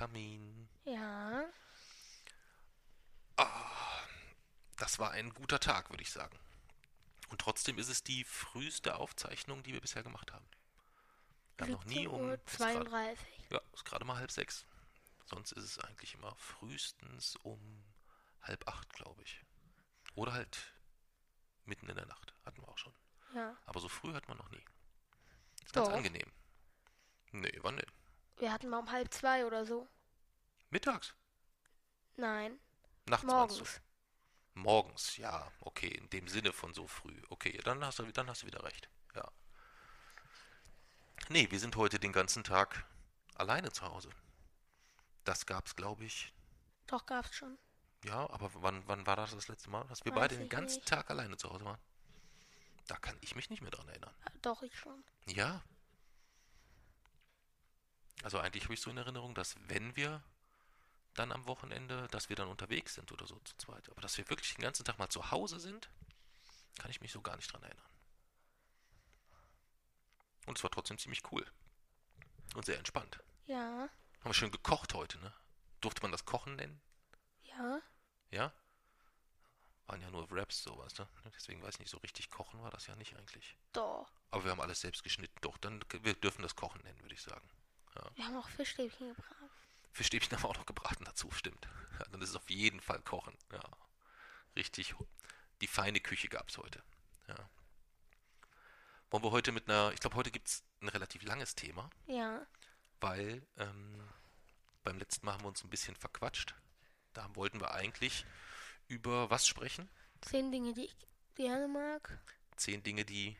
Kamin. ja. Das war ein guter Tag, würde ich sagen. Und trotzdem ist es die früheste Aufzeichnung, die wir bisher gemacht haben. Wir haben noch nie 17 um. Uhr es ist grad- 32. Ja, ist gerade mal halb sechs. Sonst ist es eigentlich immer frühestens um halb acht, glaube ich. Oder halt mitten in der Nacht. Hatten wir auch schon. Ja. Aber so früh hat man noch nie. Ist ganz Doch. angenehm. Nee, wann denn? Wir hatten mal um halb zwei oder so. Mittags? Nein, Nachts morgens. Morgens, ja, okay, in dem Sinne von so früh. Okay, dann hast du, dann hast du wieder recht. Ja. Nee, wir sind heute den ganzen Tag alleine zu Hause. Das gab's, glaube ich. Doch, gab's schon. Ja, aber wann, wann war das das letzte Mal, dass wir Weiß beide den ganzen nicht. Tag alleine zu Hause waren? Da kann ich mich nicht mehr dran erinnern. Doch, ich schon. Ja. Also eigentlich habe ich so in Erinnerung, dass wenn wir dann am Wochenende, dass wir dann unterwegs sind oder so zu zweit. Aber dass wir wirklich den ganzen Tag mal zu Hause sind, kann ich mich so gar nicht dran erinnern. Und es war trotzdem ziemlich cool. Und sehr entspannt. Ja, Haben wir schön gekocht heute, ne? Durfte man das Kochen nennen? ja. Ja? Waren ja nur Wraps, sowas, ne? Deswegen weiß ich nicht, so richtig kochen war das ja nicht eigentlich. Doch. Aber wir haben alles selbst geschnitten. Doch, dann wir dürfen das Kochen nennen, würde ich sagen. Wir haben auch Fischstäbchen gebraten. Fischstäbchen haben wir auch noch gebraten dazu, stimmt. Ja, dann ist es auf jeden Fall kochen. Ja. Richtig. Die feine Küche gab es heute. Ja. Wollen wir heute mit einer, ich glaube, heute gibt es ein relativ langes Thema, Ja. weil ähm, beim letzten Mal haben wir uns ein bisschen verquatscht. Da wollten wir eigentlich über was sprechen? Zehn Dinge, die ich gerne mag. Zehn Dinge, die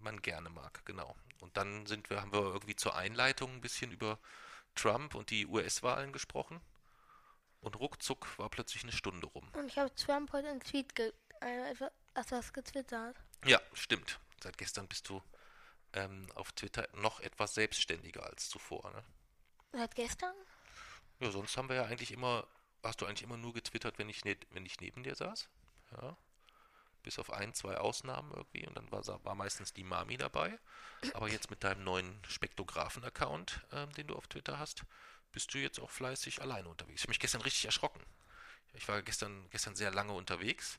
man gerne mag, genau. Und dann sind wir, haben wir irgendwie zur Einleitung ein bisschen über Trump und die US-Wahlen gesprochen. Und ruckzuck war plötzlich eine Stunde rum. Und ich habe Trump heute einen Tweet ge äh, etwa- etwas getwittert. Ja, stimmt. Seit gestern bist du ähm, auf Twitter noch etwas selbstständiger als zuvor, ne? Seit gestern? Ja, sonst haben wir ja eigentlich immer, hast du eigentlich immer nur getwittert, wenn ich, ne, wenn ich neben dir saß. Ja. Bis auf ein, zwei Ausnahmen irgendwie. Und dann war, war meistens die Mami dabei. Aber jetzt mit deinem neuen Spektrographen-Account, ähm, den du auf Twitter hast, bist du jetzt auch fleißig alleine unterwegs. Ich habe mich gestern richtig erschrocken. Ich war gestern, gestern sehr lange unterwegs.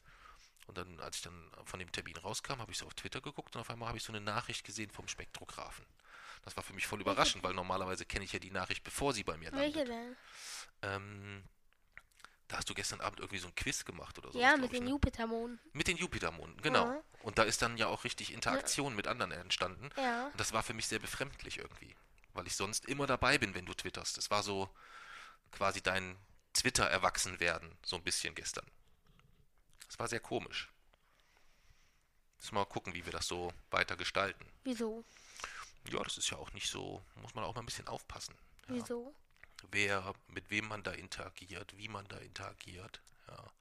Und dann, als ich dann von dem Termin rauskam, habe ich so auf Twitter geguckt und auf einmal habe ich so eine Nachricht gesehen vom Spektrographen. Das war für mich voll überraschend, weil normalerweise kenne ich ja die Nachricht, bevor sie bei mir landet. Welche denn? Ähm, da hast du gestern Abend irgendwie so ein Quiz gemacht oder so. ja, mit den Jupitermonden. Mit den Jupitermonden, genau. Ja. Und da ist dann ja auch richtig Interaktion mit anderen entstanden. Ja. Und das war für mich sehr befremdlich irgendwie, weil ich sonst immer dabei bin, wenn du twitterst. Das war so quasi dein Twitter-Erwachsenwerden, so ein bisschen gestern. Das war sehr komisch. Müssen wir mal gucken, wie wir das so weiter gestalten. Wieso? Ja, das ist ja auch nicht so, muss man auch mal ein bisschen aufpassen. Ja. Wieso? Wer, mit wem man da interagiert, wie man da interagiert. Ja.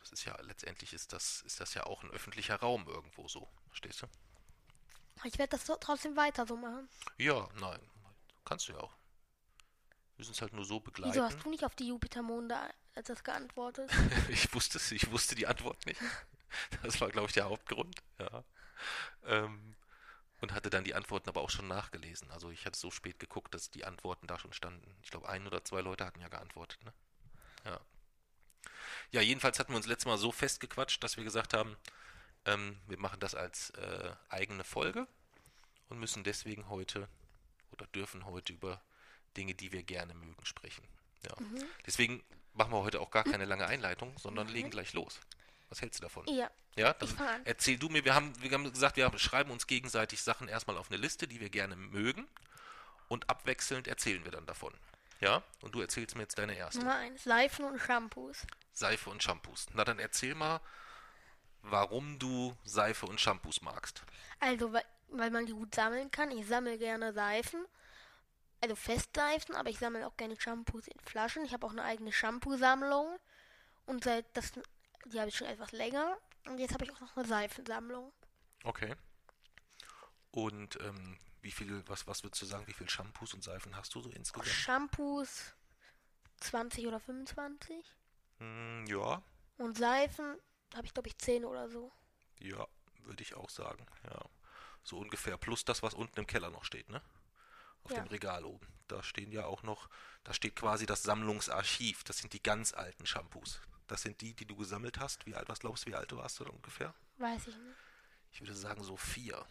Das ist ja, letztendlich ist das, ist das ja auch ein öffentlicher Raum irgendwo so. Verstehst du? Ich werde das so, trotzdem weiter so machen. Ja, nein. Kannst du ja auch. Wir müssen es halt nur so begleiten. Wieso hast du nicht auf die Jupitermonde etwas geantwortet? ich wusste es, ich wusste die Antwort nicht. Das war, glaube ich, der Hauptgrund. Ja. Ähm, und hatte dann die Antworten aber auch schon nachgelesen. Also ich hatte so spät geguckt, dass die Antworten da schon standen. Ich glaube, ein oder zwei Leute hatten ja geantwortet. Ne? Ja. Ja, jedenfalls hatten wir uns letztes Mal so festgequatscht, dass wir gesagt haben, ähm, wir machen das als äh, eigene Folge und müssen deswegen heute oder dürfen heute über Dinge, die wir gerne mögen, sprechen. Ja. Deswegen machen wir heute auch gar keine lange Einleitung, sondern legen gleich los. Was hältst du davon? ja. Ja, dann erzähl du mir, wir haben, wir haben gesagt, wir schreiben uns gegenseitig Sachen erstmal auf eine Liste, die wir gerne mögen und abwechselnd erzählen wir dann davon. Ja? Und du erzählst mir jetzt deine erste. Nummer eins. Seifen und Shampoos. Seife und Shampoos. Na dann erzähl mal, warum du Seife und Shampoos magst. Also, weil, weil man die gut sammeln kann. Ich sammle gerne Seifen. Also Festseifen, aber ich sammle auch gerne Shampoos in Flaschen. Ich habe auch eine eigene Shampoo-Sammlung. Und seit das, die habe ich schon etwas länger. Und jetzt habe ich auch noch eine Seifensammlung. Okay. Und ähm, wie viel, was, was würdest du sagen, wie viel Shampoos und Seifen hast du so insgesamt? Shampoos 20 oder 25. Hm, ja, Und Seifen habe ich, glaube ich, 10 oder so. ja, würde ich auch sagen. Ja. So ungefähr. Plus das, was unten im Keller noch steht, ne? Auf Ja. dem Regal oben. Da stehen ja auch noch, da steht quasi das Sammlungsarchiv. Das sind die ganz alten Shampoos. Das sind die, die du gesammelt hast. Wie alt, was glaubst du, wie alt du warst oder ungefähr? Weiß ich nicht. Ich würde sagen so vier.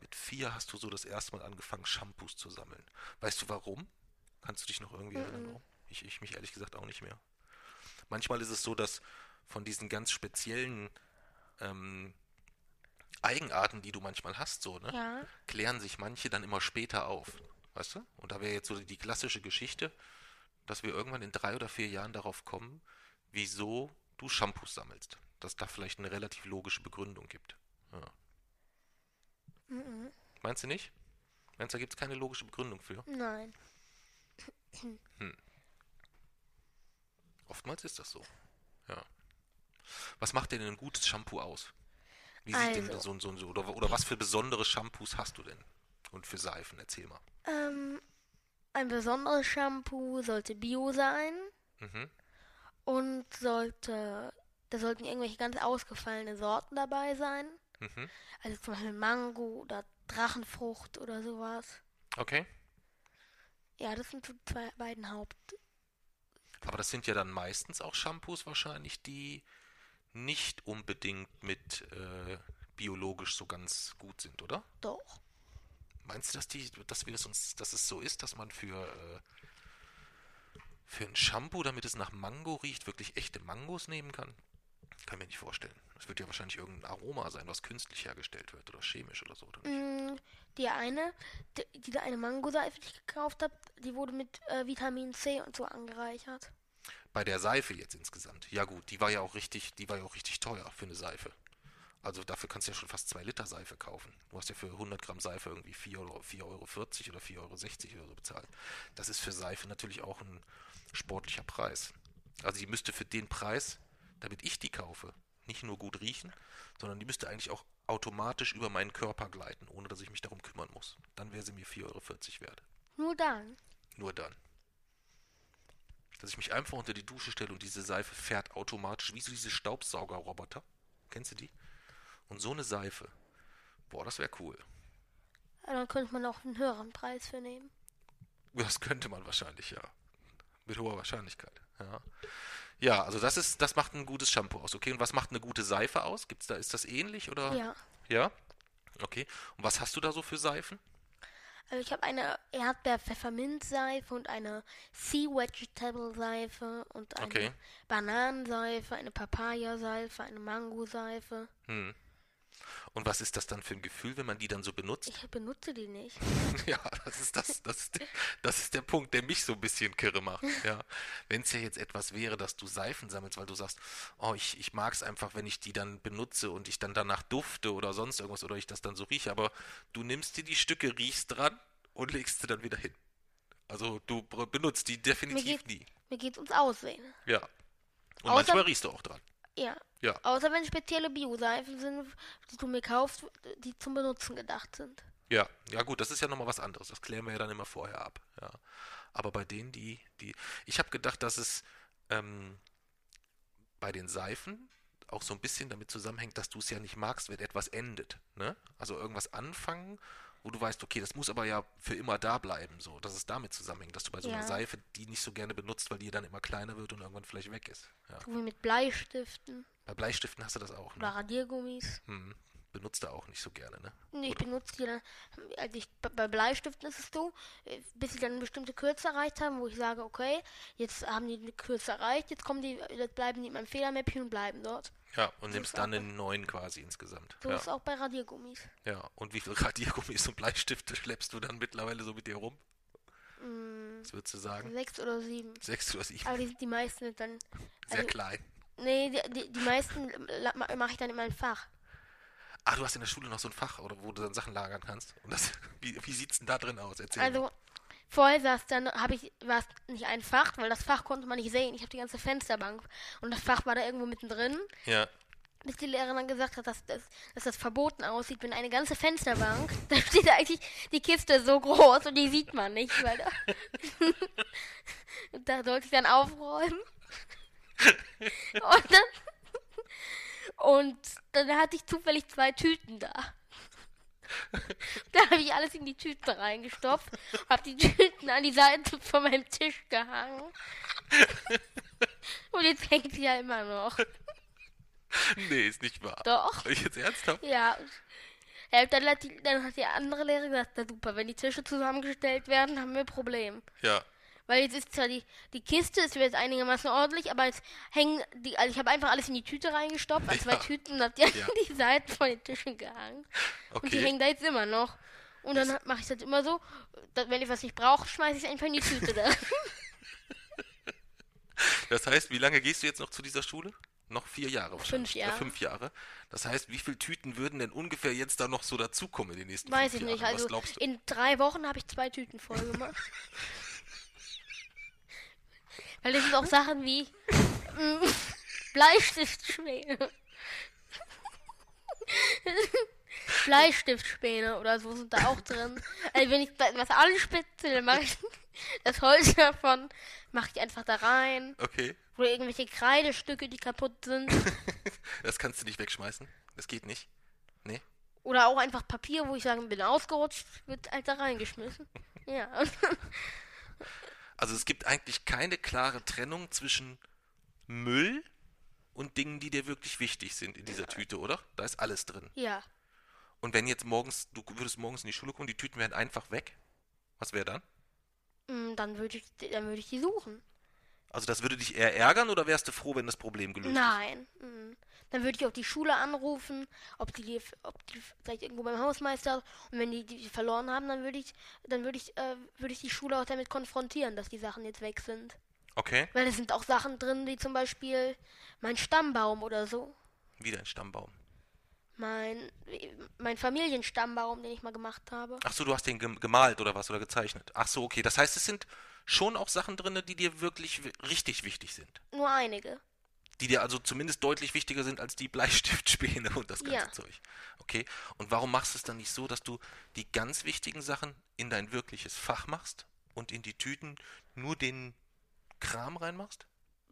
Mit vier hast du so das erste Mal angefangen, Shampoos zu sammeln. Weißt du warum? Kannst du dich noch irgendwie erinnern? warum? Ich, ich mich ehrlich gesagt auch nicht mehr. Manchmal ist es so, dass von diesen ganz speziellen ähm, Eigenarten, die du manchmal hast, so, ne, Ja. klären sich manche dann immer später auf. Weißt du? Und da wäre jetzt so die klassische Geschichte, dass wir irgendwann in drei oder vier Jahren darauf kommen, wieso du Shampoos sammelst. Dass da vielleicht eine relativ logische Begründung gibt. Ja. Mhm. Meinst du nicht? Meinst du, da gibt es keine logische Begründung für? Nein. Oftmals ist das so. Ja. Was macht denn ein gutes Shampoo aus? Wie sieht denn Also. so, so, so oder, oder was für besondere Shampoos hast du denn? Und für Seifen, erzähl mal. Ähm, ein besonderes Shampoo sollte Bio sein Mhm. Und sollte, da sollten irgendwelche ganz ausgefallene Sorten dabei sein. Mhm. Also zum Beispiel Mango oder Drachenfrucht oder sowas. Okay. Ja, das sind so die zwei beiden Haupt. Aber das sind ja dann meistens auch Shampoos wahrscheinlich, die nicht unbedingt mit äh, biologisch so ganz gut sind, oder? Doch. Meinst du, dass die, dass wir es uns, dass es so ist, dass man für, äh, für ein Shampoo, damit es nach Mango riecht, wirklich echte Mangos nehmen kann? Kann ich mir nicht vorstellen. Es wird ja wahrscheinlich irgendein Aroma sein, was künstlich hergestellt wird oder chemisch oder so, oder nicht? Mm, Die eine, die, diese eine Mangoseife, die ich gekauft habe, die wurde mit äh, Vitamin C und so angereichert. Bei der Seife jetzt insgesamt. Ja gut, die war ja auch richtig, die war ja auch richtig teuer für eine Seife. Also dafür kannst du ja schon fast zwei Liter Seife kaufen. Du hast ja für 100 Gramm Seife irgendwie 4,40 Euro, 4,40 Euro oder 4,60 Euro bezahlt. Das ist für Seife natürlich auch ein sportlicher Preis. Also die müsste für den Preis, damit ich die kaufe, nicht nur gut riechen, sondern die müsste eigentlich auch automatisch über meinen Körper gleiten, ohne dass ich mich darum kümmern muss. Dann wäre sie mir 4,40 Euro wert. Nur dann. Nur dann. Dass ich mich einfach unter die Dusche stelle und diese Seife fährt automatisch, wie so diese Staubsaugerroboter. Kennst du die? Und so eine Seife. Boah, das wäre cool. Ja, Dann könnte man auch einen höheren Preis für nehmen. Das könnte man wahrscheinlich, ja. Mit hoher Wahrscheinlichkeit. Ja. Ja, also das ist, das macht ein gutes Shampoo aus. Okay, und was macht eine gute Seife aus? Gibt's da, ist das ähnlich oder? Ja. Ja? Okay. Und was hast du da so für Seifen? Also ich habe eine Erdbeer-Pfefferminz-Seife und eine Sea Vegetable-Seife und eine Okay. Bananenseife, eine Papaya-Seife, eine Mango-Seife. Hm. Und was ist das dann für ein Gefühl, wenn man die dann so benutzt? Ich benutze die nicht. Ja, das ist das, das ist, der, das ist der Punkt, der mich so ein bisschen kirre macht. Ja. Wenn es ja jetzt etwas wäre, dass du Seifen sammelst, weil du sagst, oh, ich, ich mag es einfach, wenn ich die dann benutze und ich dann danach dufte oder sonst irgendwas oder ich das dann so rieche, aber du nimmst dir die Stücke, riechst dran und legst sie dann wieder hin. Also du benutzt die definitiv geht- nie. Mir geht ums Aussehen. Ja. Und Außer- manchmal riechst du auch dran. Ja. Ja. Außer wenn spezielle Bioseifen sind, die du mir kaufst, die zum Benutzen gedacht sind. Ja, ja gut, das ist ja nochmal was anderes. Das klären wir ja dann immer vorher ab. Ja. Aber bei denen, die, die. Ich habe gedacht, dass es ähm, bei den Seifen auch so ein bisschen damit zusammenhängt, dass du es ja nicht magst, wenn etwas endet. Ne? Also irgendwas anfangen, wo du weißt, okay, das muss aber ja für immer da bleiben, so, dass es damit zusammenhängt, dass du bei so einer Ja. Seife die nicht so gerne benutzt, weil die dann immer kleiner wird und irgendwann vielleicht weg ist. Ja. So wie mit Bleistiften Bei Bleistiften hast du das auch, oder ne? Radiergummis. Hm. Benutzt du auch nicht so gerne, ne? Nee, ich Oder- benutze die dann, also ich, bei- bei Bleistiften ist es so, äh, bis sie dann eine bestimmte Kürze erreicht haben, wo ich sage, okay, jetzt haben die eine Kürze erreicht, jetzt kommen die, jetzt bleiben die in meinem Fehlermäppchen und bleiben dort. Ja, und nimmst dann einen neuen quasi insgesamt. So ja. ist auch bei Radiergummis. Ja, und wie viel Radiergummis und Bleistifte schleppst du dann mittlerweile so mit dir rum? Mm, Was würdest du sagen? sechs oder sieben. Sechs oder sieben? Aber die, die meisten sind dann, Sehr also- klein. Nee, die, die, die meisten mache ich dann in meinem Fach. Ah, du hast in der Schule noch so ein Fach, oder wo du dann Sachen lagern kannst. Und das, wie, wie sieht's denn da drin aus? Erzähl Also, mal. Vorher saß dann, habe ich, war es nicht ein Fach, weil das Fach konnte man nicht sehen. Ich habe die ganze Fensterbank und das Fach war da irgendwo mittendrin. Ja. Bis die Lehrerin dann gesagt hat, dass, dass, dass das verboten aussieht, wenn eine ganze Fensterbank, da steht eigentlich die Kiste so groß und die sieht man nicht, weil da, da sollte ich dann aufräumen. Und dann, und dann hatte ich zufällig zwei Tüten da. Da habe ich alles in die Tüten reingestopft, habe die Tüten an die Seite von meinem Tisch gehangen. Und jetzt hängt sie ja immer noch. Nee, ist nicht wahr. Doch. Jetzt ernsthaft? Ja. ja dann, hat die, dann hat die andere Lehrerin gesagt, na super, wenn die Tische zusammengestellt werden, haben wir ein Problem. Ja. Weil jetzt ist zwar die, die Kiste ist jetzt einigermaßen ordentlich, aber jetzt hängen die, also ich habe einfach alles in die Tüte reingestopft, an zwei Ja. Tüten und hab die an Ja. die Seiten von den Tischen gehangen. Und die Okay. hängen da jetzt immer noch. Und dann mache ich das immer so, dass, wenn ich was nicht brauche, schmeiße ich es einfach in die Tüte da. Das heißt, wie lange gehst du jetzt noch zu dieser Schule? Noch vier Jahre wahrscheinlich. Fünf Jahre. Äh, fünf Jahre. Das heißt, wie viele Tüten würden denn ungefähr jetzt da noch so dazukommen in den nächsten Weiß ich nicht. Jahren? Also glaubst du? in drei Wochen habe ich zwei Tüten voll gemacht. Weil das sind auch Sachen wie mm, Bleistiftspäne. Bleistiftspäne oder so sind da auch drin. Also wenn ich was anspitze, dann mache ich das Holz davon, mache ich einfach da rein. Okay. Oder irgendwelche Kreidestücke, die kaputt sind. Das kannst du nicht wegschmeißen. Das geht nicht. Nee. Oder auch einfach Papier, wo ich sage, bin ausgerutscht, wird halt da reingeschmissen. Ja. Also es gibt eigentlich keine klare Trennung zwischen Müll und Dingen, die dir wirklich wichtig sind in dieser Tüte, oder? Da ist alles drin. ja. Und wenn jetzt morgens, du würdest morgens in die Schule kommen, die Tüten wären einfach weg, was wäre dann? Mm, Dann würde ich, dann würde ich die suchen. Also das würde dich eher ärgern oder wärst du froh, wenn das Problem gelöst ist? Nein. Dann würde ich auch die Schule anrufen, ob die, ob die vielleicht irgendwo beim Hausmeister und wenn die die verloren haben, dann würde ich, dann würde ich, äh, würde ich die Schule auch damit konfrontieren, dass die Sachen jetzt weg sind. Okay, Weil es sind auch Sachen drin, wie zum Beispiel mein Stammbaum oder so. wieder ein Stammbaum. Mein, mein Familienstammbaum, den ich mal gemacht habe. Ach so, du hast den gem- gemalt oder was oder gezeichnet. Ach so, okay. Das heißt, es sind schon auch Sachen drin, die dir wirklich wi- richtig wichtig sind. Nur einige. Die dir also zumindest deutlich wichtiger sind als die Bleistiftspäne und das ganze Ja. Zeug. Okay. Und warum machst du es dann nicht so, dass du die ganz wichtigen Sachen in dein wirkliches Fach machst und in die Tüten nur den Kram reinmachst?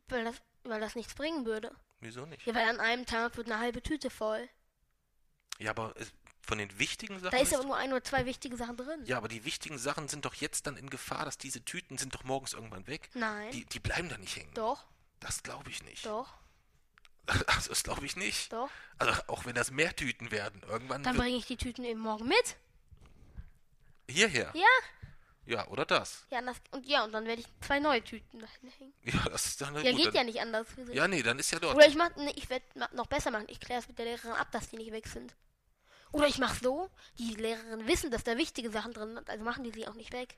Weil das, weil das nichts bringen würde. Wieso nicht? Ja, weil an einem Tag wird eine halbe Tüte voll. Ja, aber es, von den wichtigen Sachen. Da ist aber nur ein oder zwei wichtige Sachen drin. ja, aber die wichtigen Sachen sind doch jetzt dann in Gefahr, dass diese Tüten sind doch morgens irgendwann weg. Nein. Die, die bleiben da nicht hängen. Doch, Das glaube ich nicht. doch, Also das glaube ich nicht. doch. Also auch wenn das mehr Tüten werden, irgendwann Dann bringe ich die Tüten eben morgen mit. hierher. Ja. Ja, oder das. Ja, das, und ja, und dann werde ich zwei neue Tüten dahin hängen. Ja, das ist dann Ja, gut. geht dann, ja nicht anders. ja, nee, dann ist ja dort. Oder ich mach, nee, ich werde noch besser machen. Ich kläre es mit der Lehrerin ab, dass die nicht weg sind. Oder ich mache so, die Lehrerinnen wissen, dass da wichtige Sachen drin sind, also machen die sie auch nicht weg.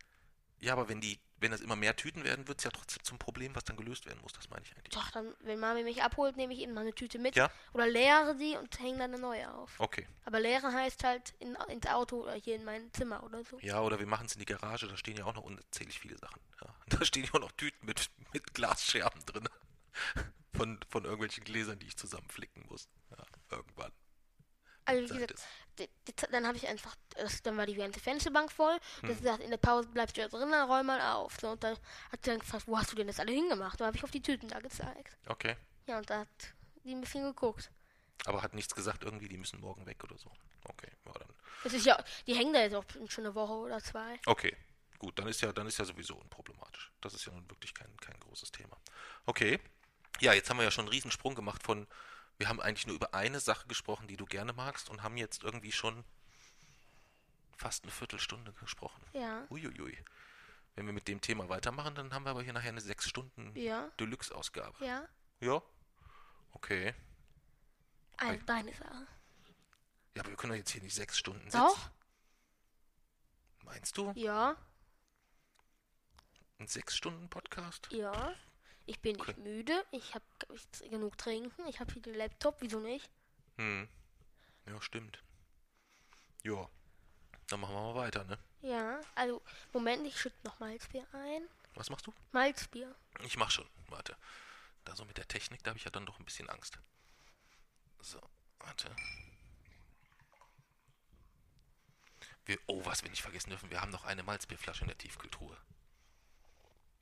Ja, aber wenn die, wenn das immer mehr Tüten werden, wird es ja trotzdem zum Problem, was dann gelöst werden muss. Das meine ich eigentlich. Doch, dann, wenn Mami mich abholt, nehme ich eben mal eine Tüte mit. Ja. Oder leere sie und hänge dann eine neue auf. Okay. Aber leeren heißt halt in, ins Auto oder hier in mein Zimmer oder so. Ja, oder wir machen es in die Garage, da stehen ja auch noch unzählig viele Sachen. Ja. Da stehen ja auch noch Tüten mit, mit Glasscherben drin. Von, von irgendwelchen Gläsern, die ich zusammenflicken muss. Ja, irgendwann. Also wie gesagt, die, die, dann habe ich einfach, das, dann war die ganze Fensterbank voll. Hm. Das gesagt, in der Pause bleibst du da drin, dann räum mal auf. So, und dann hat sie dann gefragt, wo hast du denn das alle hingemacht? Da habe ich auf die Tüten da gezeigt. Okay. Ja, und da hat die ein bisschen geguckt. Aber hat nichts gesagt, irgendwie, die müssen morgen weg oder so. Okay, ja, dann. Das ist ja, die hängen da jetzt auch schon eine Woche oder zwei. Okay, gut, dann ist ja, dann ist ja sowieso unproblematisch. Das ist ja nun wirklich kein, kein großes Thema. Okay. Ja, jetzt haben wir ja schon einen Riesensprung gemacht von, wir haben eigentlich nur über eine Sache gesprochen, die du gerne magst und haben jetzt irgendwie schon fast eine Viertelstunde gesprochen. Ja. Uiuiui. Wenn wir mit dem Thema weitermachen, dann haben wir aber hier nachher eine sechs Stunden Ja. Deluxe-Ausgabe. Ja. Ja? Okay. Also deine Sache. Ja, aber wir können doch jetzt hier nicht sechs Stunden sitzen. Doch? Meinst du? Ja. Ein sechs Stunden Podcast? Ja. Ich bin nicht Okay. müde, ich habe genug trinken, ich habe hier den Laptop, wieso nicht? Hm. Ja, stimmt. Ja. Dann machen wir mal weiter, ne? Ja, also, Moment, ich schütte noch Malzbier ein. Was machst du? Malzbier. Ich mach schon. Warte. Da so mit der Technik, da habe ich ja dann doch ein bisschen Angst. So, warte. Wir, oh, was wir nicht vergessen dürfen, wir haben noch eine Malzbierflasche in der Tiefkühltruhe.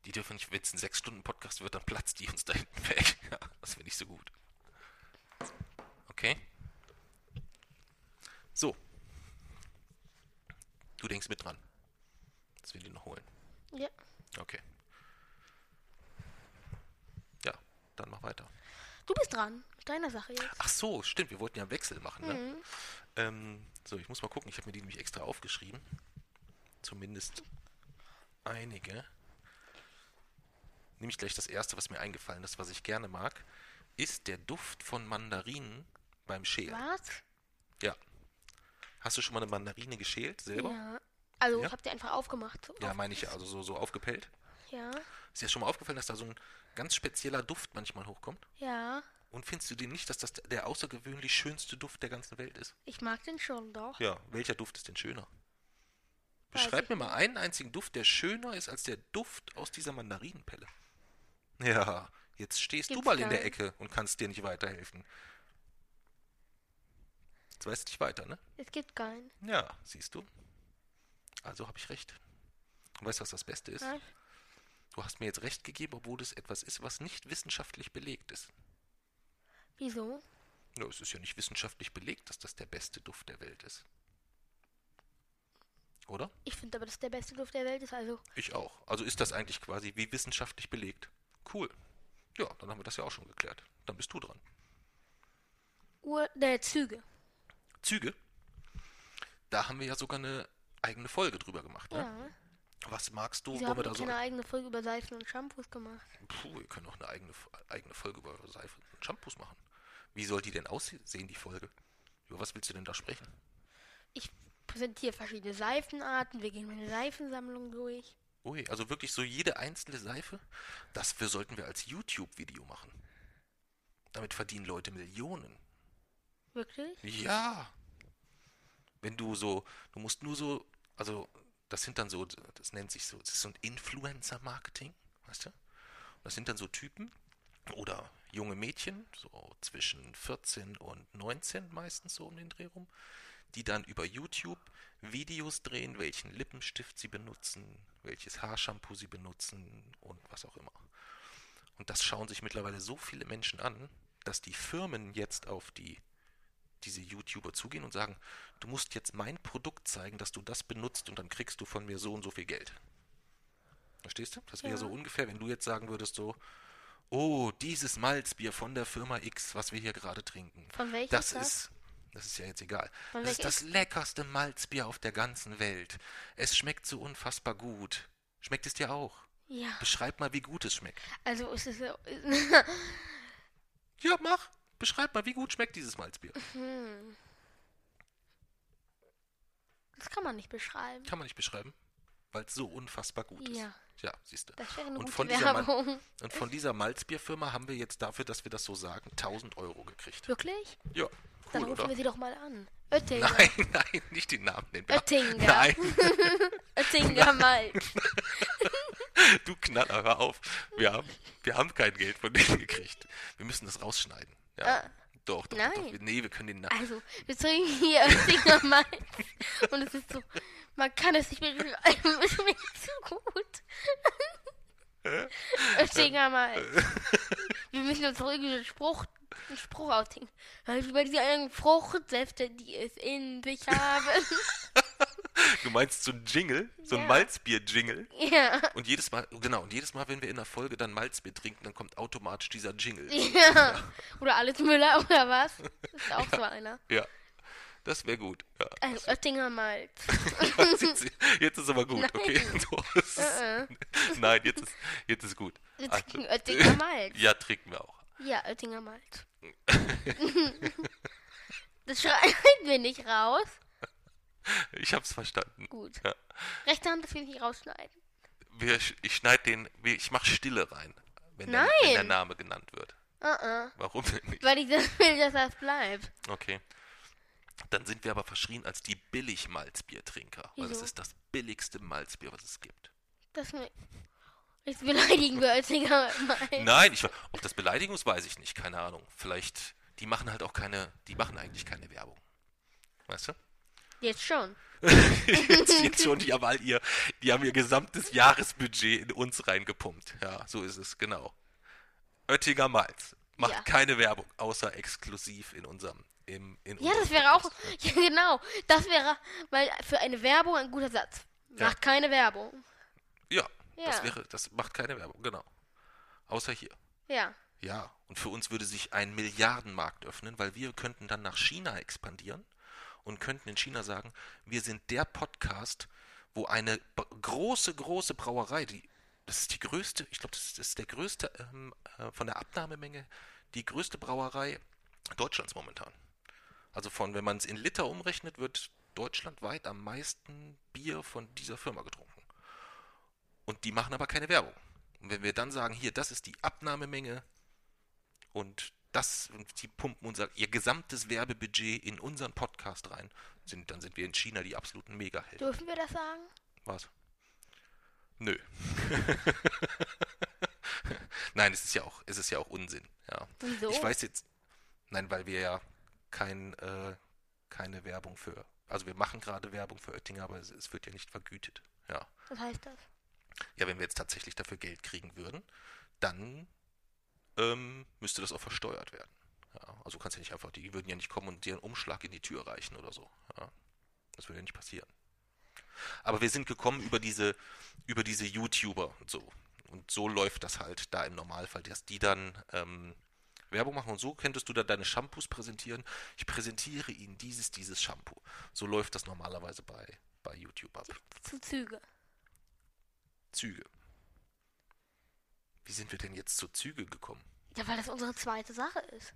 Die dürfen nicht, wenn es ein 6-Stunden-Podcast wird, dann platzt die uns da hinten weg. Ja, das finde ich so gut. Okay. So. Du denkst mit dran. Dass wir die noch holen. Ja. Okay. Ja, dann mach weiter. Du bist dran. Deiner Sache jetzt. Ach so, stimmt, wir wollten ja einen Wechsel machen, ne? Ähm, so, ich muss mal gucken, ich habe mir die nämlich extra aufgeschrieben. Zumindest einige. Nämlich gleich das erste, was mir eingefallen ist, was ich gerne mag, ist der Duft von Mandarinen beim Schälen. Was? Ja. Hast du schon mal eine Mandarine geschält selber? Ja. Also, Ja? ich habe die einfach aufgemacht. So Ja, meine ich ja, also so, so aufgepellt. ja. Ist dir schon mal aufgefallen, dass da so ein ganz spezieller Duft manchmal hochkommt? Ja. Und findest du den nicht, dass das der außergewöhnlich schönste Duft der ganzen Welt ist? Ich mag den schon doch. Ja, welcher Duft ist denn schöner? Beschreib mir mal einen einzigen Duft, der schöner ist als der Duft aus dieser Mandarinenpelle. Ja, jetzt stehst du Gibt's mal in der. Ecke und kannst dir nicht weiterhelfen. Jetzt weißt du nicht weiter, ne? Es gibt keinen. Ja, siehst du. Also habe ich recht. Und weißt du, was das Beste ist? Was? Du hast mir jetzt recht gegeben, obwohl es etwas ist, was nicht wissenschaftlich belegt ist. Wieso? Ja, es ist ja nicht wissenschaftlich belegt, dass das der beste Duft der Welt ist. Oder? Ich finde aber, dass der beste Duft der Welt ist. Also, Ich auch. Also ist das eigentlich quasi wie wissenschaftlich belegt. Cool. Ja, dann haben wir das ja auch schon geklärt. Dann bist du dran. Uhr der Züge. Züge. Da haben wir ja sogar eine eigene Folge drüber gemacht. Ne? Ja. Was magst du? Wieso Wollen haben wir da so. keine eigene Folge über Seifen und Shampoos gemacht? Puh, wir können auch eine eigene, eigene Folge über Seife und Shampoos machen. Wie soll die denn aussehen, die Folge? Über was willst du denn da sprechen? Ich präsentiere verschiedene Seifenarten. Wir gehen meine Seifensammlung durch. Ui, also wirklich so jede einzelne Seife? Dafür sollten wir als YouTube-Video machen. Damit verdienen Leute Millionen. Wirklich? Ja. Wenn du so, du musst nur so, also das sind dann so, das nennt sich so, das ist so ein Influencer-Marketing, weißt du? Und das sind dann so Typen oder junge Mädchen, so zwischen 14 und 19 meistens so um den Dreh rum, die dann über YouTube Videos drehen, welchen Lippenstift sie benutzen, welches Haarshampoo sie benutzen und was auch immer. Und das schauen sich mittlerweile so viele Menschen an, dass die Firmen jetzt auf die diese YouTuber zugehen und sagen, du musst jetzt mein Produkt zeigen, dass du das benutzt und dann kriegst du von mir so und so viel Geld. Verstehst du? Das wäre Ja. so ungefähr, wenn du jetzt sagen würdest so, oh, dieses Malzbier von der Firma X, was wir hier gerade trinken. Von welchem Das das? ist, das ist ja jetzt egal. Von Das ist das leckerste Malzbier auf der ganzen Welt. Es schmeckt so unfassbar gut. Schmeckt es dir auch? Ja. Beschreib mal, wie gut es schmeckt. Also, es ist so. Ja, mach. Beschreib mal, wie gut schmeckt dieses Malzbier. hm. Das kann man nicht beschreiben. Kann man nicht beschreiben, weil es so unfassbar gut ist. Ja. Ja, siehst du. Das wäre eine Und gute von, Mal- Werbung. und von dieser Malzbierfirma haben wir jetzt dafür, dass wir das so sagen, 1000 Euro gekriegt. Wirklich? Ja, Dann rufen oder? wir sie doch mal an. Oettinger. Nein, nein, nicht den Namen nennen. Oettinger. Nein, Oettinger Malz. du Knaller, hör auf. Wir haben, wir haben kein Geld von denen gekriegt. Wir müssen das rausschneiden. Ja. Ah, doch, doch, nein. doch. Nee, wir können den Namen. Also, wir trinken hier Oettinger Malz. Und es ist so. Man kann es nicht beschreiben. Es schmeckt so gut. Oettinger Malz. Wir müssen uns irgendwie einen Spruch, einen Spruch ausdenken. Weil über diese einen Fruchtsäfte, die es in sich haben. Du meinst so ein Jingle, so ein Ja. Malzbier-Jingle. ja. Und jedes Mal, genau, und jedes Mal, wenn wir in der Folge dann Malzbier trinken, dann kommt automatisch dieser Jingle. Ja. Oder alles Müller oder was? Das ist auch so einer. Ja, das wäre gut. Ja. Also Oettinger Malz. Ja, jetzt, ist aber gut, Nein. okay? So, Äh, äh. Nein, jetzt ist, jetzt ist gut. Wir Also, trinken Oettinger Malz. ja, trinken wir auch. Ja, Oettinger Malz. Das schreiben wir nicht raus. Ich hab's verstanden. Gut. Ja. Rechte Hand, das will ich nicht rausschneiden. Wir, ich schneide den, ich mache Stille rein. wenn, der, wenn der. Name genannt wird. Uh -uh. Warum denn nicht? Weil ich das will, dass das bleibt. Okay. Dann sind wir aber verschrien als die Billig-Malzbiertrinker, weil das Wieso? ist das billigste Malzbier, was es gibt. Das mir. Jetzt beleidigen wir Oettinger mal. Nein, ich, ob das Beleidigung ist, weiß ich nicht, keine Ahnung. Vielleicht, die machen halt auch keine, die machen eigentlich keine Werbung. Weißt du? Jetzt schon. jetzt, jetzt schon, die haben all ihr, die haben ihr gesamtes Jahresbudget in uns reingepumpt. Ja, so ist es, genau. Oettinger Malz macht Ja. keine Werbung, außer exklusiv in unserem, im, in Ja, unserem das wäre auch. Podcast. Ja, genau. Das wäre, weil für eine Werbung ein guter Satz. Ja. Macht keine Werbung. Ja, das Ja. wäre, das macht keine Werbung, genau. Außer hier. Ja. Ja, und für uns würde sich ein Milliardenmarkt öffnen, weil wir könnten dann nach China expandieren und könnten in China sagen, wir sind der Podcast, wo eine große, große Brauerei, die, das ist die größte, ich glaube, das, ist- das ist der größte, ähm, äh, von der Abnahmemenge, die größte Brauerei Deutschlands momentan. Also von, wenn man es in Liter umrechnet, wird deutschlandweit am meisten Bier von dieser Firma getrunken. Und die machen aber keine Werbung. Und wenn wir dann sagen, hier, das ist die Abnahmemenge und das, und die pumpen unser, ihr gesamtes Werbebudget in unseren Podcast rein, sind, dann sind wir in China die absoluten Megahelden. Dürfen wir das sagen? Was? Nö. Nein, es ist ja auch, es ist ja auch Unsinn. Ja. Wieso? Ich weiß jetzt, nein, weil wir ja kein, äh, keine Werbung für, also wir machen gerade Werbung für Oettinger, aber es, es wird ja nicht vergütet. Ja. Was heißt das? Ja, wenn wir jetzt tatsächlich dafür Geld kriegen würden, dann ähm, müsste das auch versteuert werden. Ja, also kannst ja nicht einfach, die würden ja nicht kommen und dir einen Umschlag in die Tür reichen oder so. Ja, das würde ja nicht passieren. Aber wir sind gekommen über diese, über diese YouTuber und so. Und so läuft das halt da im Normalfall, dass die dann ähm, Werbung machen und so könntest du dann deine Shampoos präsentieren. Ich präsentiere Ihnen dieses, dieses Shampoo. So läuft das normalerweise bei, bei YouTube ab. Zu Züge. Züge. Wie sind wir denn jetzt zu Züge gekommen? Ja, weil das unsere zweite Sache ist.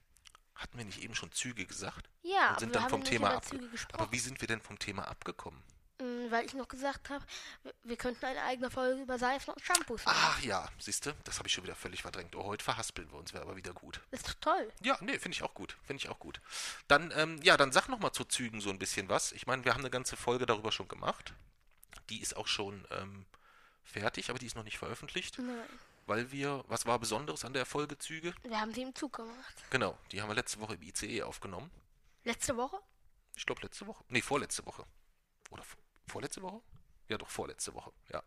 Hatten wir nicht eben schon Züge gesagt? Ja, Und sind aber wir dann haben vom Thema gesprochen. Aber wie sind wir denn vom Thema abgekommen? Mm, Weil ich noch gesagt habe, wir- könnten eine eigene Folge über Seifen und Shampoos machen. Ach ja, siehst du, das habe ich schon wieder völlig verdrängt. Oh, heute verhaspeln wir uns, wäre aber wieder gut. Ist doch toll. Ja, nee, finde ich auch gut. Finde ich auch gut. Dann, ähm, ja, dann sag noch mal zu Zügen so ein bisschen was. Ich meine, wir haben eine ganze Folge darüber schon gemacht. Die ist auch schon ähm, fertig, aber die ist noch nicht veröffentlicht, Nein. weil wir, was war Besonderes an der Folge Züge? Wir haben sie im Zug gemacht. Genau, die haben wir letzte Woche im ICE aufgenommen. Letzte Woche? Ich glaube letzte Woche. Nee, vorletzte Woche. Oder vorletzte Woche? Ja, doch, vorletzte Woche, ja.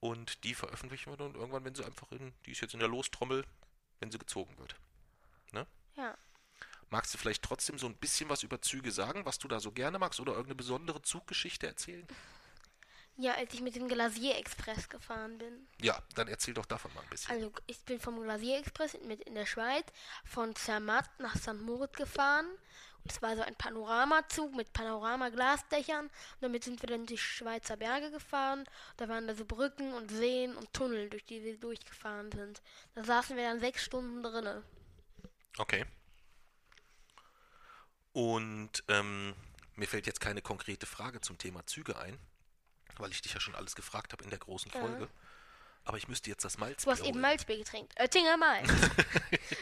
Und die veröffentlichen wir dann irgendwann, wenn sie einfach in, die ist jetzt in der Lostrommel, wenn sie gezogen wird. Ja. Magst du vielleicht trotzdem so ein bisschen was über Züge sagen, was du da so gerne magst oder irgendeine besondere Zuggeschichte erzählen? Ja, als ich mit dem Glasier Express gefahren bin. Ja, dann erzähl doch davon mal ein bisschen. Also ich bin vom Glasier Express mit in der Schweiz von Zermatt nach St. Moritz gefahren. Und es war so ein Panoramazug mit Panoramaglasdächern. Und damit sind wir dann die Schweizer Berge gefahren. Da waren da so Brücken und Seen und Tunnel, durch die wir durchgefahren sind. Da saßen wir dann sechs Stunden drinnen. Okay. Und ähm, mir fällt jetzt keine konkrete Frage zum Thema Züge ein, weil ich dich ja schon alles gefragt habe in der großen Ja. Folge. Aber ich müsste jetzt das Malzbier Du hast eben. Malzbier getränkt. Oettinger Malz.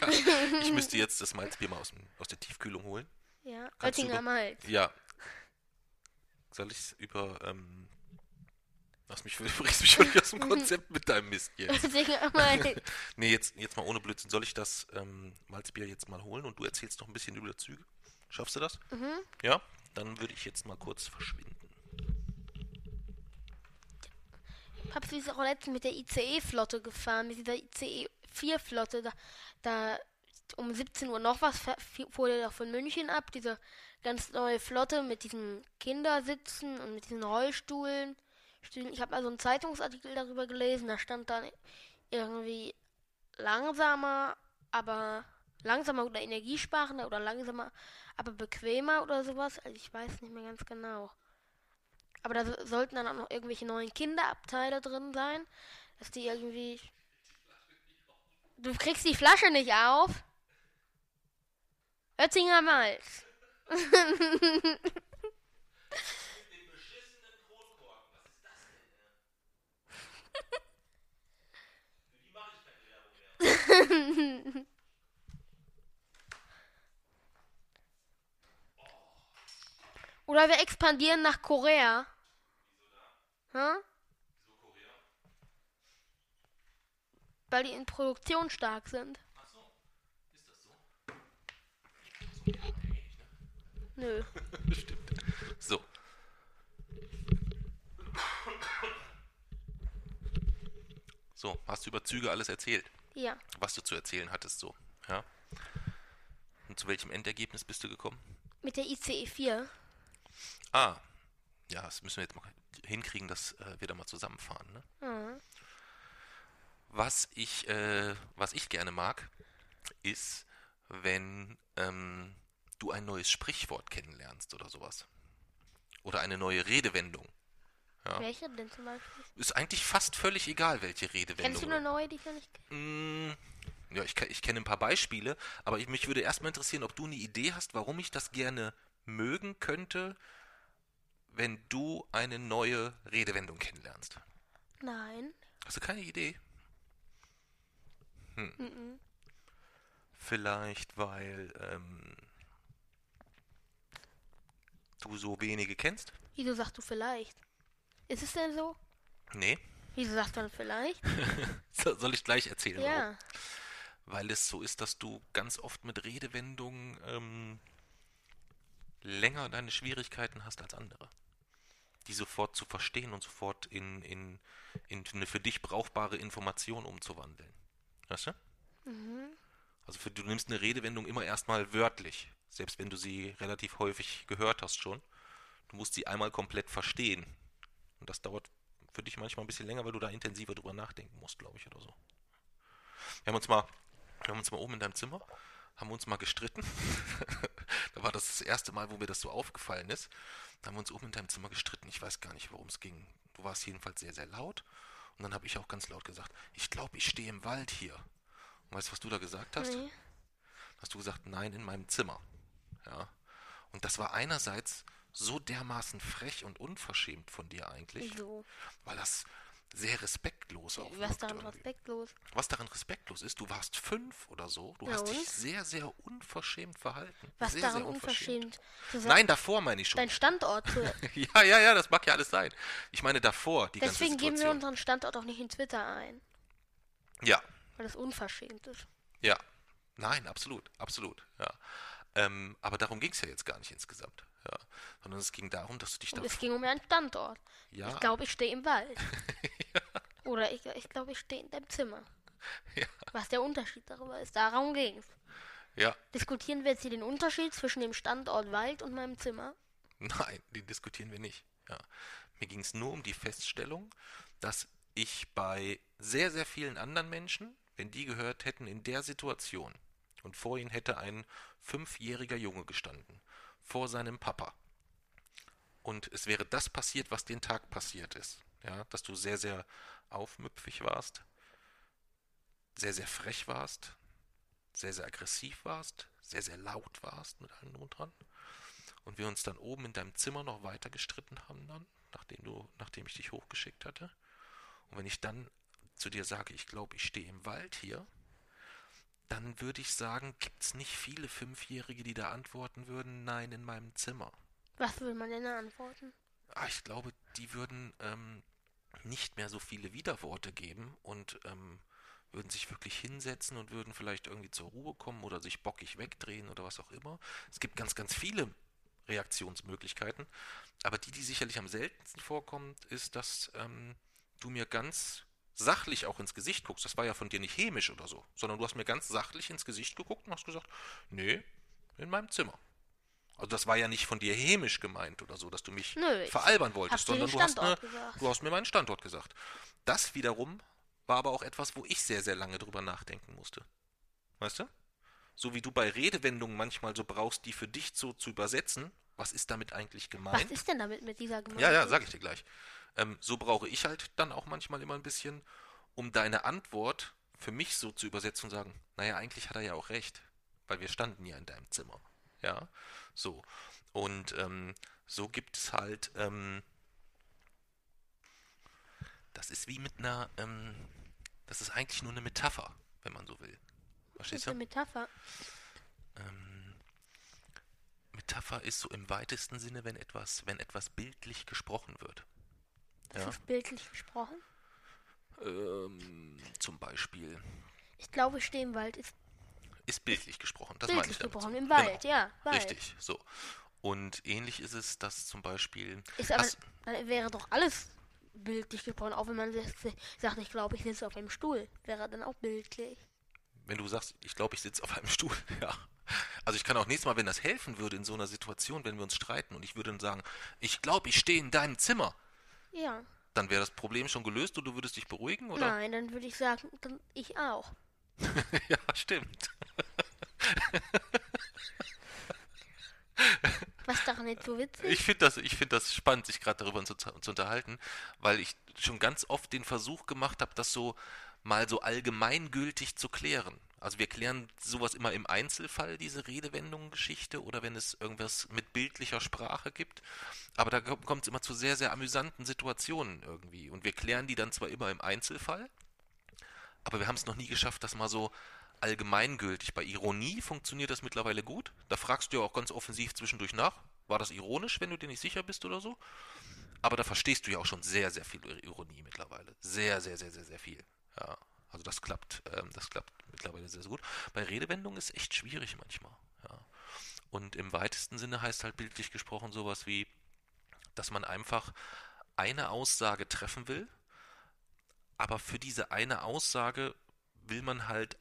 Ich müsste jetzt das Malzbier mal aus, dem, aus der Tiefkühlung holen. ja, Kannst du Oettinger Malz. Ja. Soll ich es über, ähm, lass mich, bringst mich schon wieder aus dem Konzept mit deinem Mist jetzt. Oettinger Malz. Nee, jetzt, jetzt mal ohne Blödsinn. Soll ich das ähm, Malzbier jetzt mal holen und du erzählst noch ein bisschen über Züge? Schaffst du das? Mhm. Ja? Dann würde ich jetzt mal kurz verschwinden. Papst ist auch letztens mit der ICE-Flotte gefahren, mit dieser ICE-4-Flotte. Da, da um 17 Uhr noch was fuhr der doch von München ab. Diese ganz neue Flotte mit diesen Kindersitzen und mit diesen Rollstuhlen. Ich habe mal so einen Zeitungsartikel darüber gelesen. Da stand dann irgendwie langsamer, aber langsamer oder energiesparender oder langsamer, aber bequemer oder sowas. Also ich weiß nicht mehr ganz genau. Aber da so- sollten dann auch noch irgendwelche neuen Kinderabteile drin sein, dass die irgendwie. Du kriegst die Flasche nicht auf. Oettinger Malz. Oder wir expandieren nach Korea. Hm? Weil die in Produktion stark sind. Ach so, ist das so? Nö. Stimmt. So. So, hast du über Züge alles erzählt, Ja. was du zu erzählen hattest, so, ja? Und zu welchem Endergebnis bist du gekommen? Mit der ICE 4. Ah, ja, das müssen wir jetzt mal hinkriegen, dass äh, wir da mal zusammenfahren, ne? Mhm. Was ich, äh, was ich gerne mag, ist, wenn ähm, du ein neues Sprichwort kennenlernst oder sowas. Oder eine neue Redewendung. Ja. Welche denn zum Beispiel? Ist eigentlich fast völlig egal, welche Redewendung. Kennst du eine neue, die ich noch nicht kenne? Mm, Ja, ich, ich kenne ein paar Beispiele, aber ich, mich würde erstmal interessieren, ob du eine Idee hast, warum ich das gerne mögen könnte, wenn du eine neue Redewendung kennenlernst. Nein. Hast du keine Idee? Mhm. Vielleicht, weil ähm, du so wenige kennst? Wieso sagst du vielleicht? Ist es denn so? Nee. Wieso sagst du dann vielleicht? So- Soll ich gleich erzählen? warum? Ja. Weil es so ist, dass du ganz oft mit Redewendungen ähm, länger deine Schwierigkeiten hast als andere. Die sofort zu verstehen und sofort in, in, in eine für dich brauchbare Information umzuwandeln. Weißt du? Also für, du nimmst eine Redewendung immer erstmal wörtlich, selbst wenn du sie relativ häufig gehört hast schon. Du musst sie einmal komplett verstehen. Und das dauert für dich manchmal ein bisschen länger, weil du da intensiver drüber nachdenken musst, glaube ich, oder so. Wir haben uns mal, wir haben uns mal oben in deinem Zimmer, haben uns mal gestritten. da war das das erste Mal, wo mir das so aufgefallen ist. Da haben wir uns oben in deinem Zimmer gestritten. Ich weiß gar nicht, worum es ging. Du warst jedenfalls sehr, sehr laut. Und dann habe ich auch ganz laut gesagt, ich glaube, ich stehe im Wald hier. Und weißt du, was du da gesagt hast? Nee. Hast du gesagt, nein, in meinem Zimmer. Ja. Und das war einerseits so dermaßen frech und unverschämt von dir eigentlich, Wieso? weil das sehr respektlos auch Was daran irgendwie. respektlos? Was daran respektlos ist, du warst fünf oder so, du Ja, hast dich und? sehr, sehr unverschämt verhalten. Was sehr, daran sehr unverschämt? sagen, Nein, davor meine ich schon. Dein Standort zu. Ja, ja, ja, das mag ja alles sein. Ich meine davor, die Deswegen ganze geben wir unseren Standort auch nicht in Twitter ein. ja, Weil das unverschämt ist. ja. Nein, absolut, absolut, ja. Ähm, aber darum ging es ja jetzt gar nicht insgesamt. Ja. Sondern es ging darum, dass du dich da es ging um einen Standort. Ja. Ich glaube, ich stehe im Wald. Oder ich, ich glaube, ich stehe in deinem Zimmer. Ja. Was der Unterschied darüber ist. Darum ging es. Ja, Diskutieren wir jetzt hier den Unterschied zwischen dem Standort Wald und meinem Zimmer? Nein, den diskutieren wir nicht. Ja. Mir ging es nur um die Feststellung, dass ich bei sehr, sehr vielen anderen Menschen, wenn die gehört hätten in der Situation und vor ihnen hätte ein fünfjähriger Junge gestanden, vor seinem Papa. Und es wäre das passiert, was den Tag passiert ist. Ja, dass du sehr, sehr aufmüpfig warst, sehr, sehr frech warst, sehr, sehr aggressiv warst, sehr, sehr laut warst mit allem drum und dran und wir uns dann oben in deinem Zimmer noch weiter gestritten haben dann, nachdem du, nachdem ich dich hochgeschickt hatte. Und wenn ich dann zu dir sage, ich glaube, ich stehe im Wald hier, dann würde ich sagen, gibt es nicht viele Fünfjährige, die da antworten würden, nein, in meinem Zimmer. Was will man denn da antworten? Ah, ich glaube, die würden ähm, nicht mehr so viele Widerworte geben und ähm, würden sich wirklich hinsetzen und würden vielleicht irgendwie zur Ruhe kommen oder sich bockig wegdrehen oder was auch immer. Es gibt ganz, ganz viele Reaktionsmöglichkeiten, aber die, die sicherlich am seltensten vorkommt, ist, dass ähm, du mir ganz sachlich auch ins Gesicht guckst. Das war ja von dir nicht hämisch oder so, sondern du hast mir ganz sachlich ins Gesicht geguckt und hast gesagt, nee, in meinem Zimmer. Also das war ja nicht von dir hämisch gemeint oder so, dass du mich Nö, veralbern wolltest, sondern du hast, eine, du hast mir meinen Standort gesagt. Das wiederum war aber auch etwas, wo ich sehr, sehr lange drüber nachdenken musste. Weißt du? So wie du bei Redewendungen manchmal so brauchst, die für dich so zu übersetzen, was ist damit eigentlich Was gemeint? ist denn damit mit dieser Gemeinde? Ja, ja, sag ich dir gleich. Ähm, so brauche ich halt dann auch manchmal immer ein bisschen, um deine Antwort für mich so zu übersetzen und sagen, naja, eigentlich hat er ja auch recht, weil wir standen ja in deinem Zimmer. Ja, so. Und ähm, so gibt es halt, ähm, das ist wie mit einer, ähm, das ist eigentlich nur eine Metapher. wenn man so will. Das Verstehst ist du? eine Metapher. Ähm, Metapher ist so im weitesten Sinne, wenn etwas, wenn etwas bildlich gesprochen wird. Das Ja. ist bildlich gesprochen. Ähm, zum Beispiel Ich glaube, Stehmwald ist ist bildlich gesprochen. Das meine bildlich ich damit. gesprochen. so. Im Genau. Wald, ja. Wald. Richtig, so. Und ähnlich ist es, dass zum Beispiel. Ist aber, dann wäre doch alles bildlich gesprochen, auch wenn man sagt, ich glaube, ich sitze auf einem Stuhl. Wäre dann auch bildlich. wenn du sagst, ich glaube, ich sitze auf einem Stuhl, ja. Also ich kann auch nächstes Mal, wenn das helfen würde in so einer Situation, wenn wir uns streiten und ich würde dann sagen, ich glaube, ich stehe in deinem Zimmer, Ja. dann wäre das Problem schon gelöst und du würdest dich beruhigen, oder? Nein, dann würde ich sagen, dann ich auch. ja, stimmt. Was daran nicht so witzig? Ich finde das, ich find das spannend, sich gerade darüber zu, zu unterhalten, weil ich schon ganz oft den Versuch gemacht habe, das so mal so allgemeingültig zu klären. Also wir klären sowas immer im Einzelfall, diese Redewendungen-Geschichte, oder wenn es irgendwas mit bildlicher Sprache gibt. Aber da kommt es immer zu sehr, sehr amüsanten Situationen irgendwie. Und wir klären die dann zwar immer im Einzelfall, aber wir haben es noch nie geschafft, das mal so allgemeingültig. Bei Ironie funktioniert das mittlerweile gut. Da fragst du ja auch ganz offensiv zwischendurch nach. War das ironisch, wenn du dir nicht sicher bist oder so? Aber da verstehst du ja auch schon sehr, sehr viel Ironie mittlerweile. Sehr, sehr, sehr, sehr, sehr viel. Ja, also das klappt, ähm, das klappt mittlerweile sehr, sehr gut. Bei Redewendungen ist echt schwierig manchmal. Ja. Und im weitesten Sinne heißt halt bildlich gesprochen sowas wie, dass man einfach eine Aussage treffen will, aber für diese eine Aussage will man halt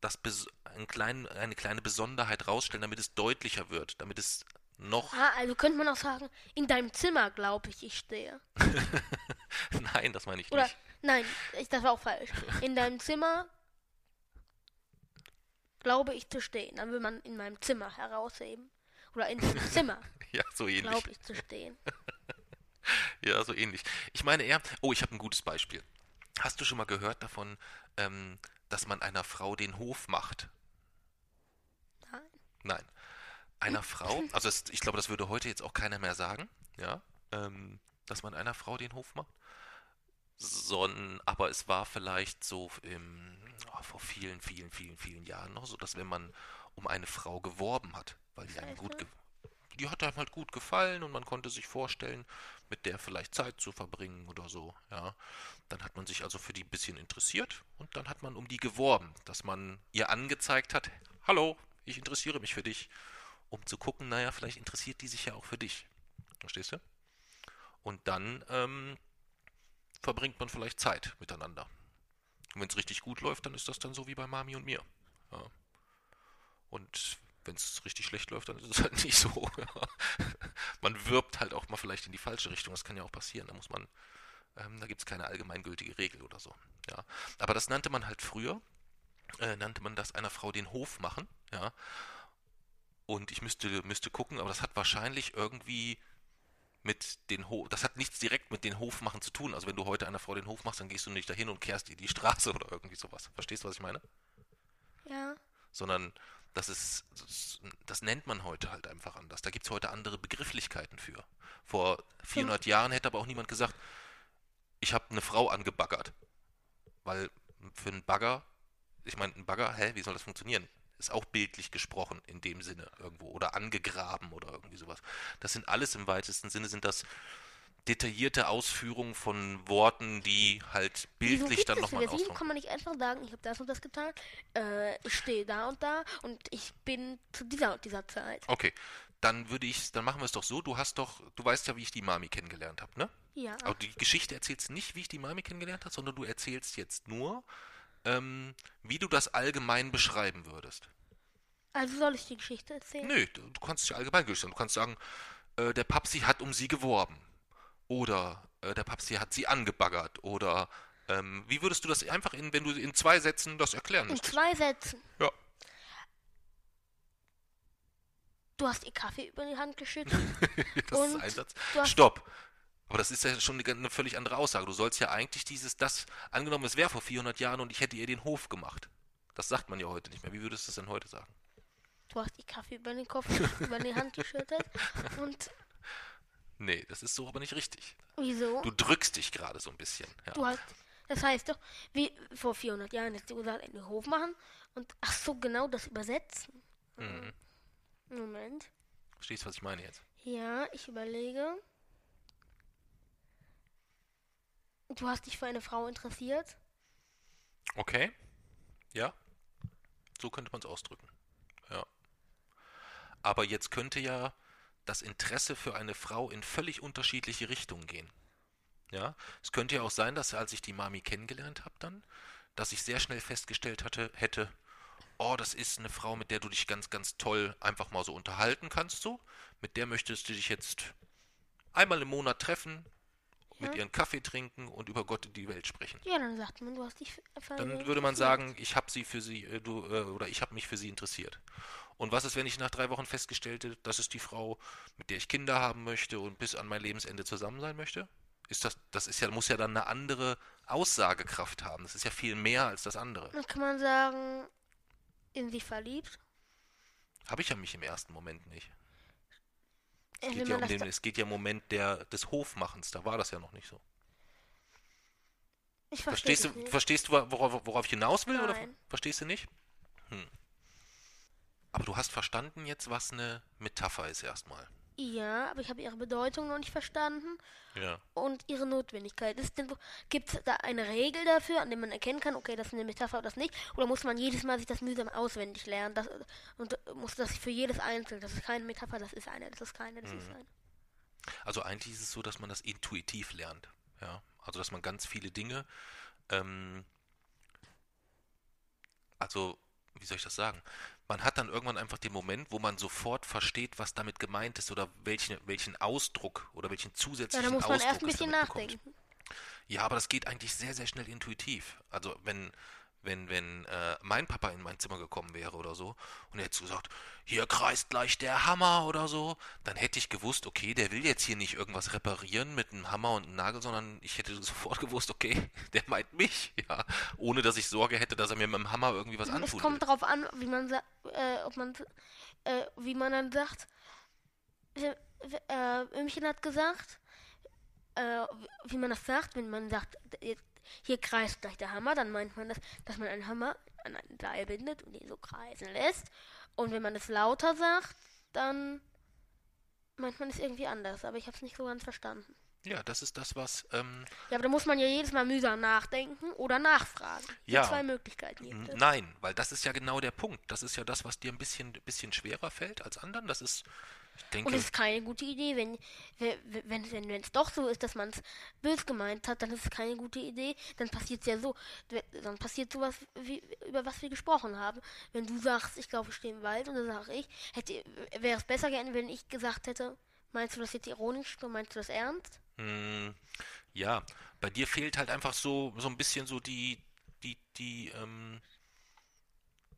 das einen kleinen, eine kleine Besonderheit rausstellen, damit es deutlicher wird, damit es noch. Ah, also könnte man auch sagen, in deinem Zimmer glaube ich, ich stehe. Nein, das meine ich Oder, nicht. Nein, ich, das war auch falsch. In deinem Zimmer glaube ich zu stehen. Dann will man in meinem Zimmer herausheben. Oder in deinem Zimmer Ja, so ähnlich. glaube ich zu stehen. Ja, so ähnlich. Ich meine eher, oh, ich habe ein gutes Beispiel. Hast du schon mal gehört davon, ähm, dass man einer Frau den Hof macht? Nein. Nein. Einer Frau, also es, ich glaube, das würde heute jetzt auch keiner mehr sagen, ja, ähm, dass man einer Frau den Hof macht. Son, aber es war vielleicht so im, oh, vor vielen, vielen, vielen, vielen Jahren noch so, dass wenn man um eine Frau geworben hat, weil die einem gut, die hat einem halt gut gefallen und man konnte sich vorstellen, mit der vielleicht Zeit zu verbringen oder so, ja. Dann hat man sich also für die ein bisschen interessiert und dann hat man um die geworben, dass man ihr angezeigt hat, hallo, ich interessiere mich für dich, um zu gucken, naja, vielleicht interessiert die sich ja auch für dich. Verstehst du? Und dann ähm, verbringt man vielleicht Zeit miteinander. Und wenn es richtig gut läuft, dann ist das dann so wie bei Mami und mir. Ja. Und wenn es richtig schlecht läuft, dann ist es halt nicht so. Man wirbt halt auch mal vielleicht in die falsche Richtung. Das kann ja auch passieren. Da muss man, ähm, da gibt es keine allgemeingültige Regel oder so. Ja. Aber das nannte man halt früher, äh, nannte man das einer Frau den Hof machen. Ja. Und ich müsste, müsste gucken, aber das hat wahrscheinlich irgendwie mit den Hof, das hat nichts direkt mit den Hofmachen zu tun. Also wenn du heute einer Frau den Hof machst, dann gehst du nicht dahin und kehrst ihr die Straße oder irgendwie sowas. Verstehst du, was ich meine? Ja. Sondern das ist, das, das nennt man heute halt einfach anders. Da gibt es heute andere Begrifflichkeiten für. Vor 400 Jahren hätte aber auch niemand gesagt, ich habe eine Frau angebaggert. Weil für einen Bagger, ich meine, ein Bagger, hä, wie soll das funktionieren? Ist auch bildlich gesprochen in dem Sinne irgendwo. Oder angegraben oder irgendwie sowas. Das sind alles im weitesten Sinne, sind das detaillierte Ausführungen von Worten, die halt bildlich dann nochmal wieder? Wieso ausdrücken. kann man nicht einfach sagen, ich habe das und das getan, äh, ich stehe da und da und ich bin zu dieser und dieser Zeit. Okay, dann würde ich, dann machen wir es doch so. Du hast doch, du weißt ja, wie ich die Mami kennengelernt habe, ne? Ja. Aber die Geschichte erzählst du nicht, wie ich die Mami kennengelernt habe, sondern du erzählst jetzt nur, ähm, wie du das allgemein beschreiben würdest. Also soll ich die Geschichte erzählen? Nö, du, du kannst ja allgemein durchsagen. Du kannst sagen, äh, der Papsi hat um sie geworben. Oder äh, der Papsi hat sie angebaggert. Oder ähm, wie würdest du das einfach, in, wenn du in zwei Sätzen das erklären In müsstest? zwei Sätzen. Ja. Du hast ihr Kaffee über die Hand geschüttet. Das ist Und ein Satz. Stopp. Aber das ist ja schon eine, eine völlig andere Aussage. Du sollst ja eigentlich dieses, das, angenommen, es wäre vor 400 Jahren und ich hätte ihr den Hof gemacht. Das sagt man ja heute nicht mehr. Wie würdest du es denn heute sagen? Du hast ihr Kaffee über den Kopf, über die Hand geschüttet. Und Nee, das ist so aber nicht richtig. wieso? Du drückst dich gerade so ein bisschen. Ja. Du hast Das heißt doch, wie vor 400 Jahren hast du gesagt, einen Hof machen und ach so, genau das übersetzen. Mhm. Moment. Verstehst du, was ich meine jetzt? Ja, ich überlege. Du hast dich für eine Frau interessiert? Okay. Ja. So könnte man es ausdrücken. Ja. Aber jetzt könnte ja das Interesse für eine Frau in völlig unterschiedliche Richtungen gehen. Ja, es könnte ja auch sein, dass als ich die Mami kennengelernt habe dann, dass ich sehr schnell festgestellt hatte, hätte, oh, das ist eine Frau, mit der du dich ganz, ganz toll einfach mal so unterhalten kannst, so. Mit der möchtest du dich jetzt einmal im Monat treffen, mit Ja. ihren Kaffee trinken und über Gott und die Welt sprechen. Ja, dann sagt man, du hast dich für Dann würde man sagen, ich habe sie für sie, äh, du, äh, oder ich habe mich für sie interessiert. Und was ist, wenn ich nach drei Wochen festgestellte, das ist die Frau, mit der ich Kinder haben möchte und bis an mein Lebensende zusammen sein möchte? Ist das, das ist ja, muss ja dann eine andere Aussagekraft haben. Das ist ja viel mehr als das andere. Dann kann man sagen, in sie verliebt. Habe ich ja mich im ersten Moment nicht. Es geht, ja um den, es geht ja im Moment der, des Hofmachens, da war das ja noch nicht so. Ich verstehe Verstehst du, nicht. verstehst du, worauf, worauf ich hinaus will? Oder Nein. verstehst du nicht? Hm. Aber du hast verstanden jetzt, was eine Metapher ist erstmal. Ja, aber ich habe ihre Bedeutung noch nicht verstanden Ja. und ihre Notwendigkeit. Gibt es da eine Regel dafür, an der man erkennen kann, okay, das ist eine Metapher oder das nicht? Oder muss man jedes Mal sich das mühsam auswendig lernen? Das, und muss das für jedes Einzelne, das ist keine Metapher, das ist eine, das ist keine, das Mhm. ist eine. Also eigentlich ist es so, dass man das intuitiv lernt. Ja. Also dass man ganz viele Dinge, ähm, also wie soll ich das sagen? Man hat dann irgendwann einfach den Moment, wo man sofort versteht, was damit gemeint ist oder welchen, welchen Ausdruck oder welchen Ja, zusätzlichen da muss man Ausdruck erst ein bisschen damit bekommt. nachdenken. Ja, aber das geht eigentlich sehr, sehr schnell intuitiv. Also wenn, wenn, wenn äh, mein Papa in mein Zimmer gekommen wäre oder so und er hätte gesagt, hier kreist gleich der Hammer oder so, dann hätte ich gewusst, okay, der will jetzt hier nicht irgendwas reparieren mit einem Hammer und einem Nagel, sondern ich hätte sofort gewusst, okay, der meint mich, ja, ohne dass ich Sorge hätte, dass er mir mit dem Hammer irgendwie was Es antun kommt will. darauf an, wie man äh, ob man äh, wie man dann sagt. Äh, äh, Ömchen hat gesagt, äh, wie man das sagt, wenn man sagt, jetzt- hier kreist gleich der Hammer, dann meint man das, dass man einen Hammer an ein Seil bindet und ihn so kreisen lässt. Und wenn man es lauter sagt, dann meint man es irgendwie anders, aber ich habe es nicht so ganz verstanden. Ja, das ist das, was, ähm, Ja, aber da muss man ja jedes Mal mühsam nachdenken oder nachfragen. Ja. zwei Möglichkeiten gibt es. Nein, weil das ist ja genau der Punkt. Das ist ja das, was dir ein bisschen, bisschen schwerer fällt als anderen. Das ist, denke, Und es ist keine gute Idee, wenn wenn wenn wenn es doch so ist, dass man es bös gemeint hat, dann ist es keine gute Idee. Dann passiert es ja so, dann passiert sowas, wie, über was wir gesprochen haben. Wenn du sagst, ich glaube, ich stehe im Wald, und dann sage ich, hätte wäre es besser geendet, wenn ich gesagt hätte, meinst du das jetzt ironisch oder meinst du das ernst? Hm, ja, bei dir fehlt halt einfach so, so ein bisschen so die, die, die, ähm,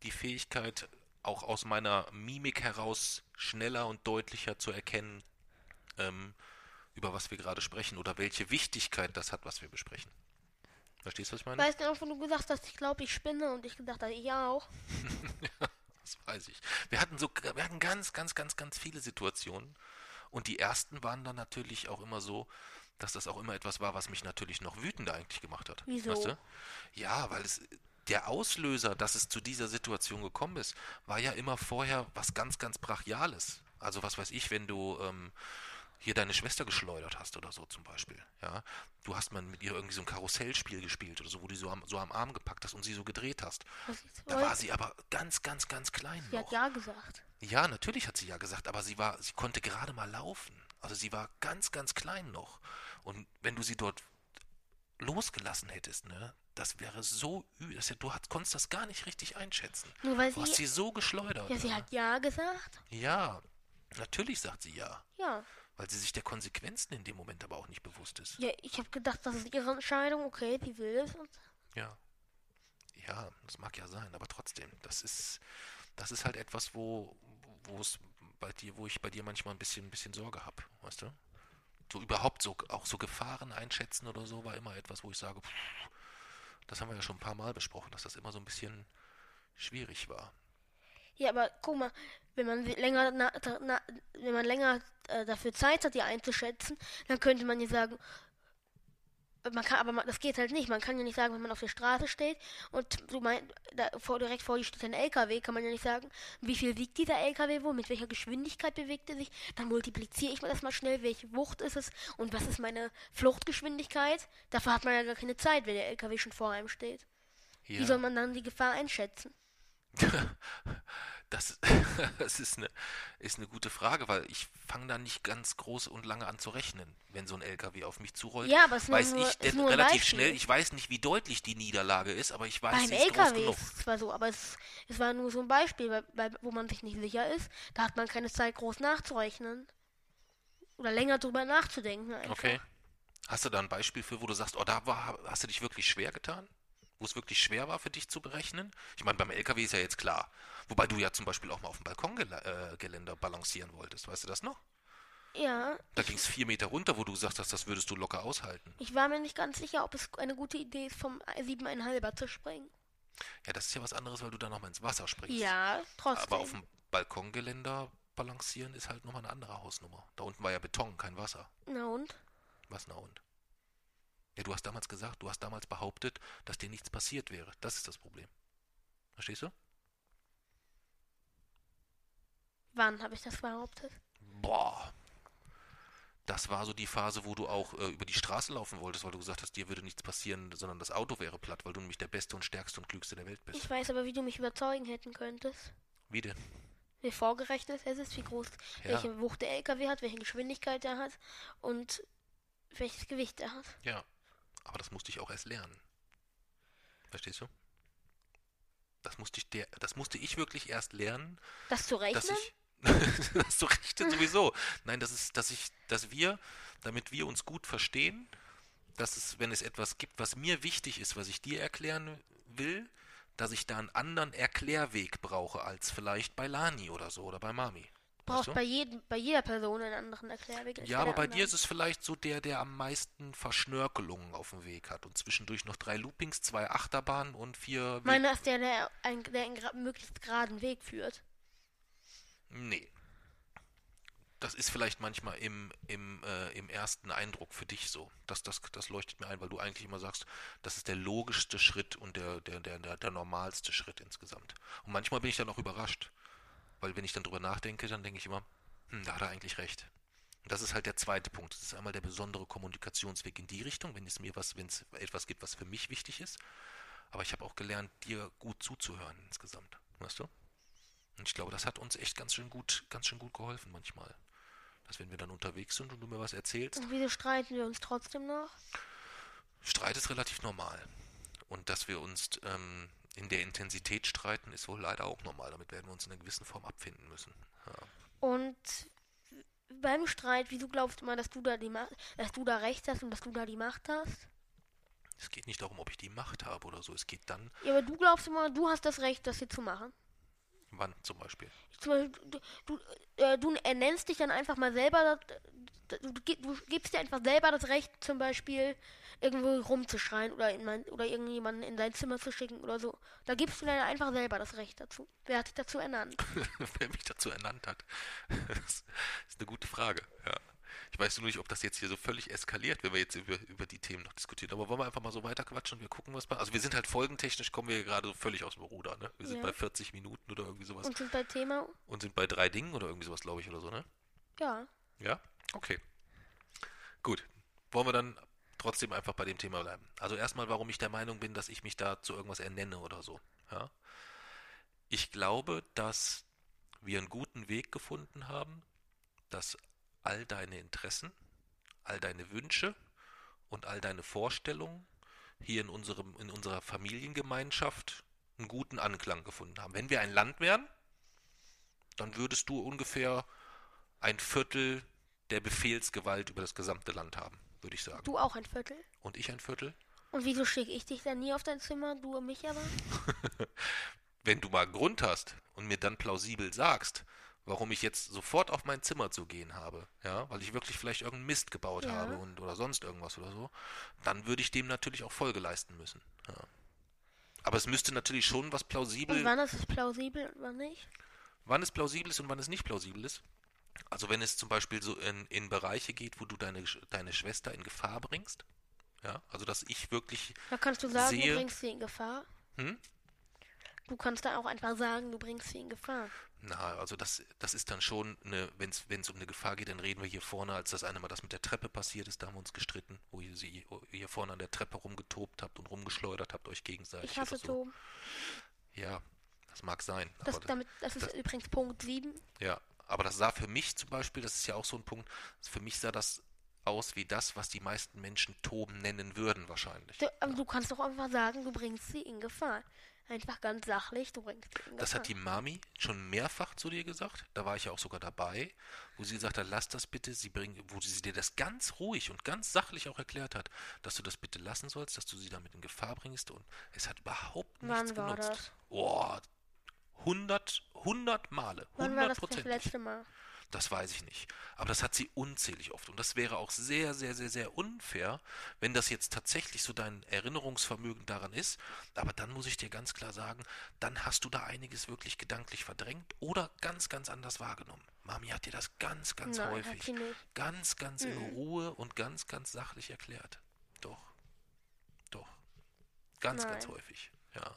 die Fähigkeit, auch aus meiner Mimik heraus schneller und deutlicher zu erkennen, ähm, über was wir gerade sprechen oder welche Wichtigkeit das hat, was wir besprechen. Verstehst du, was ich meine? Weißt du noch, wo du gesagt hast, ich glaube, ich spinne und ich gedacht habe, ich auch. Das weiß ich. Wir hatten so, wir hatten ganz, ganz, ganz, ganz viele Situationen. Und die ersten waren dann natürlich auch immer so, dass das auch immer etwas war, was mich natürlich noch wütender eigentlich gemacht hat. Wieso? Weißt du? Ja, weil es der Auslöser, dass es zu dieser Situation gekommen ist, war ja immer vorher was ganz, ganz Brachiales. Also was weiß ich, wenn du ähm, hier deine Schwester geschleudert hast oder so zum Beispiel. Ja, du hast mal mit ihr irgendwie so ein Karussellspiel gespielt oder so, wo du so am, so am Arm gepackt hast und sie so gedreht hast. Da war sie aber ganz, ganz, ganz klein Sie noch. hat ja gesagt. Ja, natürlich hat sie ja gesagt, aber sie war, sie konnte gerade mal laufen. Also sie war ganz, ganz klein noch. Und wenn du sie dort losgelassen hättest, ne, das wäre so übel. Du hat, konntest das gar nicht richtig einschätzen. Nur weil Du hast sie. sie so geschleudert. Ja, sie ne? hat ja gesagt. Ja, natürlich sagt sie ja. Ja. Weil sie sich der Konsequenzen in dem Moment aber auch nicht bewusst ist. Ja, ich habe gedacht, das ist ihre Entscheidung. Okay, sie will es. Und Ja. Ja, das mag ja sein, aber trotzdem, das ist, das ist halt etwas, wo, wo es bei dir, wo ich bei dir manchmal ein bisschen, ein bisschen Sorge habe, weißt du? So überhaupt so, auch so Gefahren einschätzen oder so war immer etwas, wo ich sage, pff, das haben wir ja schon ein paar Mal besprochen, dass das immer so ein bisschen schwierig war. Ja, aber guck mal, wenn man länger, na, na, wenn man länger äh, dafür Zeit hat, die einzuschätzen, dann könnte man ja sagen, Man kann, aber man, das geht halt nicht. Man kann ja nicht sagen, wenn man auf der Straße steht und du meinst, da, vor, direkt vor dir steht ein LKW, kann man ja nicht sagen, wie viel wiegt dieser LKW wohl, mit welcher Geschwindigkeit bewegt er sich. Dann multipliziere ich mal das mal schnell, welche Wucht ist es und was ist meine Fluchtgeschwindigkeit. Dafür hat man ja gar keine Zeit, wenn der LKW schon vor einem steht. Ja. Wie soll man dann die Gefahr einschätzen? Das, das ist eine, ist eine gute Frage, weil ich fange da nicht ganz groß und lange an zu rechnen, wenn so ein LKW auf mich zurollt. Ja, aber es weiß nur- ich ist denn nur relativ schnell, ich weiß nicht, wie deutlich die Niederlage ist, aber ich weiß, Beim sie ist groß LKW genug. ist es zwar so, aber es, es war nur so ein Beispiel, weil, weil, wo man sich nicht sicher ist. Da hat man keine Zeit, groß nachzurechnen. Oder länger drüber nachzudenken. Einfach. Okay. Hast du da ein Beispiel für, wo du sagst, oh, da war, hast du dich wirklich schwer getan? Wo es wirklich schwer war für dich zu berechnen? Ich meine, beim LKW ist ja jetzt klar. Wobei du ja zum Beispiel auch mal auf dem Balkongeländer äh, balancieren wolltest. Weißt du das noch? Ja, Da ging es vier Meter runter, wo du gesagt hast, das würdest du locker aushalten. ich war mir nicht ganz sicher, ob es eine gute Idee ist, vom 7,5er zu springen. Ja, das ist ja was anderes, weil du da nochmal ins Wasser springst. Ja, trotzdem. Aber auf dem Balkongeländer balancieren ist halt nochmal eine andere Hausnummer. Da unten war ja Beton, kein Wasser. Na und? Was na und? Ja, du hast damals gesagt, du hast damals behauptet, dass dir nichts passiert wäre. Das ist das Problem. Verstehst du? Wann habe ich das behauptet? Boah. Das war so die Phase, wo du auch äh, über die Straße laufen wolltest, weil du gesagt hast, dir würde nichts passieren, sondern das Auto wäre platt, weil du nämlich der Beste und Stärkste und Klügste der Welt bist. Ich weiß aber, wie du mich überzeugen hätten könntest. Wie denn? Wie vorgerechnet es ist, wie groß, Ja. welche Wucht der LKW hat, welche Geschwindigkeit er hat und welches Gewicht er hat. Ja. Aber das musste ich auch erst lernen. Verstehst du? Das musste ich, der, das musste ich wirklich erst lernen, Das zu rechnen? dass ich das zu rechnen sowieso. Nein, das ist, dass ich, dass wir, damit wir uns gut verstehen, dass es, wenn es etwas gibt, was mir wichtig ist, was ich dir erklären will, dass ich da einen anderen Erklärweg brauche als vielleicht bei Lani oder so oder bei Mami. Du? bei, jedem, bei jeder Person einen anderen Erklärweg. Ja, aber bei anderen. dir ist es vielleicht so der, der am meisten Verschnörkelungen auf dem Weg hat und zwischendurch noch drei Loopings, zwei Achterbahnen und vier. Meiner ist der, der, ein, der einen möglichst geraden Weg führt. Nee. Das ist vielleicht manchmal im, im, äh, im ersten Eindruck für dich so. Das, das, das leuchtet mir ein, weil du eigentlich immer sagst, das ist der logischste Schritt und der, der, der, der, der normalste Schritt insgesamt. Und manchmal bin ich dann auch überrascht. Weil wenn ich dann drüber nachdenke, dann denke ich immer, hm, da hat er eigentlich recht. Und das ist halt der zweite Punkt. Das ist einmal der besondere Kommunikationsweg in die Richtung, wenn es mir was, wenn es etwas gibt, was für mich wichtig ist. Aber ich habe auch gelernt, dir gut zuzuhören insgesamt. Weißt du? Und ich glaube, das hat uns echt ganz schön gut, ganz schön gut geholfen manchmal. Dass wenn wir dann unterwegs sind und du mir was erzählst, Und wieso streiten wir uns trotzdem noch? Streit ist relativ normal. Und dass wir uns ähm, in der Intensität streiten, ist wohl leider auch normal. Damit werden wir uns in einer gewissen Form abfinden müssen. Ja. Und beim Streit, wieso glaubst du mal, dass du da die Macht, dass du da recht hast und dass du da die Macht hast? Es geht nicht darum, ob ich die Macht habe oder so. Es geht dann, Ja, aber du glaubst immer, du hast das Recht, das hier zu machen. wann zum Beispiel. Zum Beispiel, du, du, äh, du ernennst dich dann einfach mal selber, du, du, gi- du gibst dir einfach selber das Recht, zum Beispiel irgendwo rumzuschreien oder, in mein, oder irgendjemanden in dein Zimmer zu schicken oder so. Da gibst du dir einfach selber das Recht dazu. Wer hat dich dazu ernannt? Wer mich dazu ernannt hat. Das ist eine gute Frage. Ja. Ich weiß nur nicht, ob das jetzt hier so völlig eskaliert, wenn wir jetzt über, über die Themen noch diskutieren. Aber wollen wir einfach mal so weiterquatschen und wir gucken, was bei. Also wir sind halt folgentechnisch, kommen wir hier gerade so völlig aus dem Ruder, ne? Wir sind Ja. bei 40 Minuten oder irgendwie sowas. Und sind bei Thema, Und sind bei drei Dingen oder irgendwie sowas, glaube ich, oder so, ne? ja, Ja? Okay. Gut. Wollen wir dann trotzdem einfach bei dem Thema bleiben. Also erstmal, warum ich der Meinung bin, dass ich mich da zu irgendwas ernenne oder so. Ja? Ich glaube, dass wir einen guten Weg gefunden haben, dass all deine Interessen, all deine Wünsche und all deine Vorstellungen hier in unserem, in unserer Familiengemeinschaft einen guten Anklang gefunden haben. Wenn wir ein Land wären, dann würdest du ungefähr ein Viertel der Befehlsgewalt über das gesamte Land haben, würde ich sagen. du auch ein Viertel. Und ich ein Viertel? Und wieso schicke ich dich dann nie auf dein Zimmer, du und mich aber? Wenn du mal einen Grund hast und mir dann plausibel sagst, warum ich jetzt sofort auf mein Zimmer zu gehen habe, ja, weil ich wirklich vielleicht irgendeinen Mist gebaut Ja. habe und oder sonst irgendwas oder so, dann würde ich dem natürlich auch Folge leisten müssen. Ja. Aber es müsste natürlich schon was plausibel Und wann ist es plausibel und wann nicht? wann es plausibel ist und wann es nicht plausibel ist. Also wenn es zum Beispiel so in, in Bereiche geht, wo du deine, deine Schwester in Gefahr bringst, Ja, also dass ich wirklich Da kannst du sagen, sehe- du bringst sie in Gefahr. Hm? Du kannst da auch einfach sagen, du bringst sie in Gefahr. Na, also das, das ist dann schon eine, wenn es um eine Gefahr geht, dann reden wir hier vorne, als das eine Mal das mit der Treppe passiert ist, da haben wir uns gestritten, wo ihr sie hier vorne an der Treppe rumgetobt habt und rumgeschleudert habt euch gegenseitig Ich hasse so. Toben. Ja, das mag sein. Das, damit, das ist das- übrigens Punkt 7. Ja, aber das sah für mich zum Beispiel, das ist ja auch so ein Punkt, für mich sah das aus wie das, was die meisten Menschen Toben nennen würden wahrscheinlich. Du, aber du kannst doch einfach sagen, du bringst sie in Gefahr. Einfach ganz sachlich, du bringst sie in Gefahr. Das hat die Mami schon mehrfach zu dir gesagt. Da war ich ja auch sogar dabei, wo sie gesagt hat, lass das bitte. Sie bringen, wo sie dir das ganz ruhig und ganz sachlich auch erklärt hat, dass du das bitte lassen sollst, dass du sie damit in Gefahr bringst. Und es hat überhaupt nichts Wann war genutzt. das? Oh, 100, 100 Male. Wann war 100 das das letzte Mal? Das weiß ich nicht. Aber das hat sie unzählig oft. Und das wäre auch sehr, sehr, sehr, sehr unfair, wenn das jetzt tatsächlich so dein Erinnerungsvermögen daran ist. Aber dann muss ich dir ganz klar sagen, dann hast du da einiges wirklich gedanklich verdrängt oder ganz, ganz anders wahrgenommen. Mami hat dir das ganz, ganz Nein, häufig, ganz, ganz in Ruhe und ganz, ganz sachlich erklärt. Doch. Doch. Ganz, ganz Nein. häufig. Ja.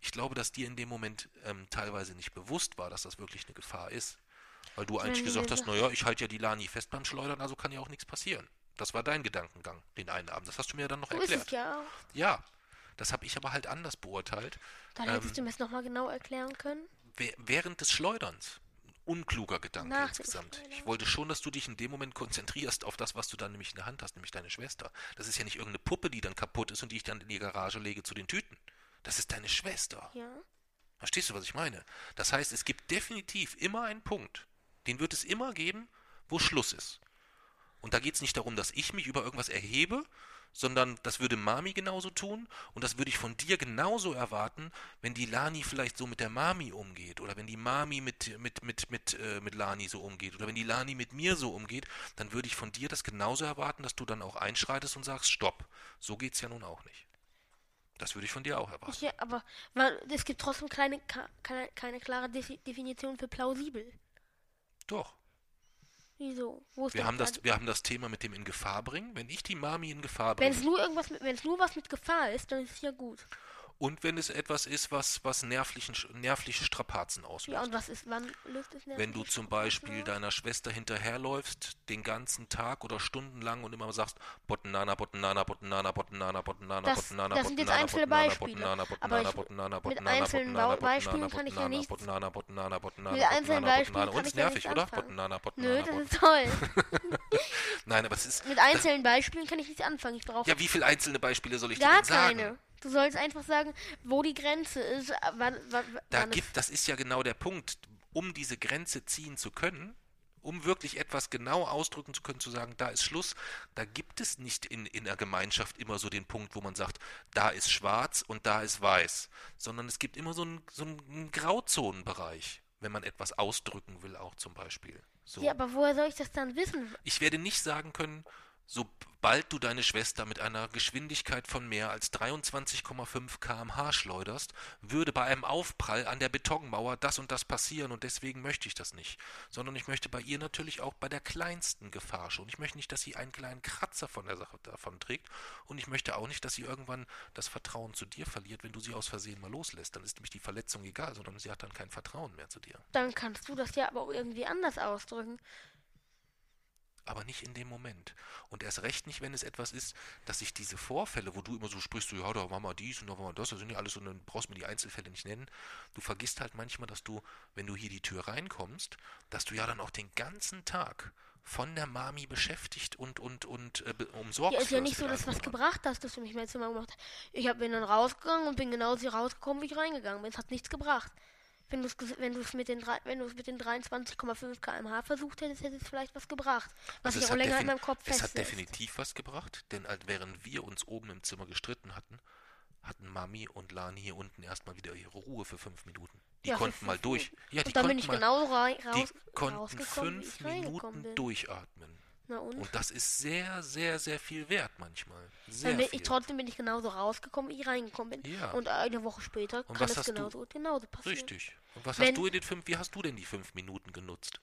Ich glaube, dass dir in dem Moment ähm, teilweise nicht bewusst war, dass das wirklich eine Gefahr ist. Weil du eigentlich Wenn gesagt hast, sa- naja, ich halte ja die Lani fest beim Schleudern, also kann ja auch nichts passieren. Das war dein Gedankengang, den einen Abend. Das hast du mir dann noch So ist erklärt. es ja auch. Ja, das habe ich aber halt anders beurteilt. Dann Ähm, hättest du mir es nochmal genau erklären können. Wäh- Während des Schleuderns. Unkluger Gedanke Nach insgesamt. Ich wollte schon, dass du dich in dem Moment konzentrierst auf das, was du dann nämlich in der Hand hast, nämlich deine Schwester. Das ist ja nicht irgendeine Puppe, die dann kaputt ist und die ich dann in die Garage lege zu den Tüten. Das ist deine Schwester. Ja. Verstehst du, was ich meine? Das heißt, es gibt definitiv immer einen Punkt, den wird es immer geben, wo Schluss ist. Und da geht es nicht darum, dass ich mich über irgendwas erhebe, sondern das würde Mami genauso tun und das würde ich von dir genauso erwarten, wenn die Lani vielleicht so mit der Mami umgeht oder wenn die Mami mit, mit, mit, mit, äh, mit Lani so umgeht oder wenn die Lani mit mir so umgeht, dann würde ich von dir das genauso erwarten, dass du dann auch einschreitest und sagst, stopp. So geht's ja nun auch nicht. Das würde ich von dir auch erwarten. Ja, aber weil, es gibt trotzdem keine, keine, keine klare Defi Definition für plausibel. Doch. Wieso? Wo ist Wir haben, das, wir haben das Thema mit dem in Gefahr bringen. Wenn ich die Mami in Gefahr bringe Wenn es nur irgendwas mit, wenn es nur was mit Gefahr ist, dann ist es ja gut. Und wenn es etwas ist, was, was nervlichen, nervliche Strapazen Ja, auslöst. und was ist, wann löst es Wenn du nervliche zum Beispiel deiner Schwester hinterherläufst, den ganzen Tag oder stundenlang und immer sagst, Bottenana, Bottenana, Bottenana, Bottenana, Bottenana, Bottenana, das sind jetzt einzelne Beispiele. Aber mit einzelnen Beispielen kann ich ja nichts- Bottenana, Bottenana, Bottenana, Mit einzelnen Beispielen kann ich ja nervig, oder? Bottenana, Nö, das ist toll. Nein, aber es ist. Mit einzelnen Beispielen kann ich nichts anfangen. Ich brauche Ja, wie viele einzelne Beispiele soll ich dir gar sagen? keine. Du sollst einfach sagen, wo die Grenze ist, wann, wann, Da wann gibt, das ist ja genau der Punkt, um diese Grenze ziehen zu können, um wirklich etwas genau ausdrücken zu können, zu sagen, da ist Schluss, da gibt es nicht in, in der Gemeinschaft immer so den Punkt, wo man sagt, da ist schwarz und da ist weiß, sondern es gibt immer so einen, so einen Grauzonenbereich, wenn man etwas ausdrücken will, auch zum Beispiel. So. Ja, aber woher soll ich das dann wissen? Ich werde nicht sagen können, sobald du deine Schwester mit einer Geschwindigkeit von mehr als 23,5 km/h schleuderst, würde bei einem Aufprall an der Betonmauer das und das passieren und deswegen möchte ich das nicht. Sondern ich möchte bei ihr natürlich auch bei der kleinsten Gefahr schon. Ich möchte nicht, dass sie einen kleinen Kratzer von der Sache davon trägt und ich möchte auch nicht, dass sie irgendwann das Vertrauen zu dir verliert, wenn du sie aus Versehen mal loslässt. Dann ist nämlich die Verletzung egal, sondern sie hat dann kein Vertrauen mehr zu dir. Dann kannst du das ja aber auch irgendwie anders ausdrücken. Aber nicht in dem Moment. Und erst recht nicht, wenn es etwas ist, dass sich diese Vorfälle, wo du immer so sprichst, so, ja, da machen wir dies und da machen wir das, das sind ja alles und dann brauchst du mir die Einzelfälle nicht nennen. Du vergisst halt manchmal, dass du, wenn du hier die Tür reinkommst, dass du ja dann auch den ganzen Tag von der Mami beschäftigt und, und, und äh, umsorgt Ja, ist ja nicht so, dass was gebracht hast, dass du mich mein Zimmer gemacht hast. Ich hab, bin dann rausgegangen und bin genauso rausgekommen, wie ich reingegangen bin. Es hat nichts gebracht. Wenn du es wenn du's mit den drei- wenn du es mit den 23,5 km/h versucht hättest, hätte es vielleicht was gebracht. Was Also ich auch länger in meinem Kopf Es hat definitiv was gebracht, denn als während wir uns oben im Zimmer gestritten hatten, hatten Mami und Lani hier unten erstmal wieder ihre Ruhe für fünf Minuten. Die Ja, konnten mal durch. Ja, die Und dann bin konnten ich mal, genauso rei- die raus, konnten fünf Minuten durchatmen. Na und? Und das ist sehr, sehr, sehr viel wert manchmal. Sehr bin viel. ich, trotzdem bin ich genauso rausgekommen, wie ich reingekommen bin. Ja. Und eine Woche später Und kann es du- genauso, genauso passieren. Richtig. Und was Wenn- hast du in den fünf, wie hast du denn die fünf Minuten genutzt?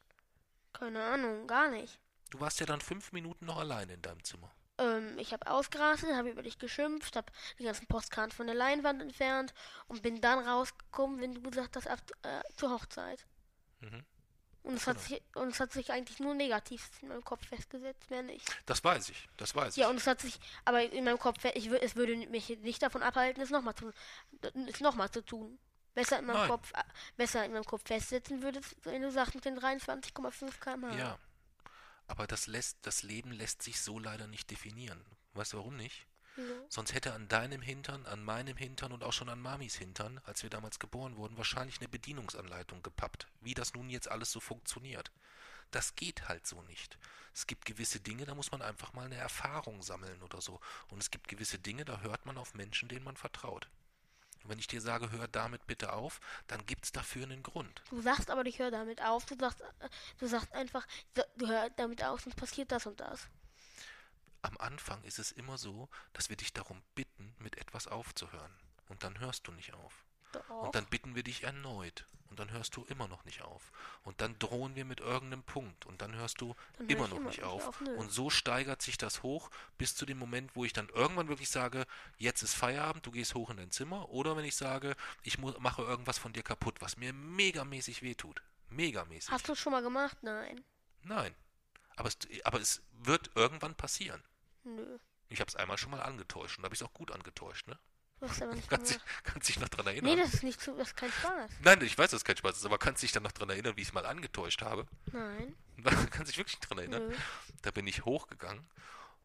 Keine Ahnung, gar nicht. Du warst ja dann fünf Minuten noch allein in deinem Zimmer. ähm, ich habe ausgerastet, habe über dich geschimpft, habe die ganzen Postkarten von der Leinwand entfernt und bin dann rausgekommen, wenn du gesagt hast, ab, äh, zur Hochzeit. Mhm. Und es, hat sich, und es hat sich eigentlich nur negativ in meinem Kopf festgesetzt, mehr nicht. Das weiß ich, das weiß Ja, ich. und es hat sich, aber in meinem Kopf, ich, es würde mich nicht davon abhalten, es nochmal zu, es noch mal zu tun. Besser in meinem Nein. Kopf, besser in meinem Kopf festsetzen würdest, wenn du sagst mit den 23,5 km/h. Ja. Aber das lässt, das Leben lässt sich so leider nicht definieren. Weißt du warum nicht? Wieso? Sonst hätte an deinem Hintern, an meinem Hintern und auch schon an Mamis Hintern, als wir damals geboren wurden, wahrscheinlich eine Bedienungsanleitung gepappt, wie das nun jetzt alles so funktioniert. Das geht halt so nicht. Es gibt gewisse Dinge, da muss man einfach mal eine Erfahrung sammeln oder so. Und es gibt gewisse Dinge, da hört man auf Menschen, denen man vertraut. Und wenn ich dir sage, hör damit bitte auf, dann gibt's dafür einen Grund. Du sagst aber, ich höre damit auf. Du sagst, äh, du sagst einfach, hör damit auf, sonst passiert das und das. Am Anfang ist es immer so, dass wir dich darum bitten, mit etwas aufzuhören. Und dann hörst du nicht auf. Doch. Und dann bitten wir dich erneut. Und dann hörst du immer noch nicht auf. Und dann drohen wir mit irgendeinem Punkt. Und dann hörst du Dann immer noch immer nicht auf. auf. Und so steigert sich das hoch bis zu dem Moment, wo ich dann irgendwann wirklich sage, jetzt ist Feierabend, du gehst hoch in dein Zimmer. Oder wenn ich sage, ich mache irgendwas von dir kaputt, was mir megamäßig wehtut. Megamäßig. Hast du es schon mal gemacht? Nein. Nein. Aber es, aber es wird irgendwann passieren. Nö. Ich habe es einmal schon mal angetäuscht und da habe ich es auch gut angetäuscht, ne? Du hast aber nicht Kannst dich, kannst dich noch dran erinnern? Nee, das ist nicht so, das ist kein Spaß. Nein, ich weiß, dass es kein Spaß ist, aber kannst dich dann noch dran erinnern, wie ich es mal angetäuscht habe? Nein. kannst dich wirklich dran erinnern? Nö. Da bin ich hochgegangen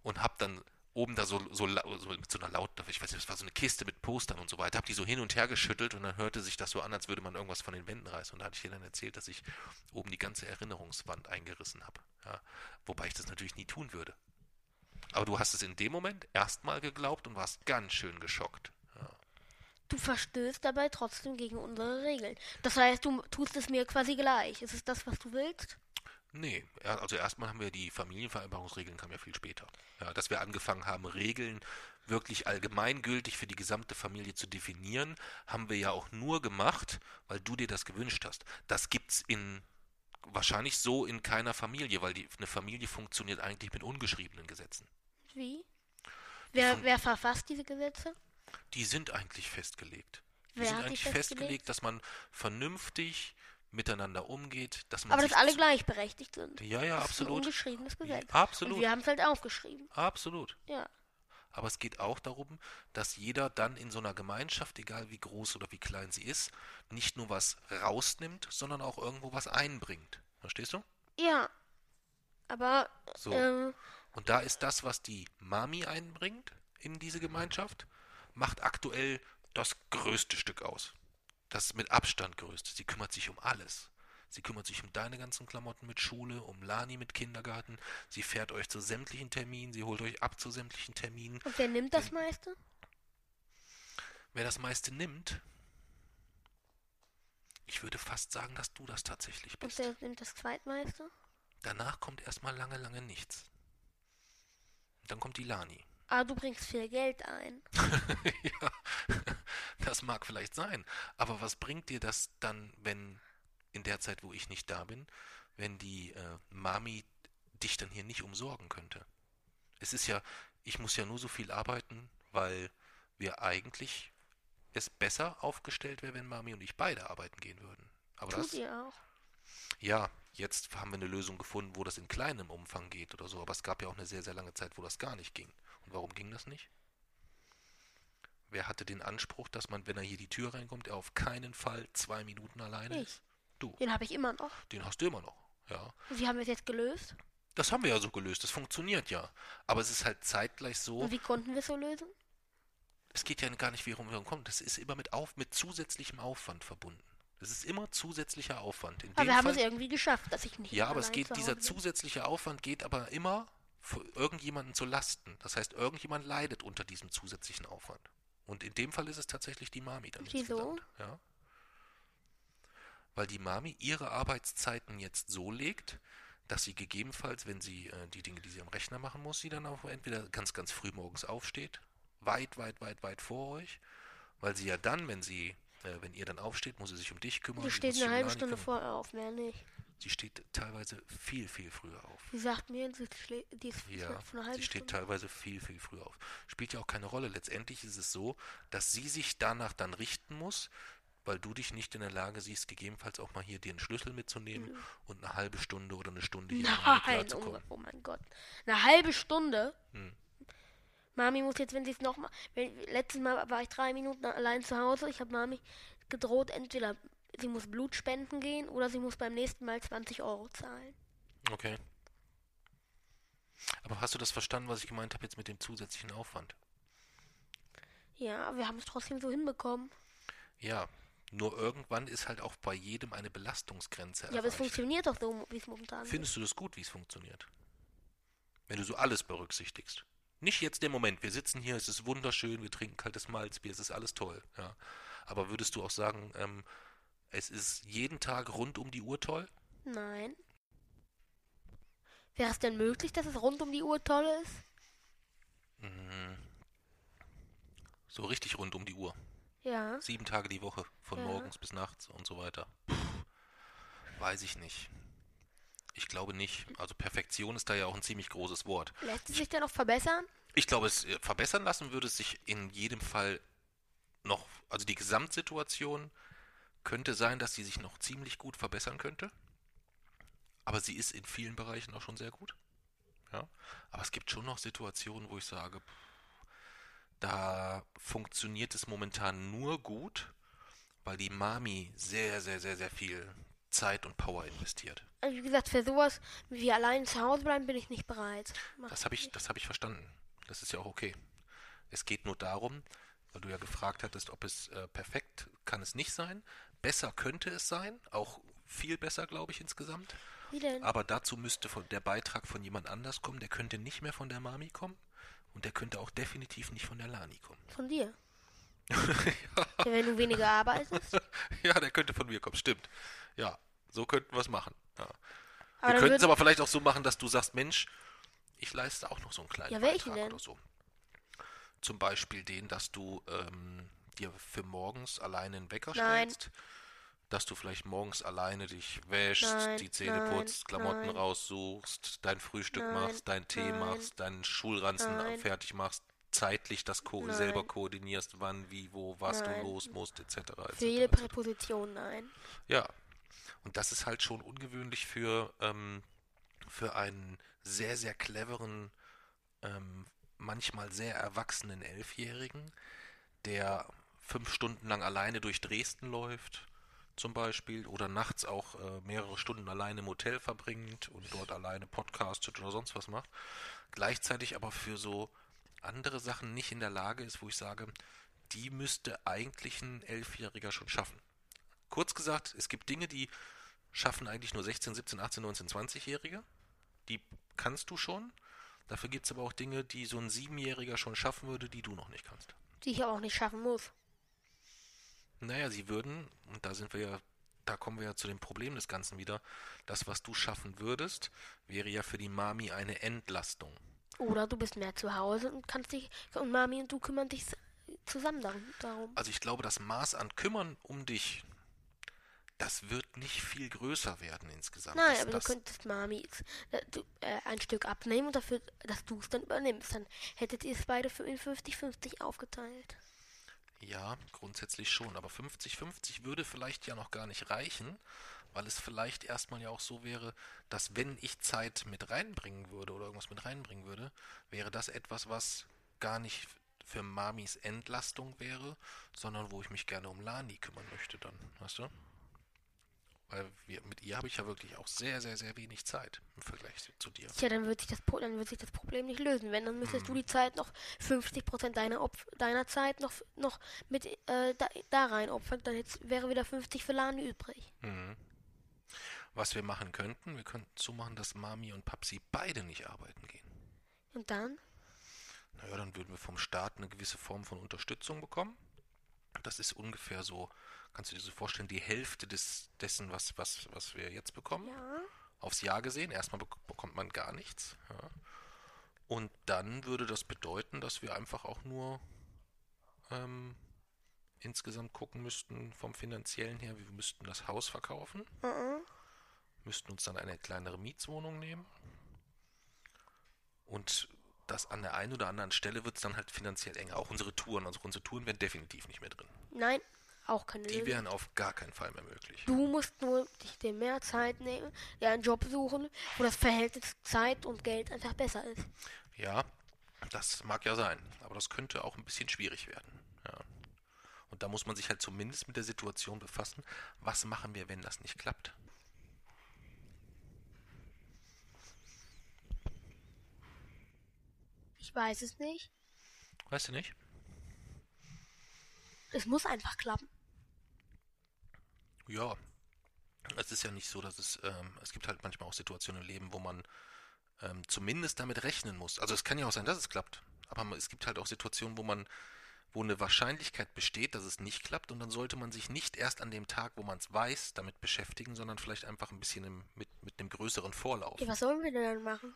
und hab dann oben da so, so, so mit so einer laut, ich weiß nicht, das war so eine Kiste mit Postern und so weiter, hab die so hin und her geschüttelt und dann hörte sich das so an, als würde man irgendwas von den Wänden reißen. Und da hatte ich dir dann erzählt, dass ich oben die ganze Erinnerungswand eingerissen habe. Ja, wobei ich das natürlich nie tun würde. Aber du hast es in dem Moment erstmal geglaubt und warst ganz schön geschockt. Ja. Du verstößt dabei trotzdem gegen unsere Regeln. Das heißt, du tust es mir quasi gleich. Ist es das, was du willst? Nee, also erstmal haben wir die Familienvereinbarungsregeln, kam ja viel später. Ja, dass wir angefangen haben, Regeln wirklich allgemeingültig für die gesamte Familie zu definieren, haben wir ja auch nur gemacht, weil du dir das gewünscht hast. Das gibt's in wahrscheinlich so in keiner Familie, weil die, eine Familie funktioniert eigentlich mit ungeschriebenen Gesetzen. Wie? Wer, Von- wer verfasst diese Gesetze? Die sind eigentlich festgelegt. Die Wer sind hat die eigentlich festgelegt? festgelegt, dass man vernünftig miteinander umgeht, dass man Aber dass alle gleichberechtigt sind. Ja, ja, das absolut. ist ein ungeschriebenes Gesetz. Absolut. Und wir haben es halt aufgeschrieben. Absolut. Ja. Aber es geht auch darum, dass jeder dann in so einer Gemeinschaft, egal wie groß oder wie klein sie ist, nicht nur was rausnimmt, sondern auch irgendwo was einbringt. Verstehst du? Ja. Aber, So. ähm, Und da ist das, was die Mami einbringt in diese Gemeinschaft, macht aktuell das größte Stück aus. Das mit Abstand größte. Sie kümmert sich um alles. Sie kümmert sich um deine ganzen Klamotten mit Schule, um Lani mit Kindergarten. Sie fährt euch zu sämtlichen Terminen, sie holt euch ab zu sämtlichen Terminen. und wer nimmt das meiste? Wer das meiste nimmt, ich würde fast sagen, dass du das tatsächlich Und bist. wer nimmt das zweitmeiste? Danach kommt erstmal lange, lange nichts. Dann kommt die Lani. Ah, du bringst viel Geld ein. ja, das mag vielleicht sein. Aber was bringt dir das dann, wenn in der Zeit, wo ich nicht da bin, wenn die äh, Mami dich dann hier nicht umsorgen könnte? Es ist ja, ich muss ja nur so viel arbeiten, weil wir eigentlich es besser aufgestellt wäre, wenn Mami und ich beide arbeiten gehen würden. Aber Tut das, ihr auch. ja, jetzt haben wir eine Lösung gefunden, wo das in kleinem Umfang geht oder so. Aber es gab ja auch eine sehr, sehr lange Zeit, wo das gar nicht ging. Und warum ging das nicht? Wer hatte den Anspruch, dass man, wenn er hier die Tür reinkommt, er auf keinen Fall zwei Minuten alleine Ich. ist? Du, Den habe ich immer noch. den hast du immer noch. Ja, Und wie haben wir es jetzt gelöst? das haben wir ja so gelöst. Das funktioniert ja. Aber es ist halt zeitgleich so, Und wie konnten wir es so lösen? es geht ja gar nicht, wie rum wir kommen. Das ist immer mit, auf, mit zusätzlichem Aufwand verbunden. Es ist immer zusätzlicher Aufwand. In Aber dem wir haben Fall, es irgendwie geschafft, dass ich nicht Ja, aber es geht, dieser bin. zusätzliche Aufwand geht aber immer für irgendjemanden zu Lasten. Das heißt, irgendjemand leidet unter diesem zusätzlichen Aufwand. Und in dem Fall ist es tatsächlich die Mami dann Wieso? Ja. Weil die Mami ihre Arbeitszeiten jetzt so legt, dass sie gegebenenfalls, wenn sie äh, die Dinge, die sie am Rechner machen muss, sie dann auch entweder ganz, ganz früh morgens aufsteht, weit, weit, weit, weit vor euch, weil sie ja dann, wenn sie, äh, wenn ihr dann aufsteht, muss sie sich um dich kümmern. Sie steht eine halbe Stunde vorher auf, mehr nicht. Sie steht teilweise viel, viel früher auf. Sie sagt mir, sie die ist Ja, sie steht Stunde. teilweise viel, viel früher auf. Spielt ja auch keine Rolle. Letztendlich ist es so, dass sie sich danach dann richten muss, weil du dich nicht in der Lage siehst, gegebenenfalls auch mal hier dir einen Schlüssel mitzunehmen und eine halbe Stunde oder eine Stunde hier Nein, zu oh, kommen. oh mein Gott. Eine halbe Stunde? Hm. Mami muss jetzt, wenn sie es nochmal. Letztes Mal war ich drei Minuten allein zu Hause. Ich habe Mami gedroht, entweder sie muss Blut spenden gehen oder sie muss beim nächsten Mal 20 Euro zahlen. Okay. Aber hast du das verstanden, was ich gemeint habe jetzt mit dem zusätzlichen Aufwand? Ja, wir haben es trotzdem so hinbekommen. Ja, nur irgendwann ist halt auch bei jedem eine Belastungsgrenze Ja, aber es erreicht. funktioniert doch so, wie es momentan ist. Findest du das gut, wie es funktioniert? Wenn du so alles berücksichtigst. Nicht jetzt der Moment, wir sitzen hier, es ist wunderschön, wir trinken kaltes Malzbier, es ist alles toll. Ja. Aber würdest du auch sagen, ähm, es ist jeden Tag rund um die Uhr toll? Nein. Wäre es denn möglich, dass es rund um die Uhr toll ist? Mhm. So richtig rund um die Uhr. Ja. Sieben Tage die Woche, von Ja. morgens bis nachts und so weiter. Puh, weiß ich nicht. Ich glaube nicht. Also Perfektion ist da ja auch ein ziemlich großes Wort. Lässt es sich denn noch verbessern? Ich glaube, es äh, verbessern lassen würde es sich in jedem Fall noch, also die Gesamtsituation könnte sein, dass sie sich noch ziemlich gut verbessern könnte. Aber sie ist in vielen Bereichen auch schon sehr gut. Ja. Aber es gibt schon noch Situationen, wo ich sage, pff, da funktioniert es momentan nur gut, weil die Mami sehr, sehr, sehr, sehr viel Zeit und Power investiert. Also wie gesagt, für sowas wie allein zu Hause bleiben bin ich nicht bereit. Mach Das habe ich, das habe ich verstanden. Das ist ja auch okay. Es geht nur darum, weil du ja gefragt hattest, ob es äh, perfekt kann es nicht sein. Besser könnte es sein, auch viel besser, glaube ich, insgesamt. Wie denn? Aber dazu müsste der Beitrag von jemand anders kommen. Der könnte nicht mehr von der Mami kommen und der könnte auch definitiv nicht von der Lani kommen. Von dir. ja, wenn du weniger arbeitest. ja, der könnte von mir kommen, stimmt. Ja, so könnten wir es machen. Ja. Wir könnten es aber vielleicht auch so machen, dass du sagst, Mensch, ich leiste auch noch so einen kleinen Ja, welchen Beitrag denn? oder so. Zum Beispiel den, dass du ähm, dir für morgens alleine einen Wecker Nein. stellst, dass du vielleicht morgens alleine dich wäschst, Nein, die Zähne nein, putzt, Klamotten nein. raussuchst, dein Frühstück machst, deinen Tee machst, deinen Schulranzen fertig machst, zeitlich das ko selber koordinierst, wann, wie, wo, was du los musst, etc. etc. Für jede. Präposition nein. Ja, und das ist halt schon ungewöhnlich für, ähm, für einen sehr, sehr cleveren, ähm, manchmal sehr erwachsenen Elfjährigen, der fünf Stunden lang alleine durch Dresden läuft, zum Beispiel, oder nachts auch äh, mehrere Stunden alleine im Hotel verbringt und dort alleine podcastet oder sonst was macht, gleichzeitig aber für so andere Sachen nicht in der Lage ist, wo ich sage, die müsste eigentlich ein Elfjähriger schon schaffen. Kurz gesagt, es gibt Dinge, die schaffen eigentlich nur 16, 17, 18, 19, 20-Jährige. Die kannst du schon. Dafür gibt es aber auch Dinge, die so ein Siebenjähriger schon schaffen würde, die du noch nicht kannst. Die ich aber auch nicht schaffen muss. Naja, sie würden, und da sind wir ja, da kommen wir ja zu dem Problem des Ganzen wieder, das, was du schaffen würdest, wäre ja für die Mami eine Entlastung. Oder du bist mehr zu Hause und kannst dich. Und Mami und du kümmern dich zusammen darum. Also ich glaube, das Maß an Kümmern um dich, das wird nicht viel größer werden insgesamt. Nein, das, aber das, du könntest Mami äh, äh, ein Stück abnehmen und dafür, dass du es dann übernimmst. Dann hättet ihr es beide für in 50-50 aufgeteilt. Ja, grundsätzlich schon. Aber 50-50 würde vielleicht ja noch gar nicht reichen, weil es vielleicht erstmal ja auch so wäre, dass wenn ich Zeit mit reinbringen würde oder irgendwas mit reinbringen würde, wäre das etwas, was gar nicht für Mamis Entlastung wäre, sondern wo ich mich gerne um Lani kümmern möchte dann, weißt du? Weil wir, mit ihr habe ich ja wirklich auch sehr, sehr, sehr wenig Zeit im Vergleich zu dir. Tja, dann wird sich das, dann wird sich das Problem nicht lösen. Wenn, dann müsstest Hm. du die Zeit noch 50% deiner, Opf deiner Zeit noch, noch mit äh, da, da rein opfern. Dann jetzt wäre wieder 50 für Lani übrig. Mhm. Was wir machen könnten, wir könnten so machen, dass Mami und Papsi beide nicht arbeiten gehen. Und dann? Naja, dann würden wir vom Staat eine gewisse Form von Unterstützung bekommen. Das ist ungefähr so, kannst du dir so vorstellen, die Hälfte des, dessen, was, was, was wir jetzt bekommen. Ja. Aufs Jahr gesehen. Erstmal bek bekommt man gar nichts. Ja. Und dann würde das bedeuten, dass wir einfach auch nur ähm, insgesamt gucken müssten vom finanziellen her, wir müssten das Haus verkaufen, Mhm. müssten uns dann eine kleinere Mietswohnung nehmen. Und das an der einen oder anderen Stelle wird es dann halt finanziell enger. Auch unsere Touren, also unsere Touren wären definitiv nicht mehr drin. Nein, auch keine Die Lösung. wären auf gar keinen Fall mehr möglich. Du musst nur dich dir mehr Zeit nehmen, dir einen Job suchen, wo das Verhältnis Zeit und Geld einfach besser ist. Ja, das mag ja sein, aber das könnte auch ein bisschen schwierig werden. Ja. Und da muss man sich halt zumindest mit der Situation befassen, was machen wir, wenn das nicht klappt. Ich weiß es nicht. Weißt du nicht? Es muss einfach klappen. Ja, es ist ja nicht so, dass es, ähm, es gibt halt manchmal auch Situationen im Leben, wo man ähm, zumindest damit rechnen muss. Also es kann ja auch sein, dass es klappt, aber es gibt halt auch Situationen, wo man, wo eine Wahrscheinlichkeit besteht, dass es nicht klappt und dann sollte man sich nicht erst an dem Tag, wo man es weiß, damit beschäftigen, sondern vielleicht einfach ein bisschen im, mit, mit einem größeren Vorlauf. Ja, was sollen wir denn dann machen?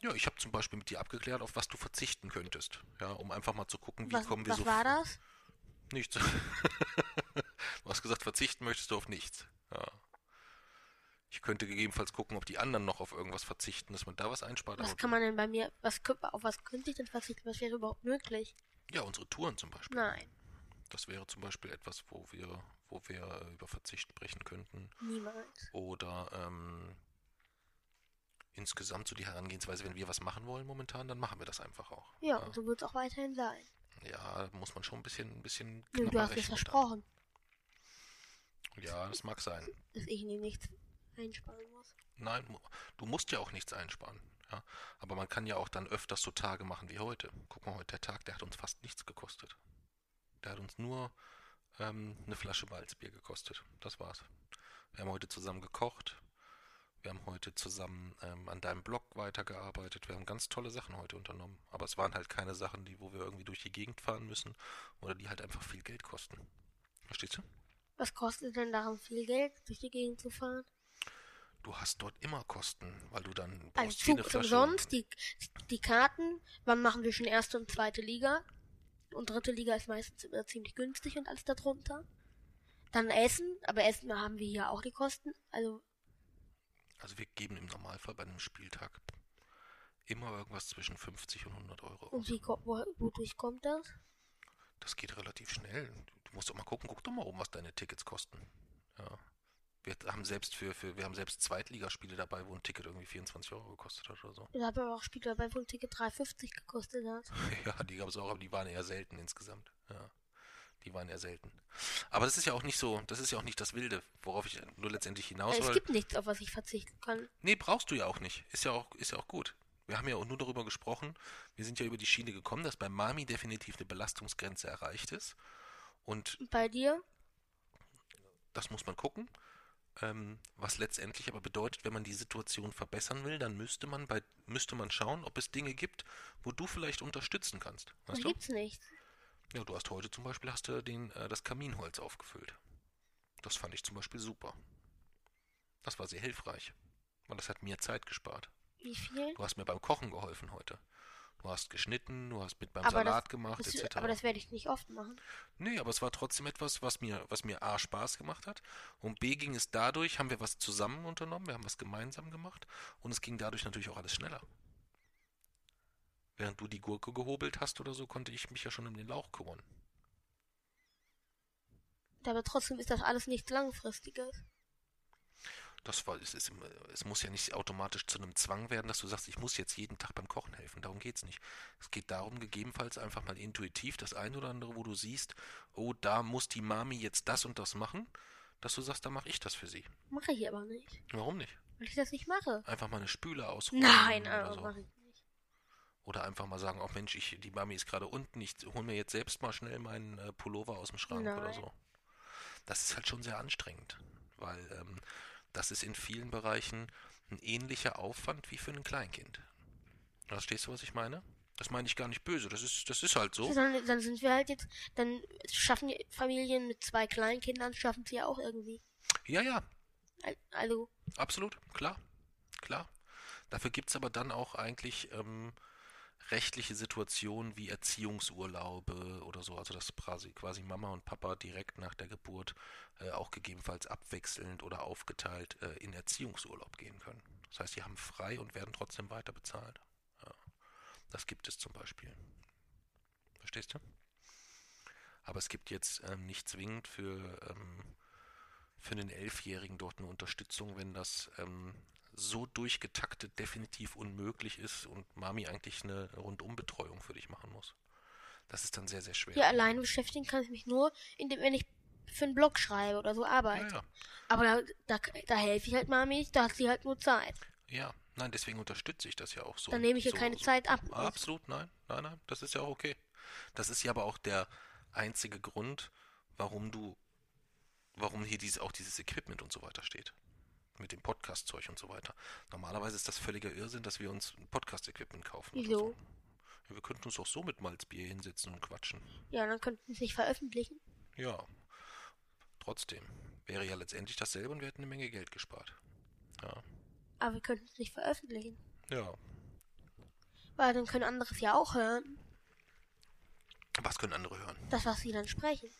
Ja, ich habe zum Beispiel mit dir abgeklärt, auf was du verzichten könntest, ja, um einfach mal zu gucken, wie Was, kommen wir was so war das? Nichts. du hast gesagt, verzichten möchtest du auf nichts. Ja. Ich könnte gegebenenfalls gucken, ob die anderen noch auf irgendwas verzichten, dass man da was einspart. Was kann man denn bei mir, was, auf was könnte ich denn verzichten? Was wäre überhaupt möglich? Ja, unsere Touren zum Beispiel. Nein, Das wäre zum Beispiel etwas, wo wir, wo wir über Verzicht sprechen könnten. niemals. Oder ähm, insgesamt so die Herangehensweise, wenn wir was machen wollen momentan, dann machen wir das einfach auch. Ja, und so wird es auch weiterhin sein. Ja, muss man schon ein bisschen, ein bisschen du hast mir rechnen dann. Ja, das mag sein. dass ich nie nichts einsparen muss. Nein, du musst ja auch nichts einsparen. Ja? Aber man kann ja auch dann öfters so Tage machen wie heute. Guck mal, heute der Tag, der hat uns fast nichts gekostet. Der hat uns nur ähm, eine Flasche Malzbier gekostet. Das war's. Wir haben heute zusammen gekocht. Wir haben heute zusammen ähm, an deinem Blog weitergearbeitet. Wir haben ganz tolle Sachen heute unternommen. Aber es waren halt keine Sachen, die, wo wir irgendwie durch die Gegend fahren müssen oder die halt einfach viel Geld kosten. Verstehst du? Was kostet denn daran viel Geld, durch die Gegend zu fahren? Du hast dort immer Kosten, weil du dann Also brauchst Zug ist umsonst, die, die Karten, wann machen wir schon erste und zweite Liga? Und dritte Liga ist meistens immer ziemlich günstig und alles darunter. Dann Essen, aber Essen haben wir hier auch die Kosten. Also, Also wir geben im Normalfall bei einem Spieltag immer irgendwas zwischen 50 und 100 Euro aus. und wie, ko- wo, wodurch kommt das? Das geht relativ schnell. Du musst doch mal gucken, guck doch mal oben, was deine Tickets kosten. Ja. Wir haben selbst für, für wir haben selbst Zweitligaspiele dabei, wo ein Ticket irgendwie 24 Euro gekostet hat oder so. Da haben wir auch Spiele dabei, wo ein Ticket 3,50 gekostet hat. Ja, die gab es auch, aber die waren eher selten insgesamt. Ja. Die waren eher selten. Aber das ist ja auch nicht so, das ist ja auch nicht das Wilde, worauf ich nur letztendlich hinaus es will. gibt nichts, auf was ich verzichten kann. Nee, brauchst du ja auch nicht. Ist ja auch, ist ja auch gut. Wir haben ja auch nur darüber gesprochen, wir sind ja über die Schiene gekommen, dass bei Mami definitiv eine Belastungsgrenze erreicht ist. Und bei dir? das muss man gucken. Ähm, was letztendlich aber bedeutet, wenn man die Situation verbessern will, dann müsste man bei müsste man schauen, ob es Dinge gibt, wo du vielleicht unterstützen kannst. Da gibt's nichts. Ja, du hast heute zum Beispiel hast du den, äh, das Kaminholz aufgefüllt. Das fand ich zum Beispiel super. Das war sehr hilfreich. Und das hat mir Zeit gespart. Wie viel? Du hast mir beim Kochen geholfen heute. Du hast geschnitten, du hast mit beim Aber Salat das- gemacht, Das, etc. aber das werde ich nicht oft machen. nee, aber es war trotzdem etwas, was mir, was mir A Spaß gemacht hat. Und B ging es dadurch, haben wir was zusammen unternommen, wir haben was gemeinsam gemacht und es ging dadurch natürlich auch alles schneller. Während du die Gurke gehobelt hast oder so, konnte ich mich ja schon um den Lauch kümmern. Aber trotzdem ist das alles nichts Langfristiges. Das war, es, ist, es muss ja nicht automatisch zu einem Zwang werden, dass du sagst, ich muss jetzt jeden Tag beim Kochen helfen. Darum geht's nicht. Es geht darum, gegebenenfalls einfach mal intuitiv das ein oder andere, wo du siehst, oh, da muss die Mami jetzt das und das machen, dass du sagst, da mache ich das für sie. Mache ich aber nicht. Warum nicht? Weil ich das nicht mache. Einfach mal eine Spüle ausräumen Nein, oder aber so. mache ich nicht. Oder einfach mal sagen, oh Mensch, ich, die Mami ist gerade unten, ich hole mir jetzt selbst mal schnell meinen äh, Pullover aus dem Schrank oder Nein. so. Das ist halt schon sehr anstrengend, weil ähm, das ist in vielen Bereichen ein ähnlicher Aufwand wie für ein Kleinkind. Verstehst du, was ich meine? Das meine ich gar nicht böse, das ist, das ist halt so. Dann, dann sind wir halt jetzt, dann schaffen die Familien mit zwei Kleinkindern, schaffen sie ja auch irgendwie. Ja, ja, Al- Also, absolut, klar, klar. Dafür gibt es aber dann auch eigentlich ähm, rechtliche Situationen wie Erziehungsurlaube oder so, also dass quasi, Mama und Papa direkt nach der Geburt äh, auch gegebenenfalls abwechselnd oder aufgeteilt äh, in Erziehungsurlaub gehen können. Das heißt, die haben frei und werden trotzdem weiter bezahlt. Ja. Das gibt es zum Beispiel. Verstehst du? Aber es gibt jetzt ähm, nicht zwingend für, ähm, für den Elfjährigen dort eine Unterstützung, wenn das ähm, so durchgetaktet definitiv unmöglich ist und Mami eigentlich eine Rundumbetreuung für dich machen muss. Das ist dann sehr, sehr schwer. Ja, allein beschäftigen kann ich mich nur, indem wenn ich für einen Blog schreibe oder so arbeite. Ja, ja. Aber da, da, da helfe ich halt Mami, da hat sie halt nur Zeit. Ja, nein, deswegen unterstütze ich das ja auch so. Dann nehme ich ja so, keine so. Zeit ab. Absolut, nein, nein, nein, das ist ja auch okay. Das ist ja aber auch der einzige Grund, warum du, warum hier diese, auch dieses Equipment und so weiter steht mit dem Podcast-Zeug und so weiter. Normalerweise ist das völliger Irrsinn, dass wir uns ein Podcast-Equipment kaufen. Wieso? So. Ja, wir könnten uns auch so mit Malzbier hinsetzen und quatschen. Ja, dann könnten wir es nicht veröffentlichen. Ja. Trotzdem. Wäre ja letztendlich dasselbe und wir hätten eine Menge Geld gespart. Ja. Aber wir könnten es nicht veröffentlichen. Ja. Weil dann können andere es ja auch hören. Was können andere hören? Das, was sie dann sprechen.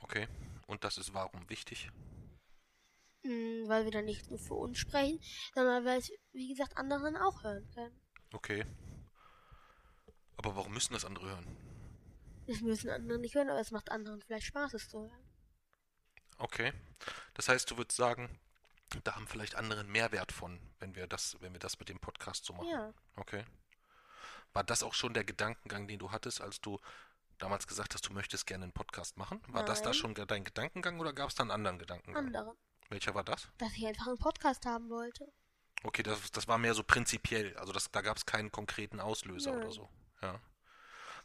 Okay. Und das ist warum wichtig? Hm, weil wir dann nicht nur für uns sprechen, sondern weil es, wie gesagt, anderen auch hören können. Okay. Aber warum müssen das andere hören? Es müssen andere nicht hören, aber es macht anderen vielleicht Spaß, es zu hören. Okay. Das heißt, du würdest sagen, da haben vielleicht andere einen Mehrwert von, wenn wir das, wenn wir das mit dem Podcast so machen. Ja. Okay. War das auch schon der Gedankengang, den du hattest, als du damals gesagt hast, du möchtest gerne einen Podcast machen? War Nein. das da schon dein Gedankengang oder gab es da einen anderen Gedankengang? Anderen. Welcher war das? Dass ich einfach einen Podcast haben wollte. Okay, das, das war mehr so prinzipiell. Also das, da gab es keinen konkreten Auslöser Nein. oder so. Ja.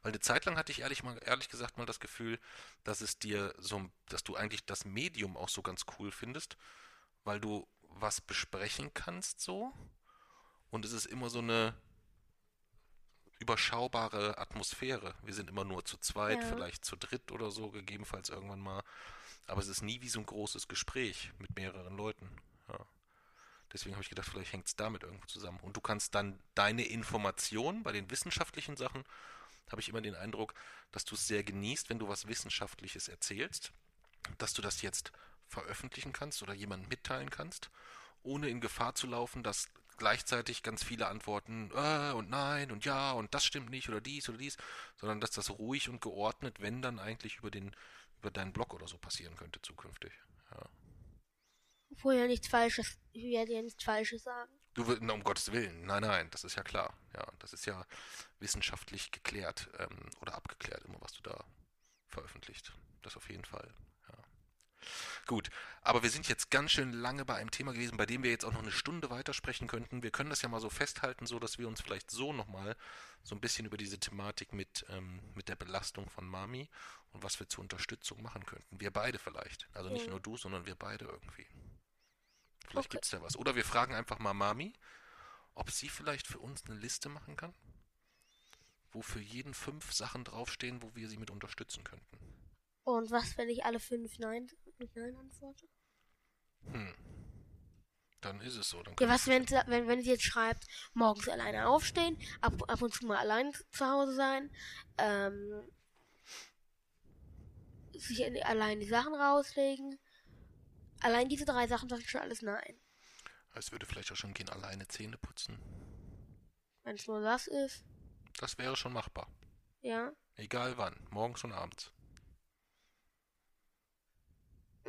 Weil eine Zeit lang hatte ich ehrlich mal, ehrlich gesagt mal das Gefühl, dass es dir so, dass du eigentlich das Medium auch so ganz cool findest, weil du was besprechen kannst so. Und es ist immer so eine überschaubare Atmosphäre. Wir sind immer nur zu zweit, ja. vielleicht zu dritt oder so, gegebenenfalls irgendwann mal. Aber es ist nie wie so ein großes Gespräch mit mehreren Leuten. Ja. Deswegen habe ich gedacht, vielleicht hängt es damit irgendwo zusammen. Und du kannst dann deine Informationen bei den wissenschaftlichen Sachen, habe ich immer den Eindruck, dass du es sehr genießt, wenn du was Wissenschaftliches erzählst, dass du das jetzt veröffentlichen kannst oder jemandem mitteilen kannst, ohne in Gefahr zu laufen, dass gleichzeitig ganz viele Antworten äh, und nein und ja und das stimmt nicht oder dies oder dies, sondern dass das ruhig und geordnet, wenn dann eigentlich über den über deinen Blog oder so passieren könnte zukünftig. Ja. Obwohl ja nichts Falsches, ich werde ja nichts Falsches sagen. Du willst, um Gottes Willen, nein, nein, das ist ja klar. Ja, das ist ja wissenschaftlich geklärt ähm, oder abgeklärt, immer was du da veröffentlicht. Das auf jeden Fall. Gut, aber wir sind jetzt ganz schön lange bei einem Thema gewesen, bei dem wir jetzt auch noch eine Stunde weitersprechen könnten. Wir können das ja mal so festhalten, so dass wir uns vielleicht so nochmal so ein bisschen über diese Thematik mit, ähm, mit der Belastung von Mami und was wir zur Unterstützung machen könnten. Wir beide vielleicht. Also nicht ja. nur du, sondern wir beide irgendwie. Vielleicht okay. gibt es ja was. Oder wir fragen einfach mal Mami, ob sie vielleicht für uns eine Liste machen kann, wo für jeden fünf Sachen draufstehen, wo wir sie mit unterstützen könnten. Und was, wenn ich alle fünf Nein mit Nein antworte? Hm. Dann ist es so. Dann ja, was, wenn, wenn, wenn sie jetzt schreibt, morgens alleine aufstehen, ab, ab und zu mal allein zu Hause sein, ähm, sich allein die Sachen rauslegen. Allein diese drei Sachen sagt schon alles nein. Es würde vielleicht auch schon gehen, alleine Zähne putzen. Wenn es nur das ist. Das wäre schon machbar. Ja. Egal wann, morgens und abends.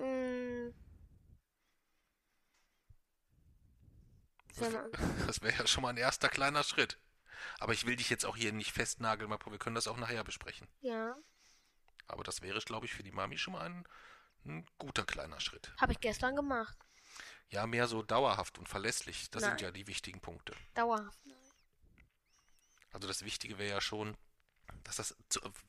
Mm. Das, wäre ja schon mal ein erster kleiner Schritt. Aber ich will dich jetzt auch hier nicht festnageln, wir können das auch nachher besprechen. Ja. Aber das wäre, glaube ich, für die Mami schon mal ein, ein guter kleiner Schritt. Habe ich gestern gemacht. Ja, mehr so dauerhaft und verlässlich. Das nein. sind ja die wichtigen Punkte. Dauerhaft, nein. Also das Wichtige wäre ja schon, dass das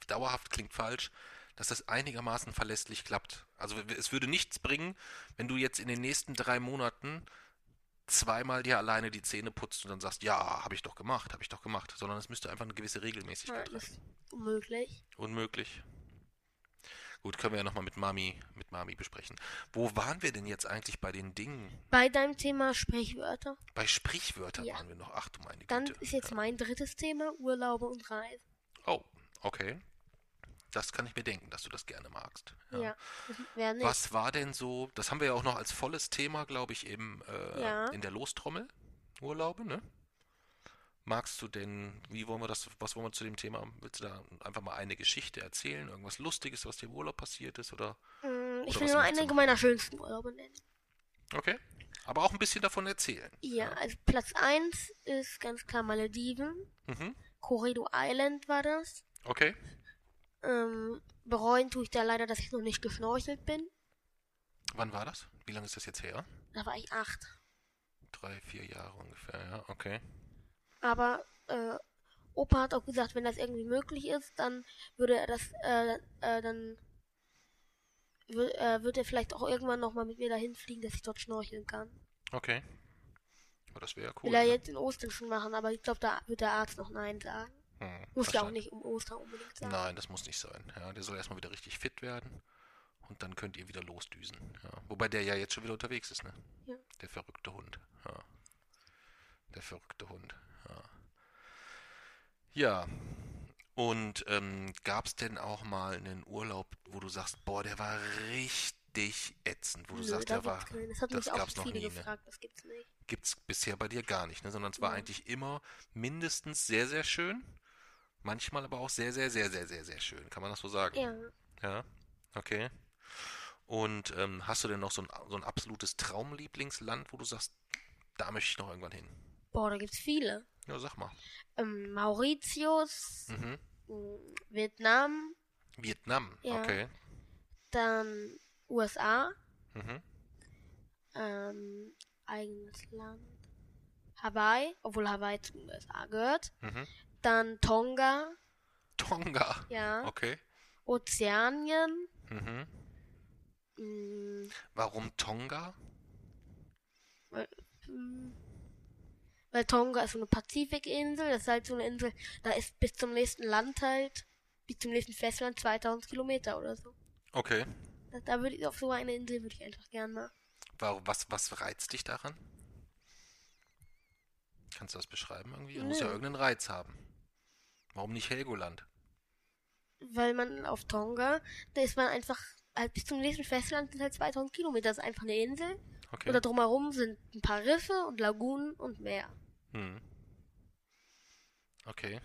dauerhaft klingt falsch, dass das einigermaßen verlässlich klappt. Also es würde nichts bringen, wenn du jetzt in den nächsten drei Monaten zweimal dir alleine die Zähne putzt und dann sagst, ja, habe ich doch gemacht, habe ich doch gemacht, sondern es müsste einfach eine gewisse Regelmäßigkeit ja, das ist unmöglich. Unmöglich. Gut, können wir ja nochmal mit Mami, mit Mami besprechen. Wo waren wir denn jetzt eigentlich bei den Dingen? Bei deinem Thema Sprichwörter. Bei Sprichwörtern Ja. waren wir noch. Ach du meine Güte. Dann ist jetzt mein drittes Thema Urlaube und Reisen. Oh, okay. Das kann ich mir denken, dass du das gerne magst. Ja. das wäre nicht. Was war denn so, das haben wir ja auch noch als volles Thema, glaube ich, im, äh, Ja. in der Lostrommel, Urlaube, ne? Magst du denn, wie wollen wir das, was wollen wir zu dem Thema, willst du da einfach mal eine Geschichte erzählen, irgendwas Lustiges, was dir im Urlaub passiert ist, oder? Mm, Ich Oder will nur einige meiner schönsten Urlaube nennen. Okay. Aber auch ein bisschen davon erzählen. Ja, also Platz 1 ist ganz klar Malediven. Mhm. Corrido Island war das. Okay. Ähm, bereuen tue ich da leider, dass ich noch nicht geschnorchelt bin. Wann war das? Wie lange ist das jetzt her? Da war ich acht. Drei, vier Jahre ungefähr, ja, okay. Aber äh, Opa hat auch gesagt, wenn das irgendwie möglich ist, dann würde er das, äh, äh, dann wür- äh, wird er vielleicht auch irgendwann nochmal mit mir dahin fliegen, dass ich dort schnorcheln kann. Okay. Aber das wäre ja cool. Will er ne? jetzt in Ostern schon machen, aber ich glaube, da wird der Arzt noch Nein sagen. Hm, Muss ja auch nicht um Ostern unbedingt sein. Nein, das muss nicht sein. Ja, der soll erstmal wieder richtig fit werden und dann könnt ihr wieder losdüsen. Ja. Wobei der ja jetzt schon wieder unterwegs ist, ne? Ja. Der verrückte Hund. Ja. Der verrückte Hund. Ja. Ja. Und ähm, gab es denn auch mal einen Urlaub, wo du sagst, boah, der war richtig ätzend, wo du Nö, sagst, der war. keinen. Das hat das mich auch gab's noch viele nie, ne? gefragt, das gibt's nicht. Gibt's bisher bei dir gar nicht, ne? Sondern es war Ja. eigentlich immer mindestens sehr, sehr schön. Manchmal aber auch sehr, sehr, sehr, sehr, sehr, sehr schön. Kann man das so sagen? Ja, Ja, okay. Und ähm, hast du denn noch so ein, so ein absolutes Traumlieblingsland, wo du sagst, da möchte ich noch irgendwann hin? boah, da gibt's viele. Ja, sag mal. Ähm, Mauritius, Mhm. mh, Vietnam, Vietnam, Ja. okay. dann USA, Mhm. ähm, eigenes Land, Hawaii, obwohl Hawaii zu den USA gehört, Mhm. Dann Tonga, Tonga, ja, okay. Ozeanien, Mhm. mh, Warum Tonga? mh, weil Tonga ist so eine Pazifikinsel, das ist halt so eine Insel, da ist bis zum nächsten Land halt, bis zum nächsten Festland 2000 Kilometer oder so. Okay. Da, da würde ich, auf so eine Insel würde ich einfach gerne mal. Warum, was, was reizt dich daran? Kannst du das beschreiben irgendwie? Du musst ja irgendeinen Reiz haben. Warum nicht Helgoland? Weil man auf Tonga, da ist man einfach, halt bis zum nächsten Festland sind halt 2000 Kilometer, das ist einfach eine Insel. Okay. Und da drumherum sind ein paar Riffe und Lagunen und Meer. Hm. Okay.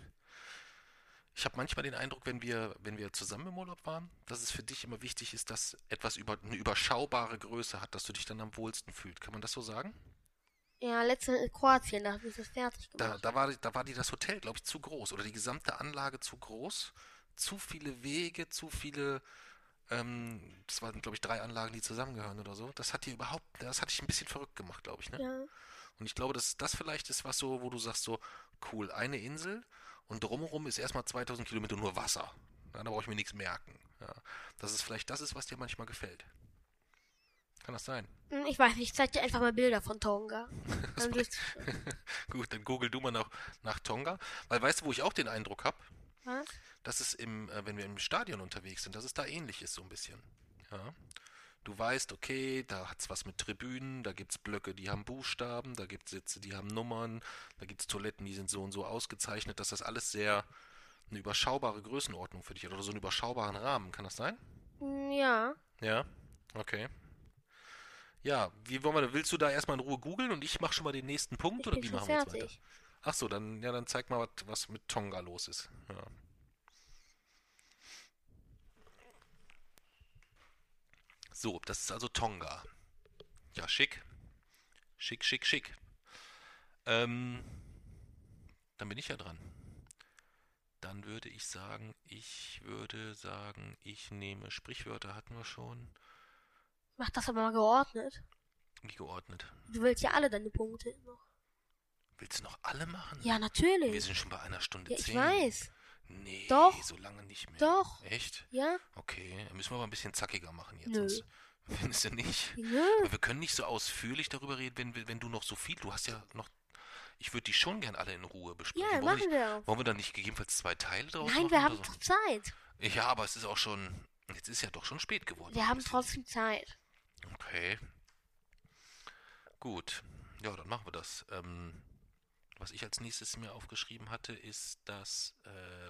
Ich habe manchmal den Eindruck, wenn wir, wenn wir zusammen im Urlaub waren, dass es für dich immer wichtig ist, dass etwas über eine überschaubare Größe hat, dass du dich dann am wohlsten fühlst. Kann man das so sagen? Ja, letztens in Kroatien, da habe ich das fertig Da, gemacht. da war, da war dir das Hotel, glaube ich, zu groß oder die gesamte Anlage zu groß. Zu viele Wege, zu viele, ähm, das waren, glaube ich, drei Anlagen, die zusammengehören oder so. Das hat dir überhaupt, das hat dich ein bisschen verrückt gemacht, glaube ich, ne? ja. Und ich glaube, dass das vielleicht ist was so, wo du sagst so, cool, eine Insel und drumherum ist erstmal 2000 Kilometer nur Wasser. Ja, da brauche ich mir nichts merken. Ja, dass es vielleicht das ist, was dir manchmal gefällt. Kann das sein? Hm, Ich weiß nicht, ich zeig dir einfach mal Bilder von Tonga. Dann Gut, dann google du mal nach, nach Tonga. Weil weißt du, wo ich auch den Eindruck habe, dass es im, äh, wenn wir im Stadion unterwegs sind, dass es da ähnlich ist so ein bisschen. Ja. Du weißt, okay, da hat es was mit Tribünen, da gibt es Blöcke, die haben Buchstaben, da gibt es Sitze, die haben Nummern, da gibt es Toiletten, die sind so und so ausgezeichnet, dass das alles sehr eine überschaubare Größenordnung für dich hat oder so einen überschaubaren Rahmen. Kann das sein? Hm, Ja. Ja, okay. Ja, wie wollen wir, willst du da erstmal in Ruhe googeln und ich mache schon mal den nächsten Punkt Ich oder wie machen wir jetzt weiter? Ach so, dann ja, dann zeig mal, was, was mit Tonga los ist. Ja. So, das ist also Tonga. Ja, schick. Schick, schick, schick. Ähm, dann bin ich ja dran. Dann würde ich sagen, ich würde sagen, ich nehme Sprichwörter hatten wir schon. Mach das aber mal geordnet. Wie geordnet. Du willst ja alle deine Punkte noch. Willst du noch alle machen? Ja, Wir natürlich. sind schon bei einer Stunde Ja, ich zehn. weiß. Nee, Doch. so lange nicht mehr. Doch. Echt? Ja? Okay, dann müssen wir aber ein bisschen zackiger machen jetzt. Nö. Sonst findest du nicht. Nö. Aber wir können nicht so ausführlich darüber reden, wenn, wir- wenn du noch so viel, du hast ja noch, ich würde die schon gern alle in Ruhe besprechen. Ja, wollen, wir machen nicht, wir auch. wollen wir dann nicht gegebenenfalls zwei Teile draus Nein, machen wir oder haben so? doch Zeit. Ja, aber es ist auch schon, Jetzt ist ja doch schon spät geworden. Wir haben trotzdem Zeit. Okay. Gut. Ja, dann machen wir das. Ähm, was ich als nächstes mir aufgeschrieben hatte, ist, dass, äh,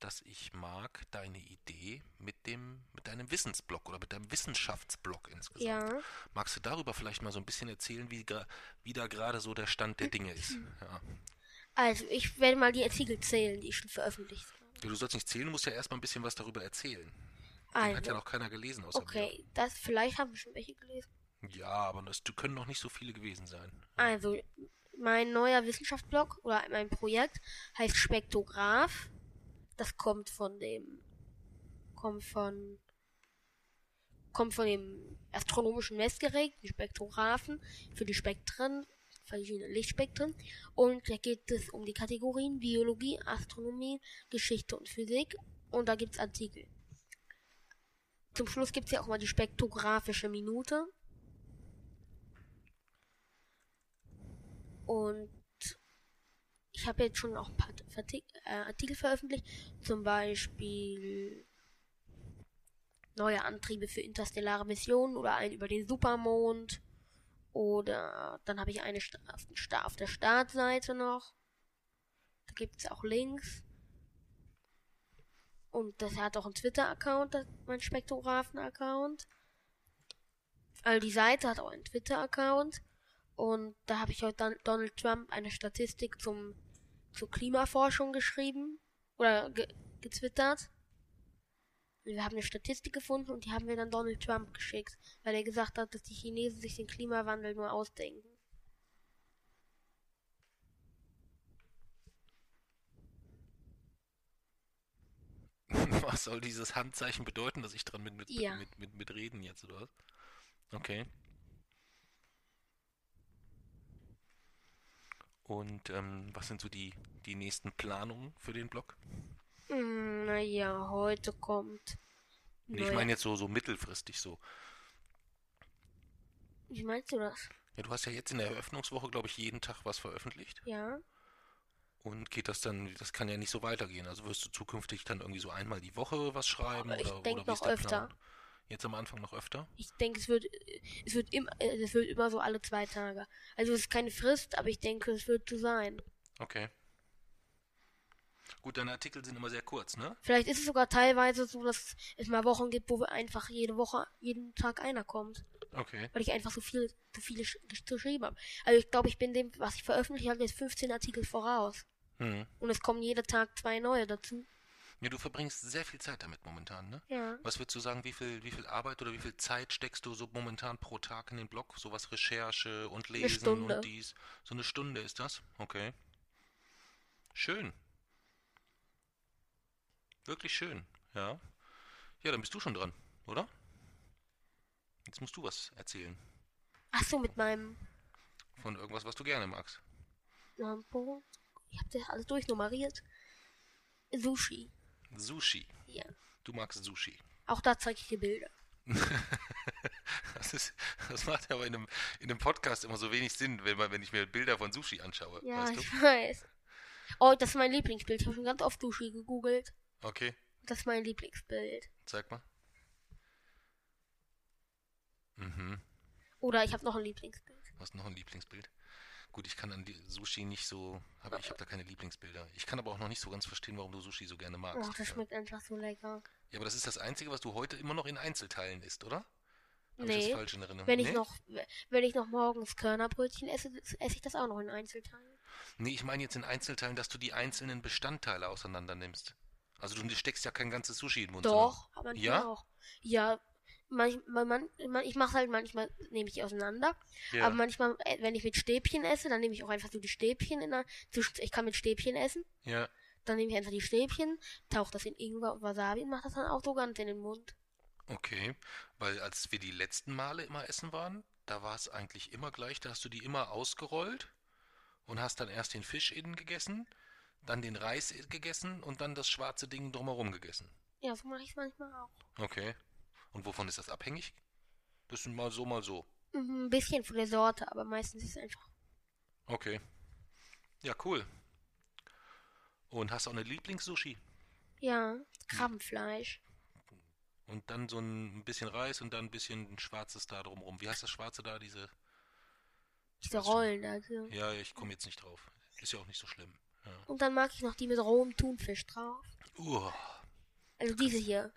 dass ich mag deine Idee mit dem, mit deinem Wissensblock oder mit deinem Wissenschaftsblock insgesamt. Ja. Magst du darüber vielleicht mal so ein bisschen erzählen, wie, wie da gerade so der Stand der Dinge ist? Ja. Also, ich werde mal die Artikel zählen, die ich schon veröffentlicht habe. Ja, Du sollst nicht zählen, du musst ja erstmal ein bisschen was darüber erzählen. Den hat ja Also, noch keiner gelesen außer okay, das vielleicht haben wir schon welche gelesen. mir. Ja, aber das können noch nicht so viele gewesen sein. Also, mein neuer Wissenschaftsblog oder mein Projekt heißt Spektrograph. Das kommt von dem, kommt von, kommt von dem astronomischen Messgerät, den Spektrographen, für die Spektren, verschiedene Lichtspektren. Und da geht es um die Kategorien Biologie, Astronomie, Geschichte und Physik. Und da gibt's Artikel. Zum Schluss gibt's ja auch mal die spektrographische Minute. Und ich habe jetzt schon auch ein paar äh, Artikel veröffentlicht, zum Beispiel neue Antriebe für interstellare Missionen oder einen über den Supermond. Oder dann habe ich eine auf der Startseite noch. Da gibt es auch Links. Und das hat auch einen Twitter-Account, mein Spektrographen-Account. Also die Seite hat auch einen Twitter-Account. Und da habe ich heute dann Donald Trump eine Statistik zum, zur Klimaforschung geschrieben oder ge getwittert. Wir haben eine Statistik gefunden und die haben wir dann Donald Trump geschickt, weil er gesagt hat, dass die Chinesen sich den Klimawandel nur ausdenken. Was soll dieses Handzeichen bedeuten, dass ich dran mit, mit, Ja. mit, mit, mit reden jetzt, oder was? Okay. Und ähm, was sind so die, die nächsten Planungen für den Blog? Hm, naja, heute kommt. Nee, ich meine jetzt so, so mittelfristig so. Wie meinst du das? Ja, du hast ja jetzt in der Eröffnungswoche, glaube ich, jeden Tag was veröffentlicht. Ja. Und geht das dann, das kann ja nicht so weitergehen. Also wirst du zukünftig dann irgendwie so einmal die Woche was schreiben Aber ich oder, denk oder wie ist noch öfter. Plan? Jetzt am Anfang noch öfter? Ich denke, es wird, es wird immer, es wird immer so alle zwei Tage. Also es ist keine Frist, aber ich denke, es wird so sein. Okay. Gut, deine Artikel sind immer sehr kurz, ne? Vielleicht ist es sogar teilweise so, dass es mal Wochen gibt, wo einfach jede Woche, jeden Tag einer kommt. Okay. Weil ich einfach so viel, so viele sch- geschrieben habe. Also ich glaube, ich bin dem, was ich veröffentlicht habe, jetzt 15 Artikel voraus. Hm. Und es kommen jeden Tag zwei neue dazu. Ja, du verbringst sehr viel Zeit damit momentan, ne? Ja. Was würdest du sagen, wie viel, wie viel Arbeit oder wie viel Zeit steckst du so momentan pro Tag in den Blog? Sowas Recherche und Lesen und dies. So eine Stunde ist das? Okay. Schön. Wirklich schön, ja. Ja, dann bist du schon dran, oder? Jetzt musst du was erzählen. Ach so, mit meinem Von irgendwas, was du gerne magst. Lampo. Ich habe das alles durchnummeriert. Sushi. Sushi. Ja. Du magst Sushi. Auch da zeige ich dir Bilder. Das, ist, das macht aber in einem, in einem Podcast immer so wenig Sinn, wenn, man, wenn ich mir Bilder von Sushi anschaue. Ja, weißt du? ich weiß. Oh, das ist mein Lieblingsbild. Ich habe schon ganz oft Sushi gegoogelt. Okay, Das ist mein Lieblingsbild. zeig mal. Mhm. Oder ich habe noch ein Lieblingsbild. Du hast noch ein Lieblingsbild. Gut, ich kann an die Sushi nicht so, aber ich habe da keine Lieblingsbilder. Ich kann aber auch noch nicht so ganz verstehen, warum du Sushi so gerne magst. Oh, das schmeckt einfach so lecker. ja, aber das ist das Einzige, was du heute immer noch in Einzelteilen isst, oder? Hab ich das Nee. falsch in Erinnerung? Wenn ich nee? noch, wenn ich noch morgens Körnerbrötchen esse, esse ich das auch noch in Einzelteilen. Nee, ich meine jetzt in Einzelteilen, dass du die einzelnen Bestandteile auseinander nimmst. Also du steckst ja kein ganzes Sushi in den Mund. Doch, aber Ja? auch. Ja, manchmal, man, man, ich mache halt manchmal, nehme ich die auseinander. Ja. Aber manchmal, äh, wenn ich mit Stäbchen esse, dann nehme ich auch einfach so die Stäbchen in der, ich kann mit Stäbchen essen. ja. Dann nehme ich einfach die Stäbchen, tauche das in Ingwer und Wasabi und mache das dann auch so ganz in den Mund. Okay, weil als wir die letzten Male immer essen waren, da war es eigentlich immer gleich, da hast du die immer ausgerollt und hast dann erst den Fisch innen gegessen, dann den Reis gegessen und dann das schwarze Ding drumherum gegessen. Ja, so mache ich es manchmal auch. Okay. Und wovon ist das abhängig? Das ist mal so, mal so. Mhm, Ein bisschen von der Sorte, aber meistens ist es einfach. Okay. Ja, cool. Und hast du auch eine Lieblings-Sushi? Ja, Krabbenfleisch. Und dann so ein bisschen Reis und dann ein bisschen schwarzes da drumrum. Wie heißt das schwarze da? Diese. Diese Rollen also. Ja, ich komme jetzt nicht drauf. Ist ja auch nicht so schlimm. Ja. Und dann mag ich noch die mit rohem Thunfisch drauf. Uah. Also diese hier.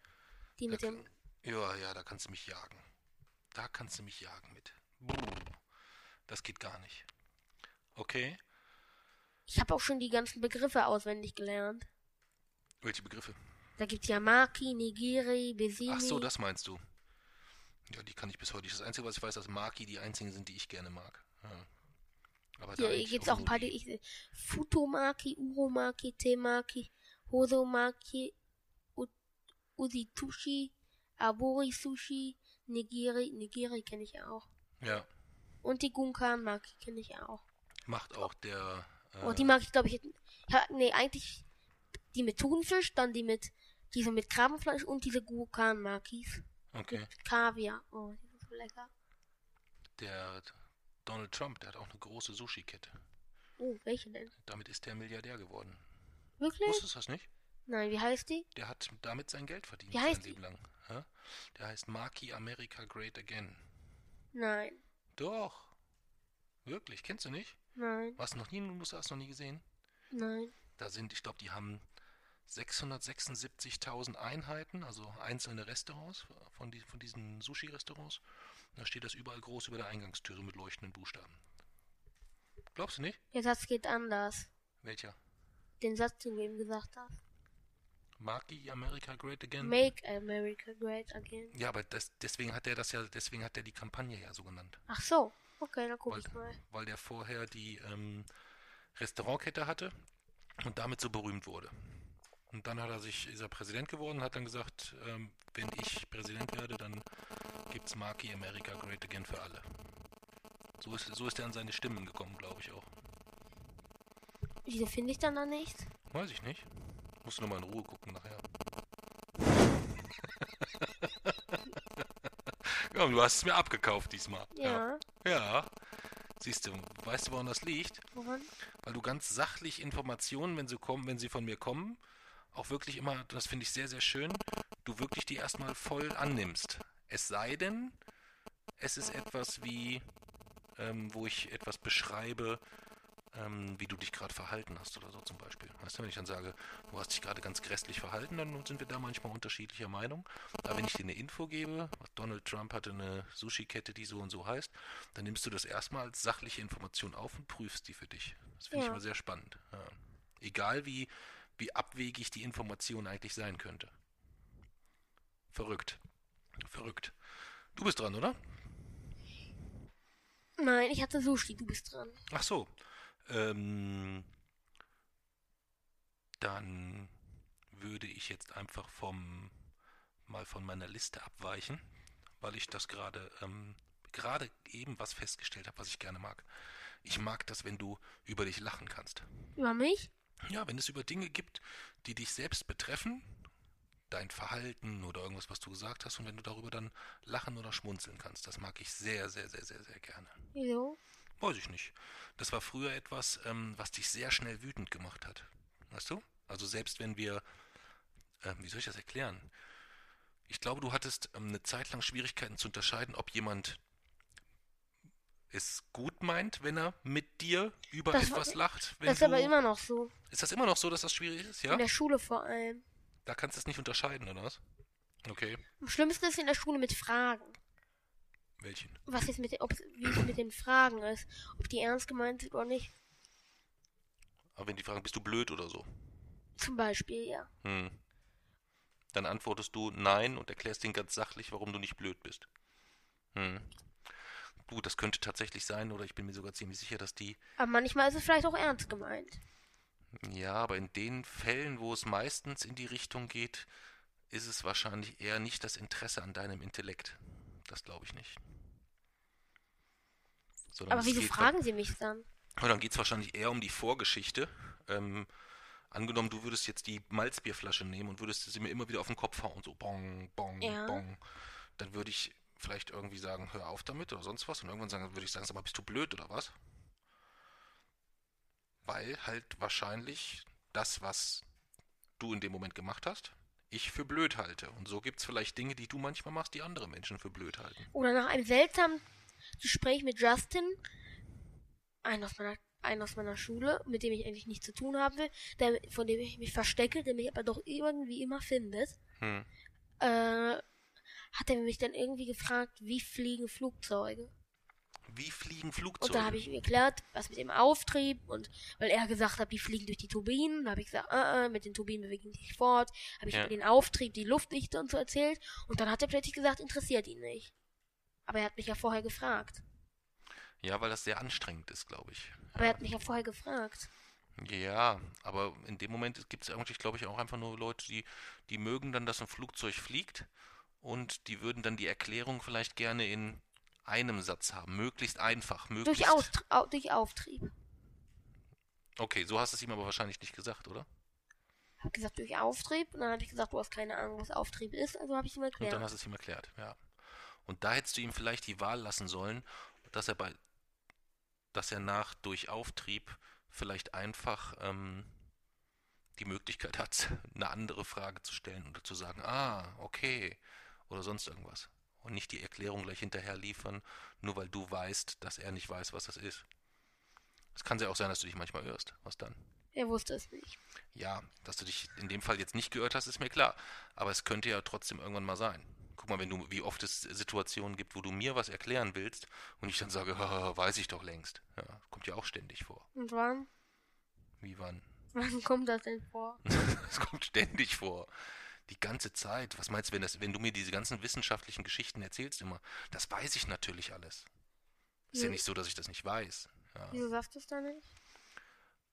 Die mit dem. Ja, ja, da kannst du mich jagen. Da kannst du mich jagen mit. Das geht gar nicht. Okay. Ich habe auch schon die ganzen Begriffe auswendig gelernt. Welche Begriffe? Da gibt's ja Maki, Nigiri, Besini. Ach so, das meinst du. Ja, die kann ich bis heute nicht. Das Einzige, was ich weiß, dass Maki die einzigen sind, die ich gerne mag. Ja. Aber da Hier gibt's auch ein paar, die ich. Futomaki, Uromaki, Temaki, Hosomaki, Usitushi, Abori Sushi, Nigiri. Nigiri kenne ich auch. Ja, Und die Gunkan Maki kenne ich auch. macht auch der. Äh, Oh, die mag ich, glaube ich. Ja, nee, eigentlich die mit Thunfisch, dann die mit. Diese mit Krabbenfleisch und diese Gunkan Makis. okay. Mit Kaviar. Oh, die sind so lecker. Der Donald Trump, der hat auch eine große Sushi-Kette. Oh, welche denn? Damit ist der Milliardär geworden. Wirklich? Wusstest du das nicht? Nein, wie heißt die? Der hat damit sein Geld verdient. Wie sein heißt die? Leben lang. Der heißt Maki America Great Again. Nein, Doch. Wirklich, kennst du nicht? nein, du noch nie, du hast noch nie gesehen? nein. Da sind, ich glaube, die haben 676.000 Einheiten, also einzelne Restaurants von, die, von diesen Sushi-Restaurants. Da steht das überall groß über der Eingangstüre mit leuchtenden Buchstaben. Glaubst du nicht? Der Satz geht anders. Welcher? Den Satz, den du eben gesagt hast. Maki America Great Again? Make America Great Again. ja, aber das, deswegen hat er das ja, deswegen hat er die Kampagne ja so genannt. Ach so. Okay, dann guck Weil, ich mal. weil der vorher die ähm, Restaurantkette hatte und damit so berühmt wurde. Und dann hat er sich, ist er Präsident geworden, hat dann gesagt, ähm, wenn ich Präsident werde, dann gibt's Maki America Great Again für alle. So ist, so ist er an seine Stimmen gekommen, glaube ich auch. Wieso finde ich dann da nichts? Weiß ich nicht. Musst du nochmal in Ruhe gucken nachher. ja, du hast es mir abgekauft diesmal. Ja. Ja. Siehst du, weißt du, woran das liegt? Woran? weil du ganz sachlich Informationen, wenn sie kommen, wenn sie von mir kommen, auch wirklich immer, das finde ich sehr, sehr schön, du wirklich die erstmal voll annimmst. Es sei denn, es ist etwas wie, ähm, wo ich etwas beschreibe, ähm, wie du dich gerade verhalten hast oder so zum Beispiel. Weißt du, wenn ich dann sage, du hast dich gerade ganz grässlich verhalten, dann sind wir da manchmal unterschiedlicher Meinung. Aber wenn ich dir eine Info gebe, Donald Trump hatte eine Sushi-Kette, die so und so heißt, dann nimmst du das erstmal als sachliche Information auf und prüfst die für dich. Das finde ich Ja. immer sehr spannend. Ja. Egal wie, wie abwegig die Information eigentlich sein könnte. Verrückt. Verrückt. Du bist dran, oder? Nein, ich hatte Sushi, du bist dran. Ach so. Ähm, dann würde ich jetzt einfach vom mal von meiner Liste abweichen, weil ich das gerade ähm, gerade eben was festgestellt habe, was ich gerne mag. Ich mag das, wenn du über dich lachen kannst. Über mich? Ja, wenn es über Dinge gibt, die dich selbst betreffen, dein Verhalten oder irgendwas, was du gesagt hast, und wenn du darüber dann lachen oder schmunzeln kannst, das mag ich sehr, sehr, sehr, sehr, sehr gerne. Wieso? Weiß ich nicht. Das war früher etwas, ähm, was dich sehr schnell wütend gemacht hat. Weißt du? Also selbst wenn wir, ähm, wie soll ich das erklären? Ich glaube, du hattest ähm, eine Zeit lang Schwierigkeiten zu unterscheiden, ob jemand es gut meint, wenn er mit dir über Das war- etwas lacht. Wenn Das ist du, aber immer noch so. ist das immer noch so, dass das schwierig ist? Ja? In der Schule vor allem. Da kannst du es nicht unterscheiden, oder was? Okay. Am schlimmsten ist in der Schule mit Fragen. Welchen? Was jetzt mit den, ob, wie es mit den Fragen ist. Ob die ernst gemeint sind oder nicht. Aber wenn die fragen, bist du blöd oder so? Zum Beispiel, ja. Hm. Dann antwortest du nein und erklärst denen ganz sachlich, warum du nicht blöd bist. Hm. Gut, das könnte tatsächlich sein, oder ich bin mir sogar ziemlich sicher, dass die. Aber manchmal ist es vielleicht auch ernst gemeint. Ja, aber in den Fällen, wo es meistens in die Richtung geht, ist es wahrscheinlich eher nicht das Interesse an deinem Intellekt. Das glaube ich nicht. Sondern Aber es wieso fragen sie mich dann? Und dann geht es wahrscheinlich eher um die Vorgeschichte. Ähm, angenommen, du würdest jetzt die Malzbierflasche nehmen und würdest sie mir immer wieder auf den Kopf hauen, so bong, bong, Ja. bong. Dann würde ich vielleicht irgendwie sagen, hör auf damit oder sonst was. Und irgendwann sagen, würde ich sagen, sag mal, bist du blöd oder was? Weil halt wahrscheinlich das, was du in dem Moment gemacht hast, ich für blöd halte. Und so gibt es vielleicht Dinge, die du manchmal machst, die andere Menschen für blöd halten. Oder nach einem seltsamen Gespräch mit Justin, einen aus meiner, einen aus meiner Schule, mit dem ich eigentlich nichts zu tun habe, der, von dem ich mich verstecke, der mich aber doch irgendwie immer findet, Hm. äh, hat er mich dann irgendwie gefragt, wie fliegen Flugzeuge? Wie fliegen Und Flugzeuge? da habe ich ihm erklärt, was mit dem Auftrieb und weil er gesagt hat, die fliegen durch die Turbinen, da habe ich gesagt, äh, äh, mit den Turbinen bewegen die sich fort, habe ich Ja. ihm den Auftrieb, die Luftdichte und so erzählt und dann hat er plötzlich gesagt, interessiert ihn nicht. Aber er hat mich ja vorher gefragt. ja, weil das sehr anstrengend ist, glaube ich. Aber er hat mich ja vorher gefragt. Ja, aber in dem Moment gibt es eigentlich, glaube ich, auch einfach nur Leute, die, die mögen dann, dass ein Flugzeug fliegt und die würden dann die Erklärung vielleicht gerne in einem Satz haben. Möglichst einfach, möglichst. Durch, Austr au durch Auftrieb. Okay, so hast du es ihm aber wahrscheinlich nicht gesagt, oder? Hab gesagt, durch Auftrieb. Und dann habe ich gesagt, du hast keine Ahnung, was Auftrieb ist. Also habe ich ihm Und dann erklärt. hast du es ihm erklärt, ja. Und da hättest du ihm vielleicht die Wahl lassen sollen, dass er bei, dass er nach durch Auftrieb vielleicht einfach ähm, die Möglichkeit hat, eine andere Frage zu stellen oder zu sagen, ah, okay, oder sonst irgendwas. Und nicht die Erklärung gleich hinterher liefern, nur weil du weißt, dass er nicht weiß, was das ist. Es kann ja auch sein, dass du dich manchmal irrst. Was dann? Er wusste es nicht. Ja, dass du dich in dem Fall jetzt nicht geirrt hast, ist mir klar. Aber es könnte ja trotzdem irgendwann mal sein. Guck mal, wenn du, wie oft es Situationen gibt, wo du mir was erklären willst und ich dann sage, "Haha, weiß ich doch längst. Ja, kommt ja auch ständig vor. Und wann? Wie wann? Wann kommt das denn vor? Es kommt ständig vor. Die ganze Zeit. Was meinst du, wenn, das, wenn du mir diese ganzen wissenschaftlichen Geschichten erzählst immer? Das weiß ich natürlich alles. Ist ja Ja. nicht so, dass ich das nicht weiß. Ja. Wieso sagst du es dann nicht?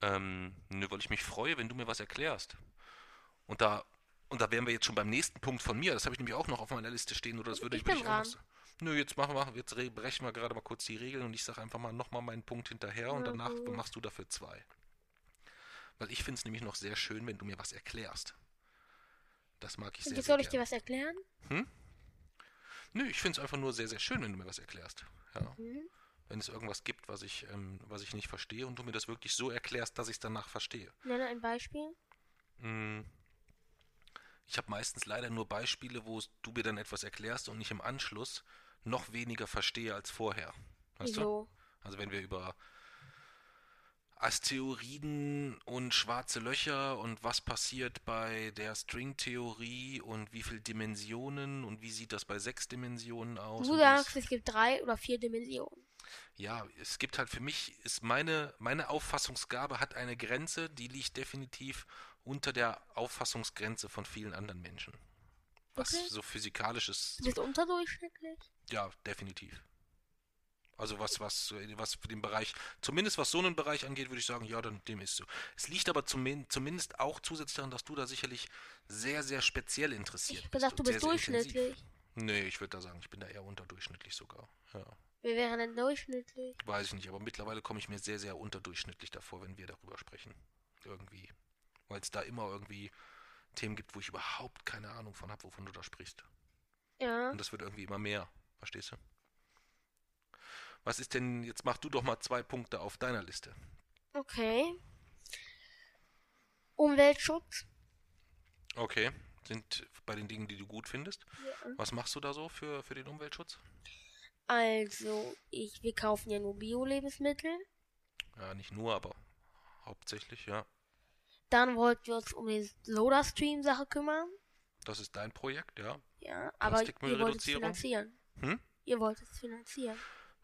Ähm, nö, weil ich mich freue, wenn du mir was erklärst. Und da, und da wären wir jetzt schon beim nächsten Punkt von mir. Das habe ich nämlich auch noch auf meiner Liste stehen, oder das würde Ich würde ich auch noch Nö, jetzt machen wir, jetzt re- brechen wir gerade mal kurz die Regeln und ich sage einfach mal nochmal meinen Punkt hinterher und Na danach gut. machst du dafür zwei. Weil ich finde es nämlich noch sehr schön, wenn du mir was erklärst. Das mag ich Und sehr, jetzt soll ich dir was erklären? Nö, ich finde es einfach nur sehr, sehr schön, wenn du mir was erklärst. Ja. Mhm. Wenn es irgendwas gibt, was ich, ähm, was ich nicht verstehe und du mir das wirklich so erklärst, dass ich es danach verstehe. Nenne ein Beispiel. Mm. Ich habe meistens leider nur Beispiele, wo du mir dann etwas erklärst und ich im Anschluss noch weniger verstehe als vorher. Weißt du? Wieso? Also wenn wir über Asteroiden und schwarze Löcher und was passiert bei der Stringtheorie und wie viele Dimensionen und wie sieht das bei sechs Dimensionen aus? Du sagst, es gibt drei oder vier Dimensionen. ja, es gibt halt für mich, ist meine, meine Auffassungsgabe hat eine Grenze, die liegt definitiv unter der Auffassungsgrenze von vielen anderen Menschen. Was Okay. so physikalisches, Du bist unterdurchschnittlich. ja, definitiv. Also was, was, was für den Bereich, zumindest was so einen Bereich angeht, würde ich sagen, ja, dann dem ist so. Es liegt aber zumin- zumindest auch zusätzlich daran, dass du da sicherlich sehr, sehr speziell interessiert Ich habe gesagt, du bist sehr, sehr durchschnittlich. Nee, ich würde da sagen, ich bin da eher unterdurchschnittlich sogar. Ja. Wer wäre denn durchschnittlich? Weiß ich nicht, aber mittlerweile komme ich mir sehr, sehr unterdurchschnittlich davor, wenn wir darüber sprechen. Irgendwie. Weil es da immer irgendwie Themen gibt, wo ich überhaupt keine Ahnung von habe, wovon du da sprichst. Ja. Und das wird irgendwie immer mehr. Verstehst du? Was ist denn, jetzt mach du doch mal zwei Punkte auf deiner Liste. Okay. Umweltschutz. Okay. Sind bei den Dingen, die du gut findest. Ja. Was machst du da so für, für den Umweltschutz? Also, ich, wir kaufen ja nur Bio-Lebensmittel. Ja, nicht nur, aber hauptsächlich, ja. Dann wollten wir uns um die Soda-Stream-Sache kümmern. Das ist dein Projekt, ja. Ja, aber ihr wolltet es Plastikmüllreduzierung? finanzieren. Hm? Ihr wolltet es finanzieren.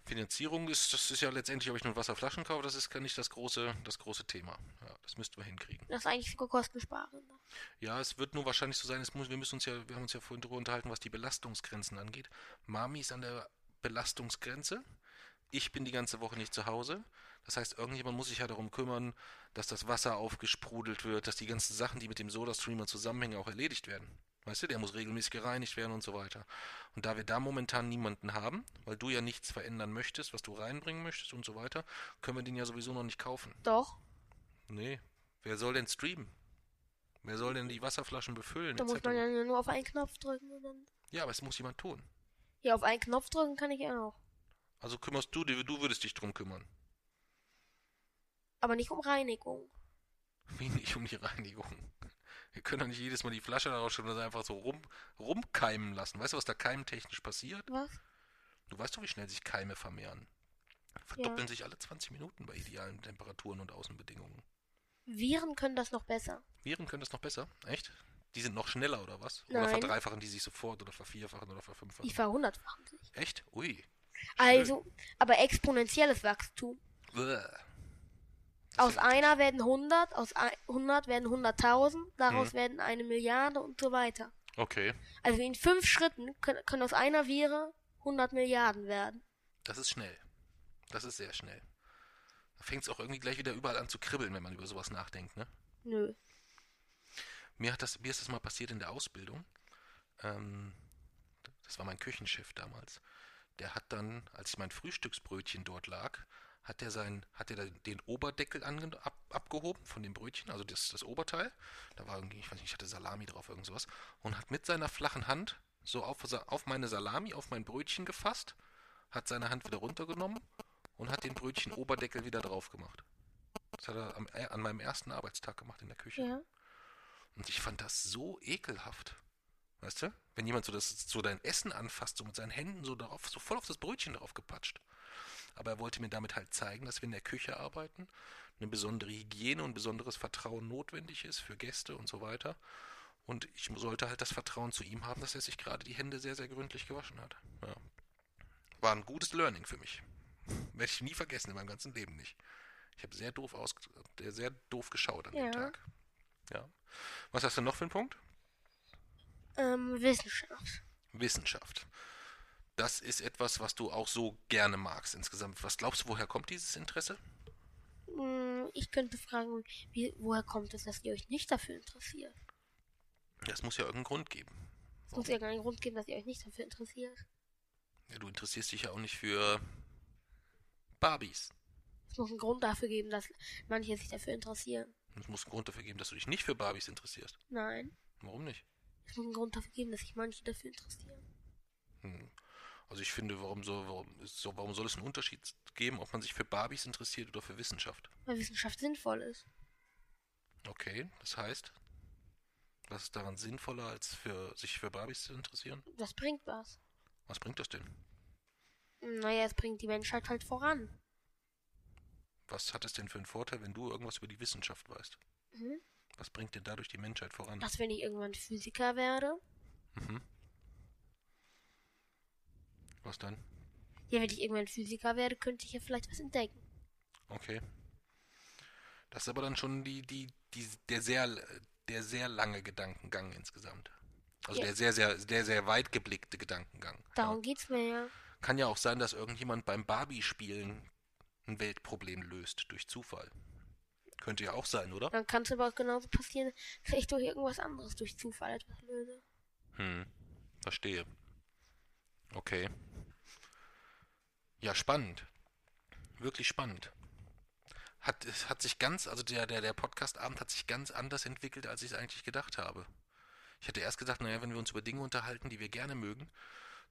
Finanzierung ist, das ist ja letztendlich, ob ich nun Wasserflaschen kaufe, das ist gar nicht das große, das große Thema. Ja, das müssten wir hinkriegen. Das ist eigentlich sogar kostensparender. Ja, es wird nur wahrscheinlich so sein, es muss, wir müssen uns ja, wir haben uns ja vorhin darüber unterhalten, was die Belastungsgrenzen angeht. Mami ist an der Belastungsgrenze. Ich bin die ganze Woche nicht zu Hause. Das heißt, irgendjemand muss sich ja darum kümmern, dass das Wasser aufgesprudelt wird, dass die ganzen Sachen, die mit dem Soda-Streamer zusammenhängen, auch erledigt werden. Weißt du, der muss regelmäßig gereinigt werden und so weiter. Und da wir da momentan niemanden haben, weil du ja nichts verändern möchtest, was du reinbringen möchtest und so weiter, können wir den ja sowieso noch nicht kaufen. Doch, Nee. Wer soll denn streamen? Wer soll denn die Wasserflaschen befüllen? da muss man ja nur auf einen Knopf drücken und dann. Ja, aber es muss jemand tun. Ja, auf einen Knopf drücken kann ich ja auch. Also kümmerst du dich, du würdest dich drum kümmern. Aber nicht um Reinigung. Wie nicht um die Reinigung. Wir können doch nicht jedes Mal die Flasche da rausschütten und einfach so rum, rumkeimen lassen. Weißt du, was da keimtechnisch passiert? Was? Du weißt doch, wie schnell sich Keime vermehren. Verdoppeln sich alle 20 Minuten bei idealen Temperaturen und Außenbedingungen. Viren können das noch besser. Viren können das noch besser? Echt? Die sind noch schneller oder was? Oder Nein. verdreifachen die sich sofort oder vervierfachen oder verfünffachen? Die verhundertfachen sich. Echt? Ui. Also, aber exponentielles Wachstum. Bäh. Aus einer werden 100, aus ein- 100 werden 100.000, daraus Mhm. werden eine Milliarde und so weiter. Okay. Also in fünf Schritten können, können aus einer Viren 100 Milliarden werden. Das ist schnell. Das ist sehr schnell. Da fängt es auch irgendwie gleich wieder überall an zu kribbeln, wenn man über sowas nachdenkt, ne? Nö. Mir, hat das, mir ist das mal passiert in der Ausbildung. Ähm, das war mein Küchenchef damals. Der hat dann, als mein Frühstücksbrötchen dort lag, hat er sein, hat er den Oberdeckel ange, ab, abgehoben von dem Brötchen, also das, das Oberteil. Da war irgendwie, ich weiß nicht, ich hatte Salami drauf, irgend sowas. Und hat mit seiner flachen Hand so auf, auf meine Salami, auf mein Brötchen gefasst, hat seine Hand wieder runtergenommen und hat den Brötchen Oberdeckel wieder drauf gemacht. Das hat er am, äh, an meinem ersten Arbeitstag gemacht in der Küche. Ja. Und ich fand das so ekelhaft. Weißt du? Wenn jemand so, das, so dein Essen anfasst, so mit seinen Händen so darauf, so voll auf das Brötchen drauf gepatscht. Aber er wollte mir damit halt zeigen, dass wir in der Küche arbeiten, eine besondere Hygiene und besonderes Vertrauen notwendig ist für Gäste und so weiter. Und ich sollte halt das Vertrauen zu ihm haben, dass er sich gerade die Hände sehr, sehr gründlich gewaschen hat. Ja. War ein gutes Learning für mich. Werde ich nie vergessen in meinem ganzen Leben nicht. Ich habe sehr doof aus, sehr doof geschaut an Ja. dem Tag. Ja. Was hast du noch für einen Punkt? Ähm, Wissenschaft. Wissenschaft. Das ist etwas, was du auch so gerne magst insgesamt. Was glaubst du, woher kommt dieses Interesse? Hm, Ich könnte fragen, wie, woher kommt es, dass ihr euch nicht dafür interessiert? Das muss ja irgendeinen Grund geben. Es muss ja gar einen Grund geben, dass ihr euch nicht dafür interessiert. Ja, du interessierst dich ja auch nicht für Barbies. Es muss einen Grund dafür geben, dass manche sich dafür interessieren. Es muss einen Grund dafür geben, dass du dich nicht für Barbies interessierst. Nein. Warum nicht? Es muss einen Grund dafür geben, dass sich manche dafür interessieren. Hm. Also ich finde, warum, so, warum, so, warum soll es einen Unterschied geben, ob man sich für Barbies interessiert oder für Wissenschaft? Weil Wissenschaft sinnvoll ist. Okay, das heißt, was ist daran sinnvoller, als für, sich für Barbies zu interessieren? Das bringt was. Was bringt das denn? Naja, es bringt die Menschheit halt voran. Was hat es denn für einen Vorteil, wenn du irgendwas über die Wissenschaft weißt? Mhm. Was bringt denn dadurch die Menschheit voran? Dass wenn ich irgendwann Physiker werde, Mhm. Was dann? ja, wenn ich irgendwann Physiker werde, könnte ich ja vielleicht was entdecken. Okay. Das ist aber dann schon die, die, die, der sehr, der sehr lange Gedankengang insgesamt. Also Ja. der sehr, sehr, sehr, sehr weit geblickte Gedankengang. Darum Ja. geht's mir ja. Kann ja auch sein, dass irgendjemand beim Barbie-Spielen ein Weltproblem löst durch Zufall. Könnte ja auch sein, oder? Dann kann es aber auch genauso passieren, dass ich durch irgendwas anderes durch Zufall etwas löse. Hm, verstehe. Okay. Ja, spannend. Wirklich spannend. Hat, es hat sich ganz, also der, der, der Podcast-Abend hat sich ganz anders entwickelt, als ich es eigentlich gedacht habe. Ich hätte erst gedacht, naja, wenn wir uns über Dinge unterhalten, die wir gerne mögen,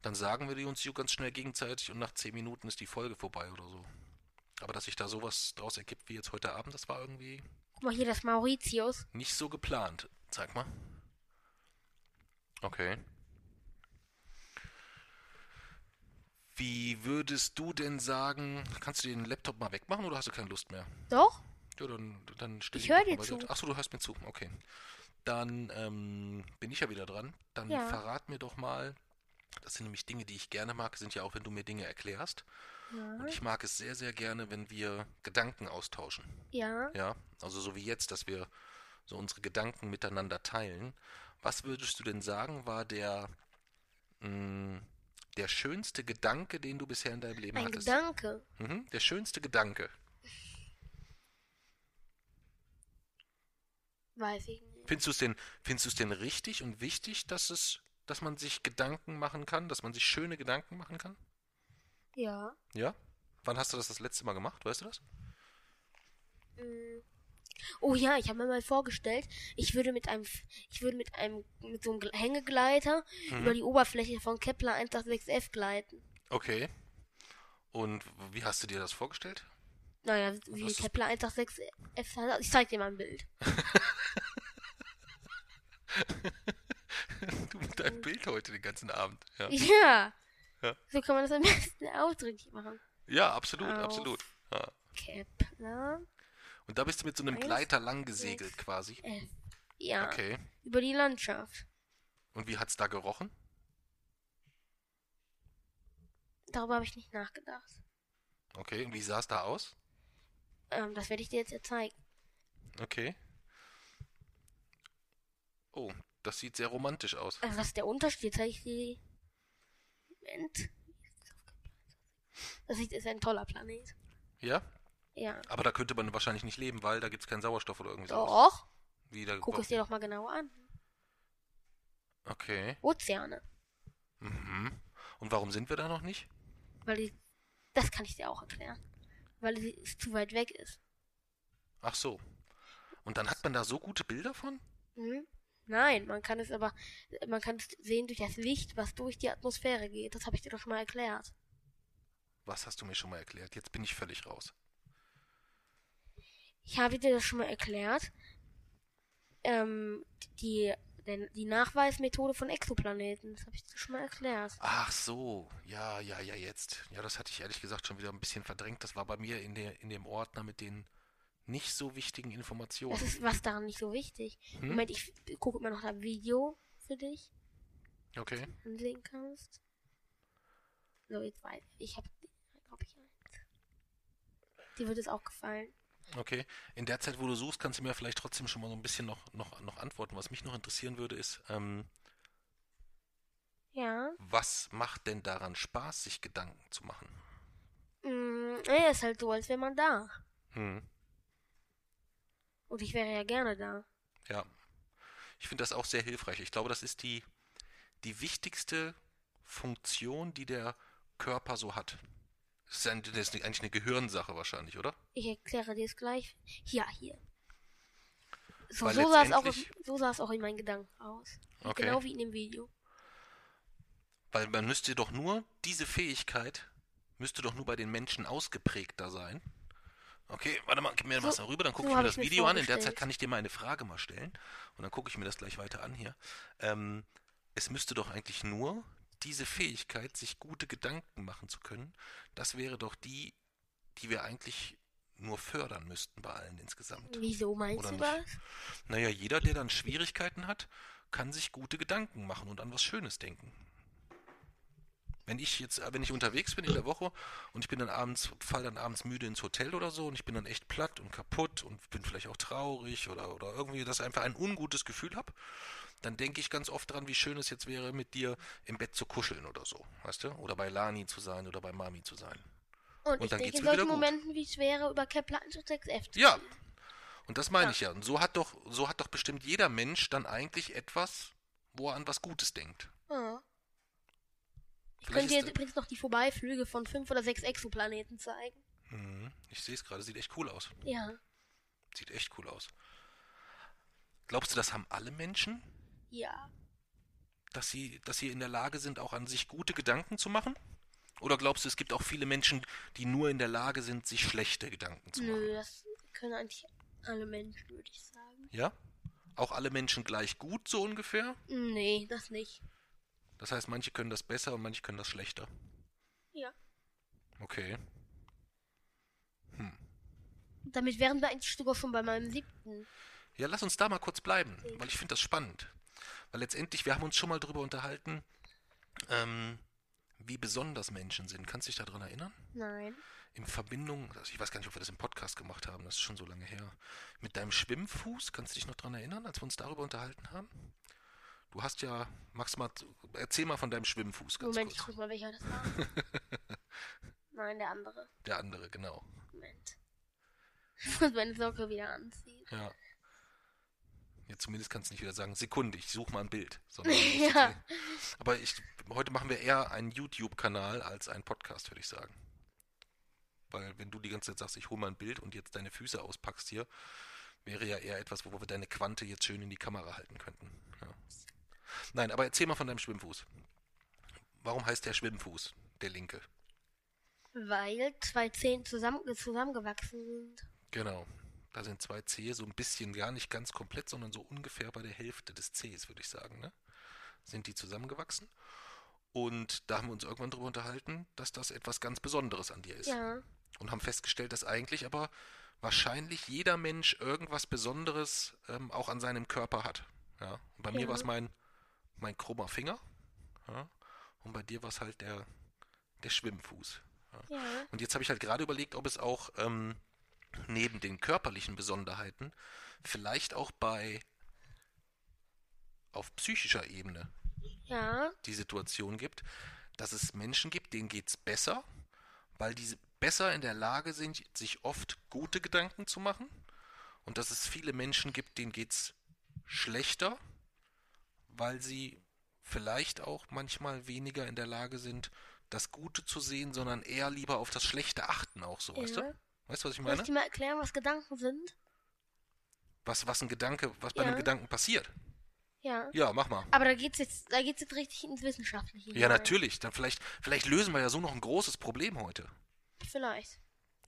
dann sagen wir die uns so ganz schnell gegenseitig und nach zehn Minuten ist die Folge vorbei oder so. Aber dass sich da sowas draus ergibt wie jetzt heute Abend, das war irgendwie Guck mal hier, das Mauritius. nicht so geplant. Zeig mal. Okay. Wie würdest du denn sagen, kannst du den Laptop mal wegmachen oder hast du keine Lust mehr? Doch? Ja, dann, dann stell Ich ihn hör doch dir zu. Achso, du hörst mir zu. Okay. Dann ähm, bin ich ja wieder dran. Dann Ja. verrat mir doch mal. Das sind nämlich Dinge, die ich gerne mag, sind ja auch, wenn du mir Dinge erklärst. Ja. Und ich mag es sehr, sehr gerne, wenn wir Gedanken austauschen. Ja. Ja, also so wie jetzt, dass wir so unsere Gedanken miteinander teilen. Was würdest du denn sagen, war der, mh, der schönste Gedanke, den du bisher in deinem Leben Ein hattest? Gedanke. Mhm, der schönste Gedanke. Weiß ich nicht. Findest du es denn, findest du es denn richtig und wichtig, dass es, dass man sich Gedanken machen kann, dass man sich schöne Gedanken machen kann? Ja. Ja? Wann hast du das das letzte Mal gemacht? Weißt du das? Mm. Oh ja, ich habe mir mal vorgestellt, ich würde mit einem, ich würde mit einem, mit so einem Gl- Hängegleiter Mhm. über die Oberfläche von Kepler 186f gleiten. Okay. Und wie hast du dir das vorgestellt? Naja, wie hast Kepler 186f hat. Ich zeig dir mal ein Bild. du mit deinem Bild heute den ganzen Abend. Ja, Ja. Ja. So kann man das am besten ausdrücklich machen. ja absolut, Auf. absolut. Ja. Kepler Und da bist du mit so einem Eins, Gleiter lang gesegelt quasi. F. Ja. Okay. Über die Landschaft. Und wie hat's da gerochen? Darüber habe ich nicht nachgedacht. Okay. Und wie sah es da aus? Ähm, das werde ich dir jetzt zeigen. Okay. Oh, das sieht sehr romantisch aus. Also das ist der Unterschied. Zeige ich dir. Moment. Das ist ein toller Planet. Ja? Ja. Aber da könnte man wahrscheinlich nicht leben, weil da gibt's keinen Sauerstoff oder irgendwie sowas. Doch. Wie da, Guck es dir doch mal genauer an. Okay. Ozeane. Mhm. Und warum sind wir da noch nicht? Weil die. Das kann ich dir auch erklären. Weil es zu weit weg ist. Ach so. Und dann hat man da so gute Bilder von? Hm? Nein, man kann es aber, man kann es sehen durch das Licht, was durch die Atmosphäre geht. Das habe ich dir doch schon mal erklärt. Was hast du mir schon mal erklärt? Jetzt bin ich völlig raus. Ich habe dir das schon mal erklärt. Ähm, die, denn die Nachweismethode von Exoplaneten. Das habe ich dir schon mal erklärt. Ach so, ja, ja, ja, jetzt. Ja, das hatte ich ehrlich gesagt schon wieder ein bisschen verdrängt. Das war bei mir in, der, in dem Ordner mit den nicht so wichtigen Informationen. Das ist was daran nicht so wichtig. Hm? Moment, ich gucke mir noch das Video für dich Okay. ansehen kannst. So, jetzt weiter. Ich habe, glaube ich, eins. Dir wird es auch gefallen. Okay. In der Zeit, wo du suchst, kannst du mir vielleicht trotzdem schon mal so ein bisschen noch, noch, noch antworten. Was mich noch interessieren würde, ist, ähm, Ja. was macht denn daran Spaß, sich Gedanken zu machen? Mm, ja, ist halt so, als wäre man da. Hm. Und ich wäre ja gerne da. Ja. Ich finde das auch sehr hilfreich. Ich glaube, das ist die, die wichtigste Funktion, die der Körper so hat. Das ist, ein, das ist eigentlich eine Gehirnsache wahrscheinlich, oder? Ich erkläre dir es gleich. Ja, hier. So, so, sah es auch, so sah es auch in meinen Gedanken aus. Okay. Genau wie in dem Video. Weil man müsste doch nur, diese Fähigkeit müsste doch nur bei den Menschen ausgeprägter sein. Okay, warte mal, gib mir So- was darüber, dann gucke so ich mir das ich Video an. In der. Zeit kann ich dir mal eine Frage mal stellen. Und dann gucke ich mir das gleich weiter an hier. Ähm, es müsste doch eigentlich nur diese Fähigkeit, sich gute Gedanken machen zu können, das wäre doch die, die wir eigentlich nur fördern müssten bei allen insgesamt. Wieso meinst Oder du nicht? das? Naja, jeder, der dann Schwierigkeiten hat, kann sich gute Gedanken machen und an was Schönes denken. Wenn ich jetzt, wenn ich unterwegs bin in der Woche und ich bin dann abends, fall dann abends müde ins Hotel oder so und ich bin dann echt platt und kaputt und bin vielleicht auch traurig oder, oder irgendwie, dass ich einfach ein ungutes Gefühl habe, dann denke ich ganz oft dran, wie schön es jetzt wäre, mit dir im Bett zu kuscheln oder so, weißt du? Oder bei Lani zu sein oder bei Mami zu sein. Und, Und ich dann denke in solchen. Momenten, wie es wäre, über Kepler 1 und 6f zu Ja. Und das meine Ja. ich ja. Und so hat doch, so hat doch bestimmt jeder Mensch dann eigentlich etwas, wo er an was Gutes denkt. Ja. Ich Vielleicht könnte jetzt übrigens noch die Vorbeiflüge von fünf oder sechs Exoplaneten zeigen. Mhm. Ich sehe es gerade, sieht echt cool aus. Ja. Sieht echt cool aus. Glaubst du, das haben alle Menschen, Ja. dass sie, dass sie in der Lage sind, auch an sich gute Gedanken zu machen? Oder glaubst du, es gibt auch viele Menschen, die nur in der Lage sind, sich schlechte Gedanken zu Nö, machen? das können eigentlich alle Menschen, würde ich sagen. Ja? Auch alle Menschen gleich gut, so ungefähr? Nee, das nicht. Das heißt, manche können das besser und manche können das schlechter. Ja. Okay. Damit wären wir eigentlich sogar schon bei meinem siebten. Ja, lass uns da mal kurz bleiben, weil ich finde das spannend. Letztendlich, wir haben uns schon mal drüber unterhalten, ähm, wie besonders Menschen sind. Kannst du dich daran erinnern? Nein. In Verbindung, also ich weiß gar nicht, ob wir das im Podcast gemacht haben, das ist schon so lange her. Mit deinem Schwimmfuß, kannst du dich noch daran erinnern, als wir uns darüber unterhalten haben? Du hast ja, magst mal, erzähl mal von deinem Schwimmfuß ganz Moment, ich kurz. guck mal, welcher das war. Nein, der andere. Der andere, genau. Moment. Ich muss meine Socke wieder anziehen. Ja. Ja, zumindest kannst du nicht wieder sagen, Sekunde, ich suche mal ein Bild. Ja. Aber ich, heute machen wir eher einen YouTube-Kanal als einen Podcast, würde ich sagen. Weil wenn du die ganze Zeit sagst, ich hole mal ein Bild und jetzt deine Füße auspackst hier, wäre ja eher etwas, wo wir deine Quante jetzt schön in die Kamera halten könnten. Ja. Nein, aber erzähl mal von deinem Schwimmfuß. Warum heißt der Schwimmfuß, der linke? Weil zwei Zehen zusammen, zusammengewachsen sind. Genau. Da sind zwei Zehe so ein bisschen, gar nicht ganz komplett, sondern so ungefähr bei der Hälfte des Zehs, würde ich sagen, ne? Sind die zusammengewachsen. Und da haben wir uns irgendwann drüber unterhalten, dass das etwas ganz Besonderes an dir ist. Ja. Und haben festgestellt, dass eigentlich aber wahrscheinlich jeder Mensch irgendwas Besonderes ähm, auch an seinem Körper hat. Ja. Und bei mir Ja. war es mein, mein krummer Finger. Ja. Und bei dir war es halt der, der Schwimmfuß. Ja. Und jetzt habe ich halt gerade überlegt, ob es auch ähm, neben den körperlichen Besonderheiten vielleicht auch bei auf psychischer Ebene Ja. die Situation gibt, dass es Menschen gibt, denen geht es besser, weil diese besser in der Lage sind, sich oft gute Gedanken zu machen. Und dass es viele Menschen gibt, denen geht es schlechter, weil sie vielleicht auch manchmal weniger in der Lage sind, das Gute zu sehen, sondern eher lieber auf das Schlechte achten auch so, weißt Ja. du? Weißt du, was ich Soll ich meine? dir mal erklären, was Gedanken sind? Was, was ein Gedanke, was bei Ja. einem Gedanken passiert. Ja. Ja, mach mal. Aber da geht's jetzt, da geht's jetzt richtig ins Wissenschaftliche. Ja, natürlich. Dann vielleicht, vielleicht lösen wir ja so noch ein großes Problem heute. Vielleicht.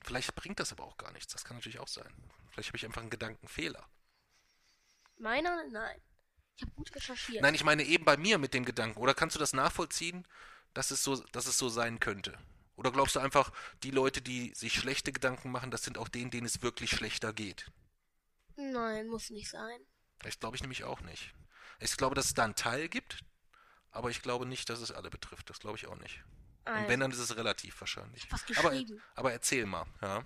Vielleicht bringt das aber auch gar nichts. Das kann natürlich auch sein. Vielleicht habe ich einfach einen Gedankenfehler. Meiner? Nein. Ich habe gut recherchiert. Nein, ich meine eben bei mir mit dem Gedanken. Oder kannst du das nachvollziehen, dass es so, dass es so sein könnte? Oder glaubst du einfach, die Leute, die sich schlechte Gedanken machen, das sind auch denen, denen es wirklich schlechter geht? Nein, muss nicht sein. Das glaube ich nämlich auch nicht. Ich glaube, dass es da einen Teil gibt, aber ich glaube nicht, dass es alle betrifft. Das glaube ich auch nicht. Und Also, wenn, dann ist es relativ wahrscheinlich. was Aber, geschrieben. aber erzähl mal, ja.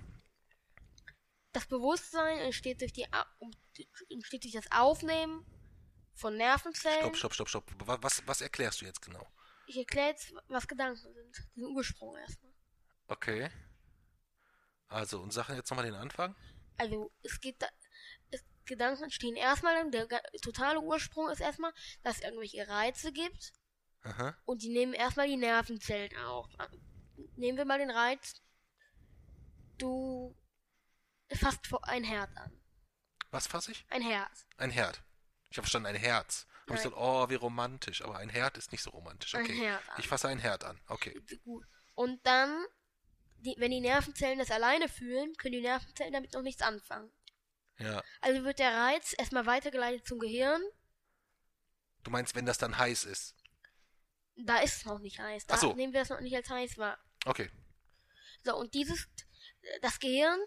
Das Bewusstsein entsteht durch, die, entsteht durch das Aufnehmen von Nervenzellen. Stopp, stopp, stopp, stopp. Wa- Was, was erklärst du jetzt genau? Ich erkläre jetzt, was Gedanken sind. Den Ursprung erstmal. Okay. Also, und Sachen jetzt nochmal den Anfang? Also, es geht da, es, Gedanken entstehen erstmal, der totale Ursprung ist erstmal, dass es irgendwelche Reize gibt Aha. und die nehmen erstmal die Nervenzellen auf. Nehmen wir mal den Reiz, du fasst ein Herz an. Was fasse ich? Ein Herz. Ein Herd. Ich habe verstanden, ein Herz. Habe ich gesagt, oh, wie romantisch. Aber ein Herd ist nicht so romantisch. Okay. An. Ich fasse ein Herd an. Okay. Gut. Und dann, die, wenn die Nervenzellen das alleine fühlen, können die Nervenzellen damit noch nichts anfangen. Ja. Also wird der Reiz erstmal weitergeleitet zum Gehirn. Du meinst, wenn das dann heiß ist? Da ist es noch nicht heiß. Da Ach so. nehmen wir es noch nicht als heiß wahr. Okay. So, und dieses, das Gehirn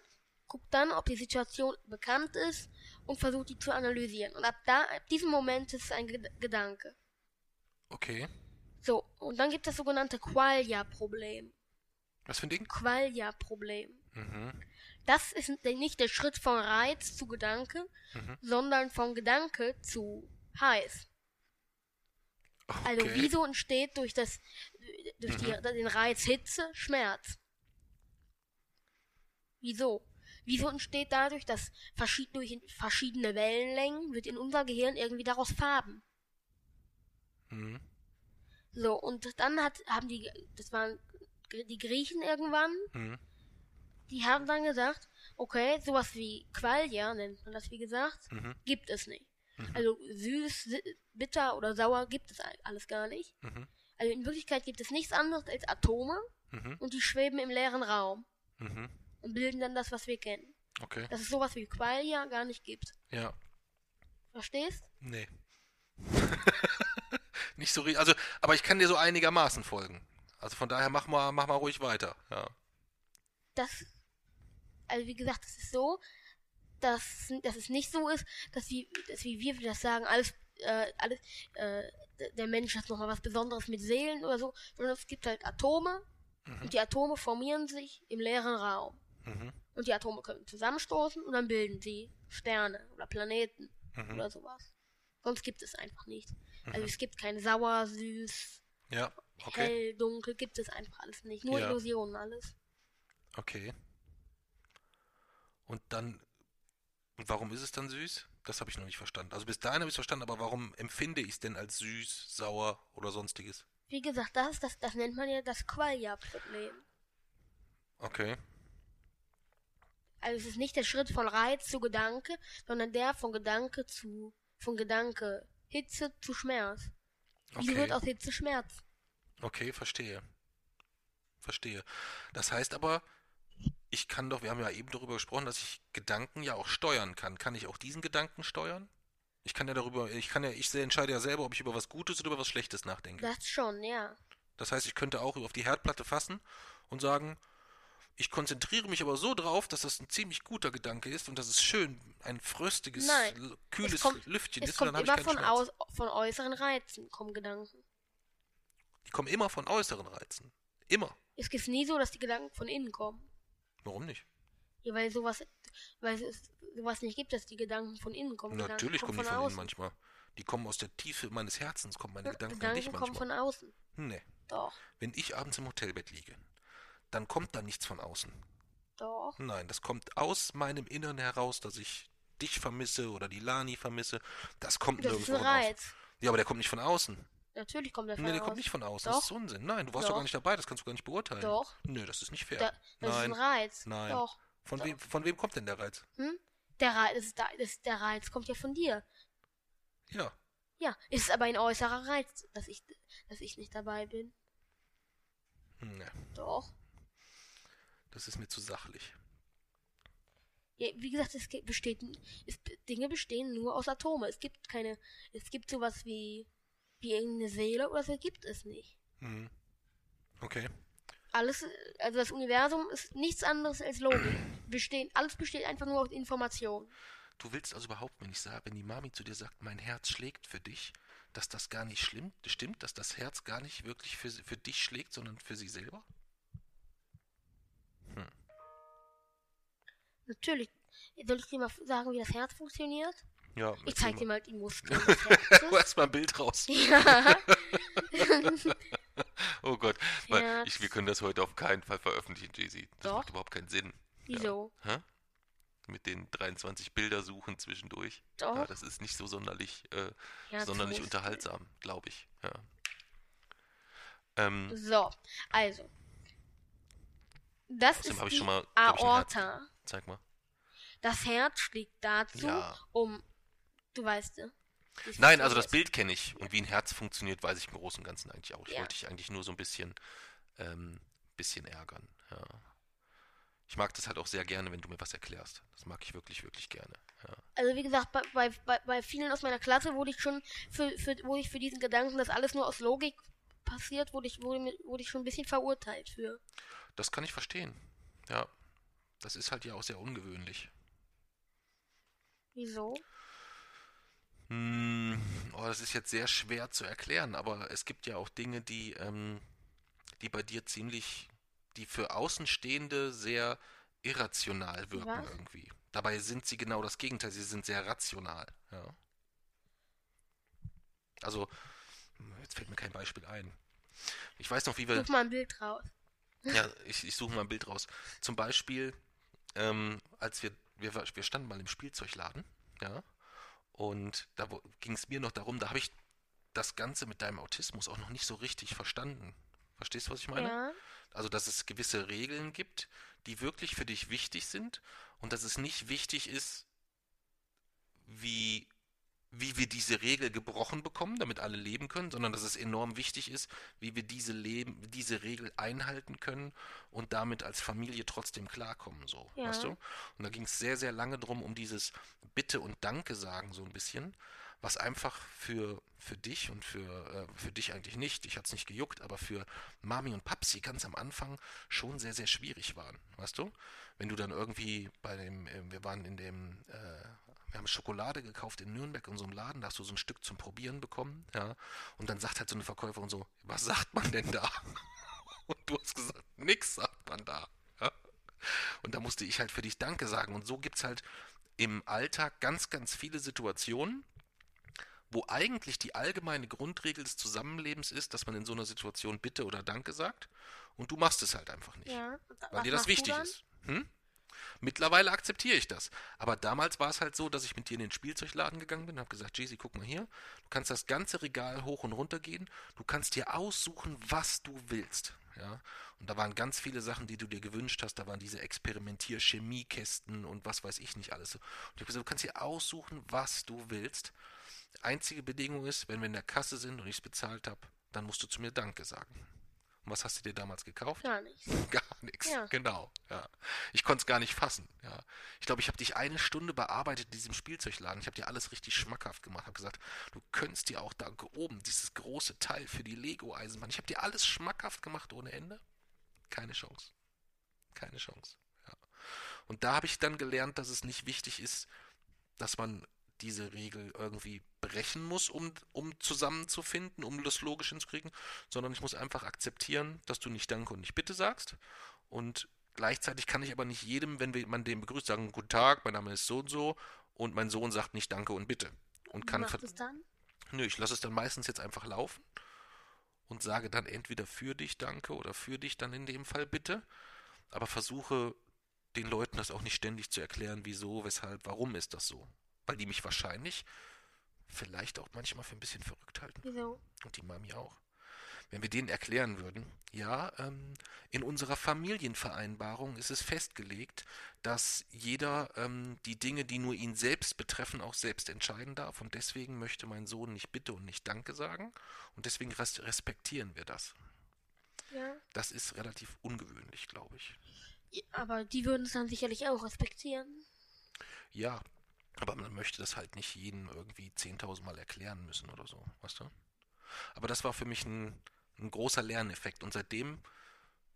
guckt dann, ob die Situation bekannt ist und versucht die zu analysieren. Und ab da, ab diesem Moment ist es ein Ged- Gedanke. Okay. So, und dann gibt es das sogenannte Qualia-Problem. Was für ein Ding? Qualia-Problem. Mhm. Das ist nicht der Schritt von Reiz zu Gedanke, Mhm. sondern von Gedanke zu heiß. Okay. Also wieso entsteht durch das durch die, Mhm. den Reiz Hitze Schmerz? Wieso? Wieso entsteht dadurch, dass durch verschiedene Wellenlängen wird in unser Gehirn irgendwie daraus Farben? Mhm. So, und dann hat, haben die, das waren die Griechen irgendwann, Mhm. die haben dann gesagt, okay, sowas wie Qualia, nennt man das wie gesagt, Mhm. gibt es nicht. Mhm. Also süß, bitter oder sauer gibt es all- alles gar nicht. Mhm. Also in Wirklichkeit gibt es nichts anderes als Atome Mhm. und die schweben im leeren Raum Mhm. Und bilden dann das, was wir kennen. Okay. Dass es sowas wie Qualia gar nicht gibt. Ja. Verstehst? Nee. nicht so richtig. Also, aber ich kann dir so einigermaßen folgen. Also von daher mach mal, mach mal ruhig weiter. Ja. Das, also wie gesagt, es ist so, dass, dass es nicht so ist, dass wie, dass wie wir das sagen, alles, äh, alles, äh, der Mensch hat nochmal was Besonderes mit Seelen oder so, sondern es gibt halt Atome Mhm. und die Atome formieren sich im leeren Raum. Mhm. Und die Atome können zusammenstoßen und dann bilden sie Sterne oder Planeten Mhm. oder sowas. Sonst gibt es einfach nicht. Also Mhm. es gibt kein sauer, süß, Ja. Okay. hell, dunkel, gibt es einfach alles nicht. Nur Ja. Illusionen alles. Okay. Und dann, und warum ist es dann süß? Das habe ich noch nicht verstanden. Also bis dahin habe ich es verstanden, aber warum empfinde ich es denn als süß, sauer oder sonstiges? Wie gesagt, das, das, das nennt man ja das Qualia-Problem. Okay. Also es ist nicht der Schritt von Reiz zu Gedanke, sondern der von Gedanke zu, von Gedanke Hitze zu Schmerz. Wie Okay. wird aus Hitze Schmerz? Okay, verstehe. Verstehe. Das heißt aber, ich kann doch, wir haben ja eben darüber gesprochen, dass ich Gedanken ja auch steuern kann. Kann ich auch diesen Gedanken steuern? Ich kann ja darüber, ich kann ja, ich entscheide ja selber, ob ich über was Gutes oder über was Schlechtes nachdenke. Das schon, ja. Das heißt, ich könnte auch auf die Herdplatte fassen und sagen, ich konzentriere mich aber so drauf, dass das ein ziemlich guter Gedanke ist und dass es schön ein fröstiges, Nein, kühles es kommt, Lüftchen es ist. kommt und dann immer ich von, keinen aus, von äußeren Reizen, kommen Gedanken. Die kommen immer von äußeren Reizen. Immer. Es ist nie so, dass die Gedanken von innen kommen. Warum nicht? Ja, weil sowas, weil es sowas nicht gibt, dass die Gedanken von innen kommen. Natürlich kommen die von von innen manchmal. Die kommen aus der Tiefe meines Herzens, kommen meine Gedanken, an Gedanken dich kommen manchmal. von außen. Nee. Doch, Wenn ich abends im Hotelbett liege, dann kommt da nichts von außen. doch. Nein, das kommt aus meinem Innern heraus, dass ich dich vermisse oder die Lani vermisse. Das kommt Das ist nirgendwo ein von außen. Reiz. Ja, aber der kommt nicht von außen. Natürlich kommt der von Nee, der außen. kommt nicht von außen. Doch. Das ist Unsinn. Nein, du warst doch Doch. gar nicht dabei. Das kannst du gar nicht beurteilen. Doch. Nö, das ist nicht fair. Da, das Nein. ist ein Reiz. Nein. Doch. Von, Doch. wem, von wem kommt denn der Reiz? Hm? Der Reiz, ist das, der Reiz kommt ja von dir. Ja. Ja, es ist aber ein äußerer Reiz, dass ich, dass ich nicht dabei bin. Hm, ja. Doch. Das ist mir zu sachlich. Ja, wie gesagt, es besteht, es, Dinge bestehen nur aus Atome. Es gibt keine, es gibt sowas wie, wie irgendeine Seele oder so gibt es nicht. Hm. Okay. Alles, also das Universum ist nichts anderes als Logik. Bestehen, alles besteht einfach nur aus Information. Du willst also überhaupt mir nicht sagen, wenn die Mami zu dir sagt, mein Herz schlägt für dich, dass das gar nicht schlimm, stimmt, dass das Herz gar nicht wirklich für, für dich schlägt, sondern für sie selber? Natürlich. Soll ich dir mal sagen, wie das Herz funktioniert? Ja, Ich zeig dir mal. die Muskeln. Lass mal ein Bild raus. ja. Oh Gott, weil ich, wir können das heute auf keinen Fall veröffentlichen, Jay-Z. Das Doch. macht überhaupt keinen Sinn. Wieso? Hä? Mit den 23 Bilder suchen zwischendurch. Doch. Ja, das ist nicht so sonderlich, äh, sonderlich unterhaltsam, glaube ich. Ja. Ähm, So, also. Das ist die mal, Aorta. Zeig mal. Das Herz schlägt dazu, Ja. um. Du weißt, ne? Nein, also das. Bild kenne ich und wie ein Herz funktioniert, weiß ich im Großen und Ganzen eigentlich auch. Ich Ja. wollte dich eigentlich nur so ein bisschen, ähm, bisschen ärgern. Ja. Ich mag das halt auch sehr gerne, wenn du mir was erklärst. Das mag ich wirklich, wirklich gerne. Ja. Also wie gesagt, bei, bei, bei, vielen aus meiner Klasse wurde ich schon für, für, wurde ich für diesen Gedanken, dass alles nur aus Logik passiert, wurde ich, wurde, wurde ich schon ein bisschen verurteilt für. Das kann ich verstehen. Ja. Das ist halt ja auch sehr ungewöhnlich. Wieso? Hm, oh, das ist jetzt sehr schwer zu erklären, aber es gibt ja auch Dinge, die, ähm, die bei dir ziemlich, die für Außenstehende sehr irrational wirken Was? irgendwie. Dabei sind sie genau das Gegenteil, sie sind sehr rational. Ja. Also, jetzt fällt mir kein Beispiel ein. Ich weiß noch, wie wir. Such mal ein Bild raus. Ja, ich, ich suche mal ein Bild raus. Zum Beispiel, ähm, als wir, wir, wir standen mal im Spielzeugladen, ja, und da ging es mir noch darum, da habe ich das Ganze mit deinem Autismus auch noch nicht so richtig verstanden. Verstehst du, was ich meine? Ja. Also, dass es gewisse Regeln gibt, die wirklich für dich wichtig sind und dass es nicht wichtig ist, wie, wie wir diese Regel gebrochen bekommen, damit alle leben können, sondern dass es enorm wichtig ist, wie wir diese, leben, diese Regel einhalten können und damit als Familie trotzdem klarkommen, so, Ja. weißt du? Und da ging es sehr, sehr lange drum, um dieses Bitte und Danke sagen, so ein bisschen, was einfach für, für dich und für, äh, für dich eigentlich nicht, ich hat's nicht gejuckt, aber für Mami und Papsi ganz am Anfang schon sehr, sehr schwierig waren, weißt du? Wenn du dann irgendwie bei dem, äh, wir waren in dem, äh, wir haben Schokolade gekauft in Nürnberg in so einem Laden, da hast du so ein Stück zum Probieren bekommen, ja, und dann sagt halt so eine Verkäuferin so, was sagt man denn da? Und du hast gesagt, nix sagt man da. Ja? Und da musste ich halt für dich Danke sagen. Und so gibt's halt im Alltag ganz, ganz viele Situationen, wo eigentlich die allgemeine Grundregel des Zusammenlebens ist, dass man in so einer Situation Bitte oder Danke sagt. Und du machst es halt einfach nicht. Ja. Weil dir das wichtig ist. Hm? Mittlerweile akzeptiere ich das. Aber damals war es halt so, dass ich mit dir in den Spielzeugladen gegangen bin und habe gesagt, Jaycee, guck mal hier, du kannst das ganze Regal hoch und runter gehen, du kannst dir aussuchen, was du willst. Ja? Und da waren ganz viele Sachen, die du dir gewünscht hast, da waren diese Experimentier-Chemiekästen und was weiß ich nicht alles. Und ich habe gesagt, du kannst dir aussuchen, was du willst. Einzige Bedingung ist, wenn wir in der Kasse sind und ich es bezahlt habe, dann musst du zu mir Danke sagen. Und was hast du dir damals gekauft? Gar nichts. Gar nichts, Ja. genau. Ja. Ich konnte es gar nicht fassen. Ja. Ich glaube, ich habe dich eine Stunde bearbeitet in diesem Spielzeugladen. Ich habe dir alles richtig schmackhaft gemacht. habe gesagt, du könntest dir auch da oben dieses große Teil für die Lego-Eisenbahn. Ich habe dir alles schmackhaft gemacht ohne Ende. Keine Chance. Keine Chance. Ja. Und da habe ich dann gelernt, dass es nicht wichtig ist, dass man diese Regel irgendwie brechen muss, um, um zusammenzufinden, um das logisch hinzukriegen, sondern ich muss einfach akzeptieren, dass du nicht Danke und nicht Bitte sagst. Und gleichzeitig kann ich aber nicht jedem, wenn man den begrüßt, sagen, Guten Tag, mein Name ist so und so und mein Sohn sagt nicht Danke und Bitte. Und kann macht es dann? Nö, ich lasse es dann meistens jetzt einfach laufen und sage dann entweder für dich Danke oder für dich dann in dem Fall Bitte, aber versuche den Leuten das auch nicht ständig zu erklären, wieso, weshalb, warum ist das so. Weil die mich wahrscheinlich vielleicht auch manchmal für ein bisschen verrückt halten. Wieso? Und die Mami auch. Wenn wir denen erklären würden, ja, ähm, in unserer Familienvereinbarung ist es festgelegt, dass jeder ähm, die Dinge, die nur ihn selbst betreffen, auch selbst entscheiden darf. Und deswegen möchte mein Sohn nicht Bitte und nicht Danke sagen. Und deswegen res respektieren wir das. Ja. Das ist relativ ungewöhnlich, glaube ich. Ja, Aber die würden es dann sicherlich auch respektieren. Ja, aber man möchte das halt nicht jedem irgendwie 10.000 Mal erklären müssen oder so, weißt du? Aber das war für mich ein, ein großer Lerneffekt und seitdem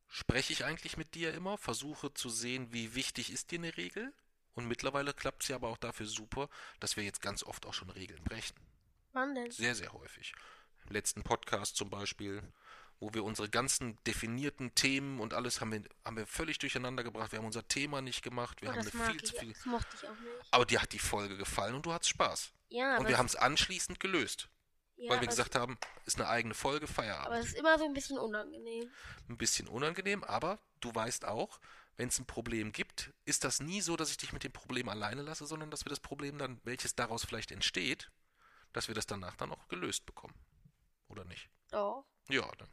spreche ich eigentlich mit dir immer, versuche zu sehen, wie wichtig ist dir eine Regel und mittlerweile klappt es ja aber auch dafür super, dass wir jetzt ganz oft auch schon Regeln brechen. Wann denn? Sehr, sehr häufig. Im letzten Podcast zum Beispiel, wo wir unsere ganzen definierten Themen und alles haben wir, haben wir völlig durcheinander gebracht. Wir haben unser Thema nicht gemacht, wir Oh, haben das eine viel zu ich. viel. Das mochte ich auch nicht. Aber dir hat die Folge gefallen und du hattest Spaß. Ja, und wir haben es anschließend gelöst, ja, weil wir gesagt haben, ist eine eigene Folge, Feierabend. aber es ist immer so ein bisschen unangenehm. Ein bisschen unangenehm, aber du weißt auch, wenn es ein Problem gibt, ist das nie so, dass ich dich mit dem Problem alleine lasse, sondern dass wir das Problem dann, welches daraus vielleicht entsteht, dass wir das danach dann auch gelöst bekommen. Oder nicht? Doch. Ja, dann.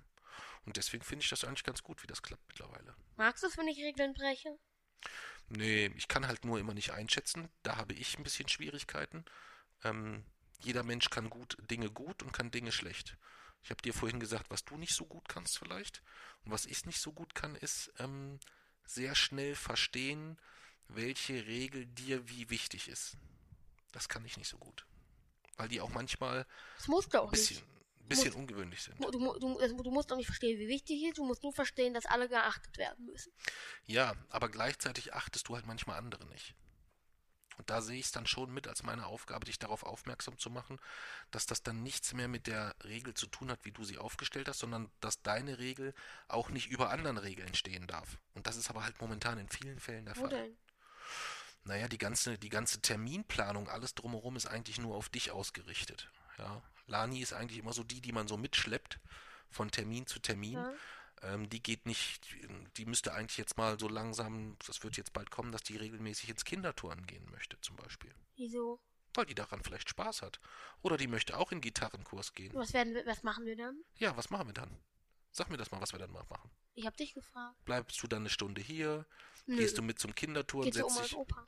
Und deswegen finde ich das eigentlich ganz gut, wie das klappt mittlerweile. Magst du es, wenn ich Regeln breche? Nee, ich kann halt nur immer nicht einschätzen. Da habe ich ein bisschen Schwierigkeiten. Ähm, jeder Mensch kann gut Dinge gut und kann Dinge schlecht. Ich habe dir vorhin gesagt, was du nicht so gut kannst vielleicht. Und was ich nicht so gut kann, ist ähm, sehr schnell verstehen, welche Regel dir wie wichtig ist. Das kann ich nicht so gut. Weil die auch manchmal Das musst du auch ein bisschen, nicht. Bisschen Muss- ungewöhnlich sind. Du, du, also du musst auch nicht verstehen, wie wichtig es ist. Du musst nur verstehen, dass alle geachtet werden müssen. Ja, aber gleichzeitig achtest du halt manchmal andere nicht. Und da sehe ich es dann schon mit als meine Aufgabe, dich darauf aufmerksam zu machen, dass das dann nichts mehr mit der Regel zu tun hat, wie du sie aufgestellt hast, sondern dass deine Regel auch nicht über anderen Regeln stehen darf. Und das ist aber halt momentan in vielen Fällen der Wo Fall. denn? Naja, die ganze, die ganze Terminplanung, alles drumherum ist eigentlich nur auf dich ausgerichtet. Ja. Lani ist eigentlich immer so die, die man so mitschleppt, von Termin zu Termin. Ja. Ähm, die geht nicht, die müsste eigentlich jetzt mal so langsam, das wird jetzt bald kommen, dass die regelmäßig ins Kinderturnen gehen möchte, zum Beispiel. Wieso? Weil die daran vielleicht Spaß hat. Oder die möchte auch in Gitarrenkurs gehen. Was, werden wir, was machen wir dann? Ja, was machen wir dann? Sag mir das mal, was wir dann mal machen. Ich hab dich gefragt. Bleibst du dann eine Stunde hier? Nö. Gehst du mit zum Kinderturnen? Geht zu Oma und Opa.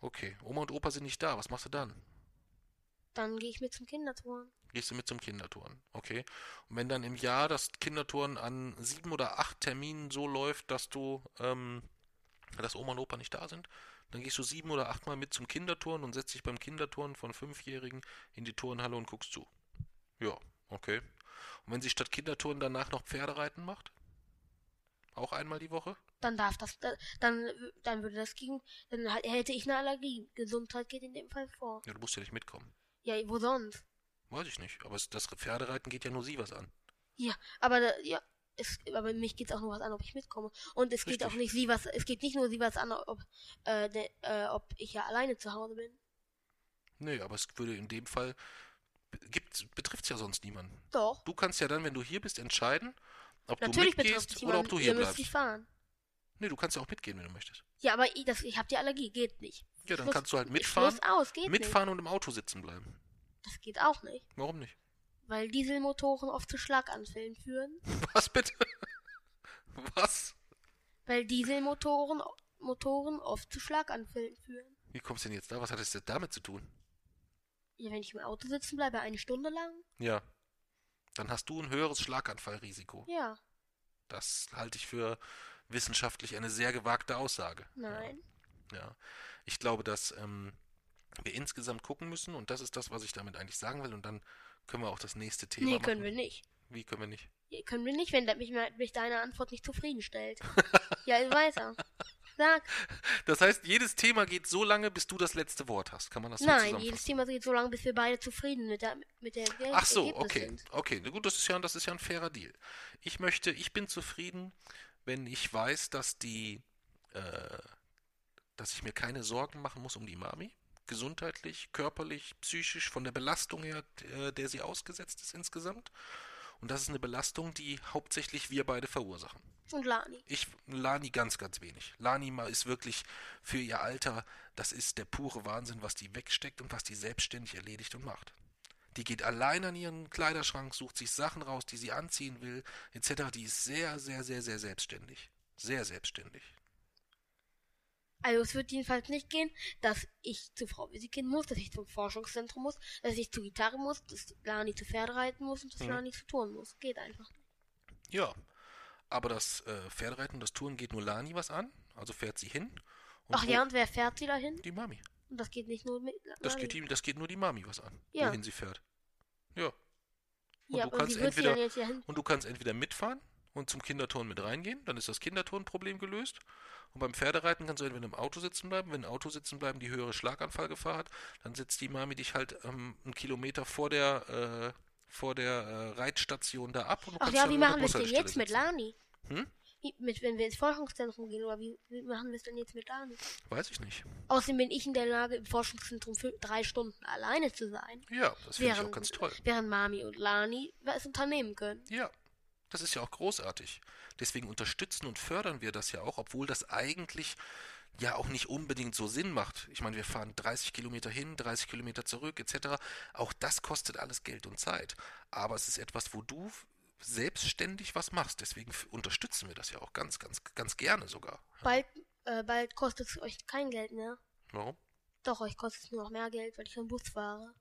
Okay, Oma und Opa sind nicht da. Was machst du dann? Dann gehe ich mit zum Kinderturnen. Gehst du mit zum Kinderturnen. Okay. Und wenn dann im Jahr das Kinderturnen an sieben oder acht Terminen so läuft, dass du, ähm, dass Oma und Opa nicht da sind, dann gehst du sieben oder achtmal mit zum Kinderturnen und setzt dich beim Kinderturnen von Fünfjährigen in die Turnhalle und guckst zu. Ja, okay. Und wenn sie statt Kinderturnen danach noch Pferdereiten macht? Auch einmal die Woche? Dann darf das, da- dann, dann würde das gegen, dann hätte ich eine Allergie. Gesundheit geht in dem Fall vor. Ja, du musst ja nicht mitkommen. Ja, wo sonst? Weiß ich nicht. Aber das Pferdereiten geht ja nur sie was an. Ja, aber da, ja, es, aber mich geht's auch nur was an, ob ich mitkomme. Und es geht Richtig. auch nicht sie was, es geht nicht nur sie was an, ob, äh, de, äh, ob ich ja alleine zu Hause bin. Nö, aber es würde in dem Fall, betrifft es ja sonst niemanden. Doch. Du kannst ja dann, wenn du hier bist, entscheiden, ob Natürlich du mitgehst oder ob du hier bleibst. nicht fahren. Nee, du kannst ja auch mitgehen, wenn du möchtest. Ja, aber ich, das, ich habe die Allergie, geht nicht. Ja, dann kannst du halt mitfahren, aus, mitfahren und im Auto sitzen bleiben. nicht. Das geht auch nicht. Warum nicht? Weil Dieselmotoren oft zu Schlaganfällen führen. Was bitte? Was? Weil Dieselmotoren Motoren oft zu Schlaganfällen führen. Wie kommst du denn jetzt da? Was hat es denn damit zu tun? Ja, wenn ich im Auto sitzen bleibe, eine Stunde lang? Ja. Dann hast du ein höheres Schlaganfallrisiko. Ja. Das halte ich für wissenschaftlich eine sehr gewagte Aussage. Nein. Ja. Ich glaube, dass ähm, wir insgesamt gucken müssen und das ist das, was ich damit eigentlich sagen will und dann können wir auch das nächste Thema Nee, machen. können wir nicht. Wie können wir nicht? Ja, Können wir nicht, wenn mich, mich deine Antwort nicht zufriedenstellt. ja, also weiter. Sag. Das heißt, jedes Thema geht so lange, bis du das letzte Wort hast. Kann man das so Nein, jedes Thema geht so lange, bis wir beide zufrieden mit der mit der Geld Ach so, Ergebnis okay. sind. Okay, na gut, das ist ja, das ist ja ein fairer Deal. Ich möchte, ich bin zufrieden, wenn ich weiß, dass die, äh, dass ich mir keine Sorgen machen muss um die Mami. Gesundheitlich, körperlich, psychisch, von der Belastung her, äh, der sie ausgesetzt ist insgesamt. Und das ist eine Belastung, die hauptsächlich wir beide verursachen. Und Lani. Ich, Lani ganz, ganz wenig. Lani mal ist wirklich für ihr Alter, das ist der pure Wahnsinn, was die wegsteckt und was die selbstständig erledigt und macht. Die geht allein an ihren Kleiderschrank, sucht sich Sachen raus, die sie anziehen will, etc. Die ist sehr, sehr, sehr, sehr selbstständig. Sehr selbstständig. Also es wird jedenfalls nicht gehen, dass ich zu Frau Wisikin muss, dass ich zum Forschungszentrum muss, dass ich zur Gitarre muss, dass Lani zu Pferde reiten muss und dass Mhm. Lani zu Touren muss. Geht einfach. nicht. Ja. Aber das äh, Pferdereiten und das Touren geht nur Lani was an. Also fährt sie hin. Und Ach ja, und wer fährt sie dahin? Die Mami. Und das geht nicht nur mit Das Lani. geht, ihm, das geht nur die Mami was an, Ja. wohin sie fährt. Ja. Und ja, du kannst entweder-? Und du kannst entweder mitfahren und zum Kinderturnen mit reingehen, dann ist das Kinderturnproblem gelöst. Und beim Pferdereiten kannst du entweder im Auto sitzen bleiben. Wenn im Auto sitzen bleiben die höhere Schlaganfallgefahr hat, dann setzt die Mami dich halt ähm, einen Kilometer vor der, äh, vor der äh, Reitstation da ab. Und Ach ja, wie machen wir es denn jetzt mit sitzen. Lani? Hm? Wie, mit, wenn wir ins Forschungszentrum gehen, oder wie, wie machen wir es denn jetzt mit Lani? Weiß ich nicht. Außerdem bin ich in der Lage, im Forschungszentrum für drei Stunden alleine zu sein. Ja, das ich auch ganz toll. während Mami und Lani es unternehmen können. Ja, das ist ja auch großartig. Deswegen unterstützen und fördern wir das ja auch, obwohl das eigentlich ja auch nicht unbedingt so Sinn macht. Ich meine, wir fahren 30 Kilometer hin, 30 Kilometer zurück, etc. Auch das kostet alles Geld und Zeit. Aber es ist etwas, wo du selbstständig was machst. Deswegen unterstützen wir das ja auch ganz, ganz, ganz gerne sogar. Bald, äh, bald kostet es euch kein Geld mehr. Warum? Doch, euch kostet es nur noch mehr Geld, weil ich einen Bus fahre.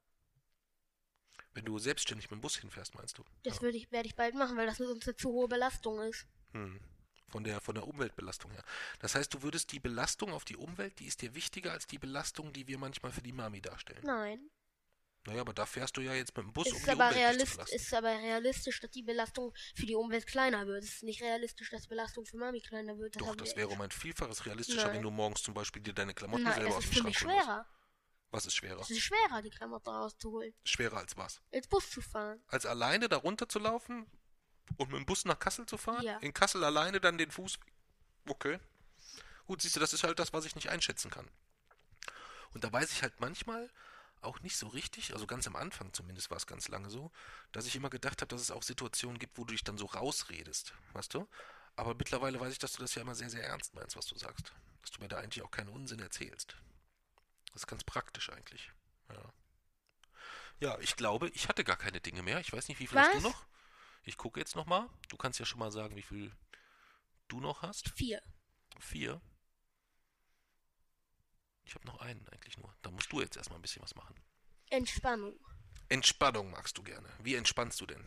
Wenn du selbstständig mit dem Bus hinfährst, meinst du? Das Ja. würde ich, werde ich bald machen, weil das uns eine zu hohe Belastung ist. Hm. Von der, von der Umweltbelastung her. Das heißt, du würdest die Belastung auf die Umwelt, die ist dir wichtiger als die Belastung, die wir manchmal für die Mami darstellen. Nein. Naja, aber da fährst du ja jetzt mit dem Bus, Es um ist die aber, Umwelt zu realist, belasten. ist aber realistisch, dass die Belastung für die Umwelt kleiner wird. Es ist nicht realistisch, dass die Belastung für Mami kleiner wird. Das Doch, das wäre um ein Vielfaches realistischer, Nein. wenn du morgens zum Beispiel dir deine Klamotten Nein, selber aus ist dem für mich Schrank holst. Was ist schwerer? Es ist schwerer, die Klamotten rauszuholen. Schwerer als was? Als Bus zu fahren. Als alleine da runter zu laufen und mit dem Bus nach Kassel zu fahren? Ja. In Kassel alleine dann den Fuß. Okay. Gut, siehst du, das ist halt das, was ich nicht einschätzen kann. Und da weiß ich halt manchmal auch nicht so richtig, also ganz am Anfang zumindest war es ganz lange so, dass ich immer gedacht habe, dass es auch Situationen gibt, wo du dich dann so rausredest, weißt du? Aber mittlerweile weiß ich, dass du das ja immer sehr, sehr ernst meinst, was du sagst. Dass du mir da eigentlich auch keinen Unsinn erzählst. Das ist ganz praktisch eigentlich. Ja. Ja, ich glaube, ich hatte gar keine Dinge mehr. Ich weiß nicht, wie viel hast du Was? noch? Ich gucke jetzt nochmal. Du kannst ja schon mal sagen, wie viel du noch hast. Vier. Vier. Ich habe noch einen eigentlich nur. Da musst du jetzt erstmal ein bisschen was machen. Entspannung. Entspannung magst du gerne. Wie entspannst du denn?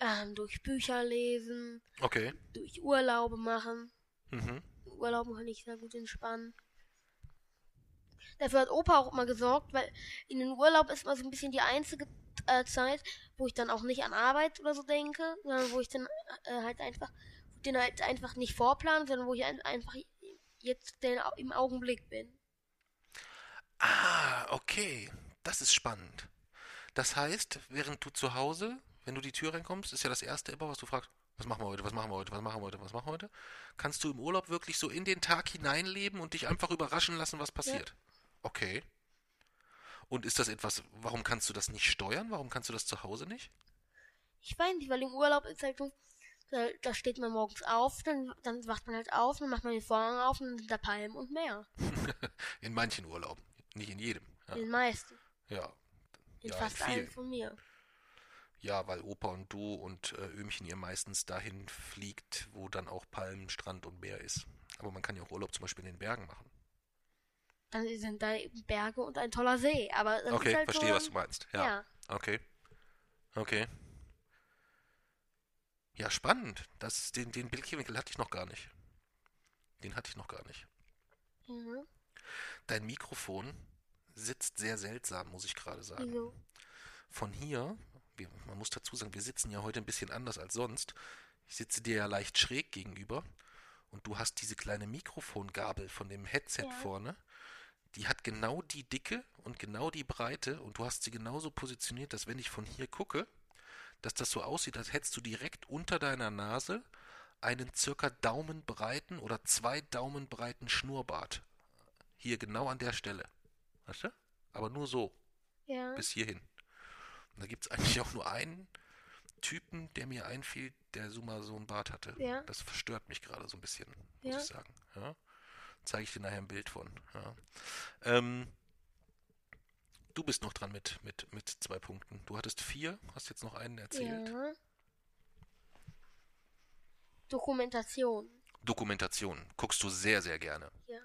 Ähm, durch Bücher lesen, Okay. durch Urlaube machen. Mhm. Urlauben kann ich sehr gut entspannen. Dafür hat Opa auch immer gesorgt, weil in den Urlaub ist mal so ein bisschen die einzige äh, Zeit, wo ich dann auch nicht an Arbeit oder so denke, sondern wo ich dann äh, halt einfach, den halt einfach nicht vorplanen, sondern wo ich ein, einfach jetzt den, im Augenblick bin. Ah, okay. Das ist spannend. Das heißt, während du zu Hause, wenn du die Tür reinkommst, ist ja das erste immer, was du fragst, was machen wir heute, was machen wir heute, was machen wir heute, was machen wir heute, kannst du im Urlaub wirklich so in den Tag hineinleben und dich einfach überraschen lassen, was passiert. Okay. Und ist das etwas, warum kannst du das nicht steuern? Warum kannst du das zu Hause nicht? Ich weiß nicht, weil im Urlaub ist halt so, da, da steht man morgens auf, dann, dann wacht man halt auf, dann macht man den Vorhang auf und dann sind da Palmen und Meer. In manchen Urlauben, nicht in jedem. Ja, In den meisten. ja. In Ja, in fast allen vielen. von mir. Ja, weil Opa und du und äh, Öhmchen ihr meistens dahin fliegt, wo dann auch Palmen, Strand und Meer ist. Aber man kann ja auch Urlaub zum Beispiel in den Bergen machen. Dann sind da Berge und ein toller See. Aber das okay, halt verstehe, so, was du meinst. Ja. Ja. Okay. Okay. Ja, spannend. Das, den, den Blickwinkel hatte ich noch gar nicht. Den hatte ich noch gar nicht. Mhm. Dein Mikrofon sitzt sehr seltsam, muss ich gerade sagen. Wieso? Von hier, wir, man muss dazu sagen, wir sitzen ja heute ein bisschen anders als sonst. Ich sitze dir ja leicht schräg gegenüber und du hast diese kleine Mikrofongabel von dem Headset Ja. vorne. Die hat genau die Dicke und genau die Breite und du hast sie genauso positioniert, dass wenn ich von hier gucke, dass das so aussieht, als hättest du direkt unter deiner Nase einen circa daumenbreiten oder zwei Daumenbreiten Schnurrbart. Hier genau an der Stelle. Weißt du? Aber nur so, Ja. bis hierhin. Und da gibt es eigentlich auch nur einen Typen, der mir einfiel, der so mal so einen Bart hatte. Ja. Das verstört mich gerade so ein bisschen, muss Ja. ich sagen. Ja? Zeige ich dir nachher ein Bild von. Ja. Ähm, du bist noch dran mit, mit, mit zwei Punkten. Du hattest vier, hast jetzt noch einen erzählt. Ja. Dokumentation. Dokumentation guckst du sehr, sehr gerne. Ja.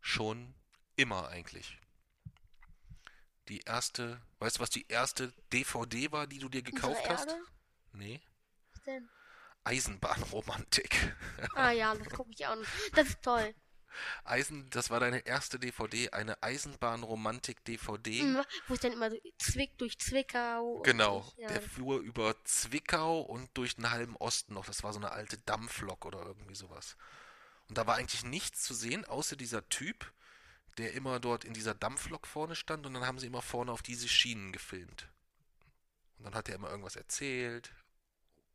Schon immer eigentlich. Die erste, weißt du, was die erste DVD war, die du dir gekauft Unsere hast? Erde? Nee. Was denn? Eisenbahnromantik. Ah ja, das gucke ich auch nicht. Das ist toll. Eisen, das war deine erste DVD, eine Eisenbahnromantik-DVD. Mhm, Wo es dann immer so Zwick durch Zwickau. Genau, durch- ja, der fuhr über Zwickau und durch den halben Osten noch. Das war so eine alte Dampflok oder irgendwie sowas. Und da war eigentlich nichts zu sehen, außer dieser Typ, der immer dort in dieser Dampflok vorne stand und dann haben sie immer vorne auf diese Schienen gefilmt. Und dann hat er immer irgendwas erzählt.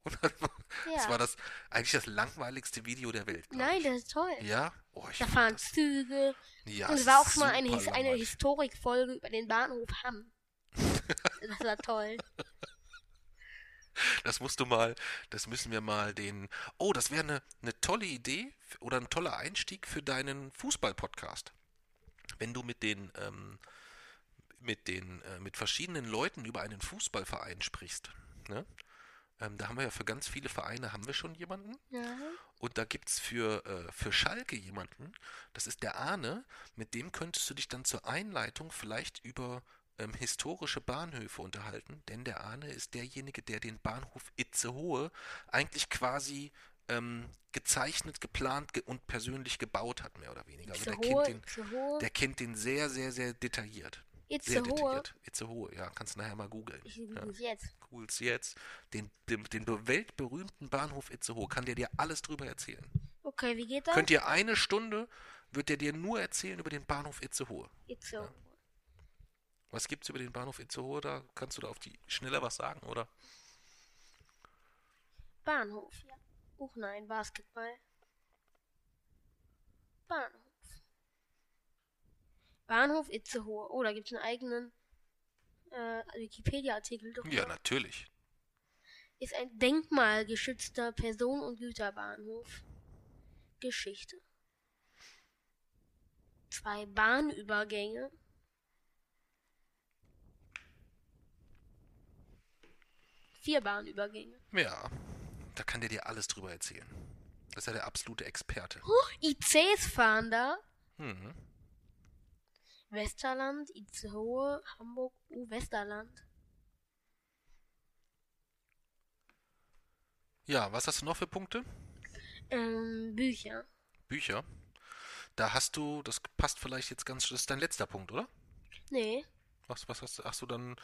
Und dann war, das ja. war das eigentlich das langweiligste Video der Welt. Nein, ich. das ist toll. Ja? Oh, ich Da fahren das, Züge. ja, und es war auch mal eine, eine. Historikfolge über den Bahnhof Hamm. das war toll. Das musst du mal, das müssen wir mal den. Oh, das wäre eine, eine tolle Idee oder ein toller Einstieg für deinen Fußball-Podcast. Wenn du mit den, ähm, mit den, äh, mit verschiedenen Leuten über einen Fußballverein sprichst. Ne? Ähm, da haben wir ja für ganz viele Vereine haben wir schon jemanden. Ja. Und da gibt's für, äh, für Schalke jemanden, das ist der Arne, mit dem könntest du dich dann zur Einleitung vielleicht über ähm, historische Bahnhöfe unterhalten, denn der Arne ist derjenige, der den Bahnhof Itzehoe eigentlich quasi ähm, gezeichnet, geplant ge und persönlich gebaut hat, mehr oder weniger. Also der kennt den, der kennt den sehr, sehr, sehr detailliert. Sehr Itzehoe. detailliert. Itzehoe, ja, kannst du nachher mal googeln. Ich Ja google es jetzt. jetzt den, den, den weltberühmten Bahnhof Itzehoe, kann der dir alles drüber erzählen. Okay, wie geht das? Könnt ihr eine Stunde, wird der dir nur erzählen über den Bahnhof Itzehoe. Itzehoe. Was gibt's über den Bahnhof Itzehoe? Da kannst du da auf die schneller was sagen, oder? Bahnhof, ja. Uch nein, Basketball. Bahnhof. Bahnhof Itzehoe. Oh, da gibt es einen eigenen äh, Wikipedia-Artikel. Ja, natürlich. Ist ein denkmalgeschützter Personen- und Güterbahnhof. Geschichte. Zwei Bahnübergänge. Vier Bahnübergänge. Ja, da kann der dir alles drüber erzählen. Das ist ja der absolute Experte. ICs fahren da. Mhm. Westerland, Itzehoe, Hamburg, U Westerland. Ja, was hast du noch für Punkte? Ähm, Bücher. Bücher. Da hast du, das passt vielleicht jetzt ganz, das ist dein letzter Punkt, oder? Nee. Was, was hast du? Ach so, dann,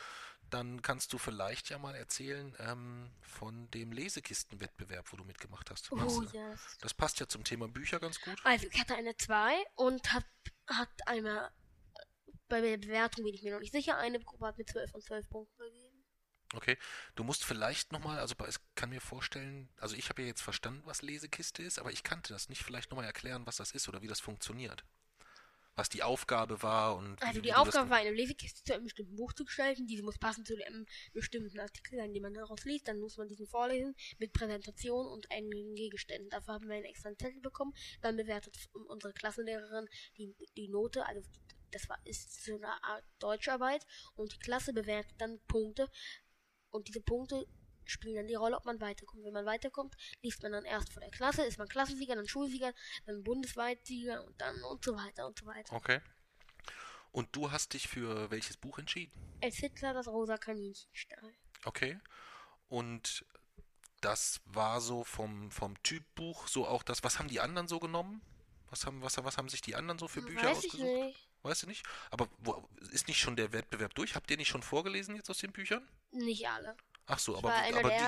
dann kannst du vielleicht ja mal erzählen ähm, von dem Lesekistenwettbewerb, wo du mitgemacht hast. Oh Machst du? ja. das passt ja zum Thema Bücher ganz gut. Also, ich hatte eine 2 und hat, hat einmal bei der Bewertung bin ich mir noch nicht sicher. Eine Gruppe hat mir 12 von 12 Punkten gegeben. Okay. Du musst vielleicht nochmal, also ich kann mir vorstellen, also ich habe ja jetzt verstanden, was Lesekiste ist, aber ich kannte das nicht. Vielleicht nochmal erklären, was das ist oder wie das funktioniert. Was die Aufgabe war und Also wie die Aufgabe war, eine Lesekiste zu einem bestimmten Buch zu gestalten. Diese muss passend zu einem bestimmten Artikel sein, den man daraus liest. Dann muss man diesen vorlesen mit Präsentation und einigen Gegenständen. Dafür haben wir einen extra Zettel bekommen. Dann bewertet unsere Klassenlehrerin die, die Note. Also das war ist so eine Art Deutscharbeit. Und die Klasse bewertet dann Punkte. Und diese Punkte spielen dann die Rolle, ob man weiterkommt. Wenn man weiterkommt, liest man dann erst vor der Klasse, ist man Klassensieger, dann Schulsieger, dann Bundesweitsieger und dann und so weiter und so weiter. Okay. Und du hast dich für welches Buch entschieden? Als Hitler das rosa Kaninchenstall. Okay. Und das war so vom, vom Typ Buch so auch das. Was haben die anderen so genommen? Was haben, was, was haben sich die anderen so für Bücher Weiß ich ausgesucht? nicht. Weißt du nicht? Aber wo, ist nicht schon der Wettbewerb durch? Habt ihr nicht schon vorgelesen jetzt aus den Büchern? Nicht alle. Ach so, aber, aber, die,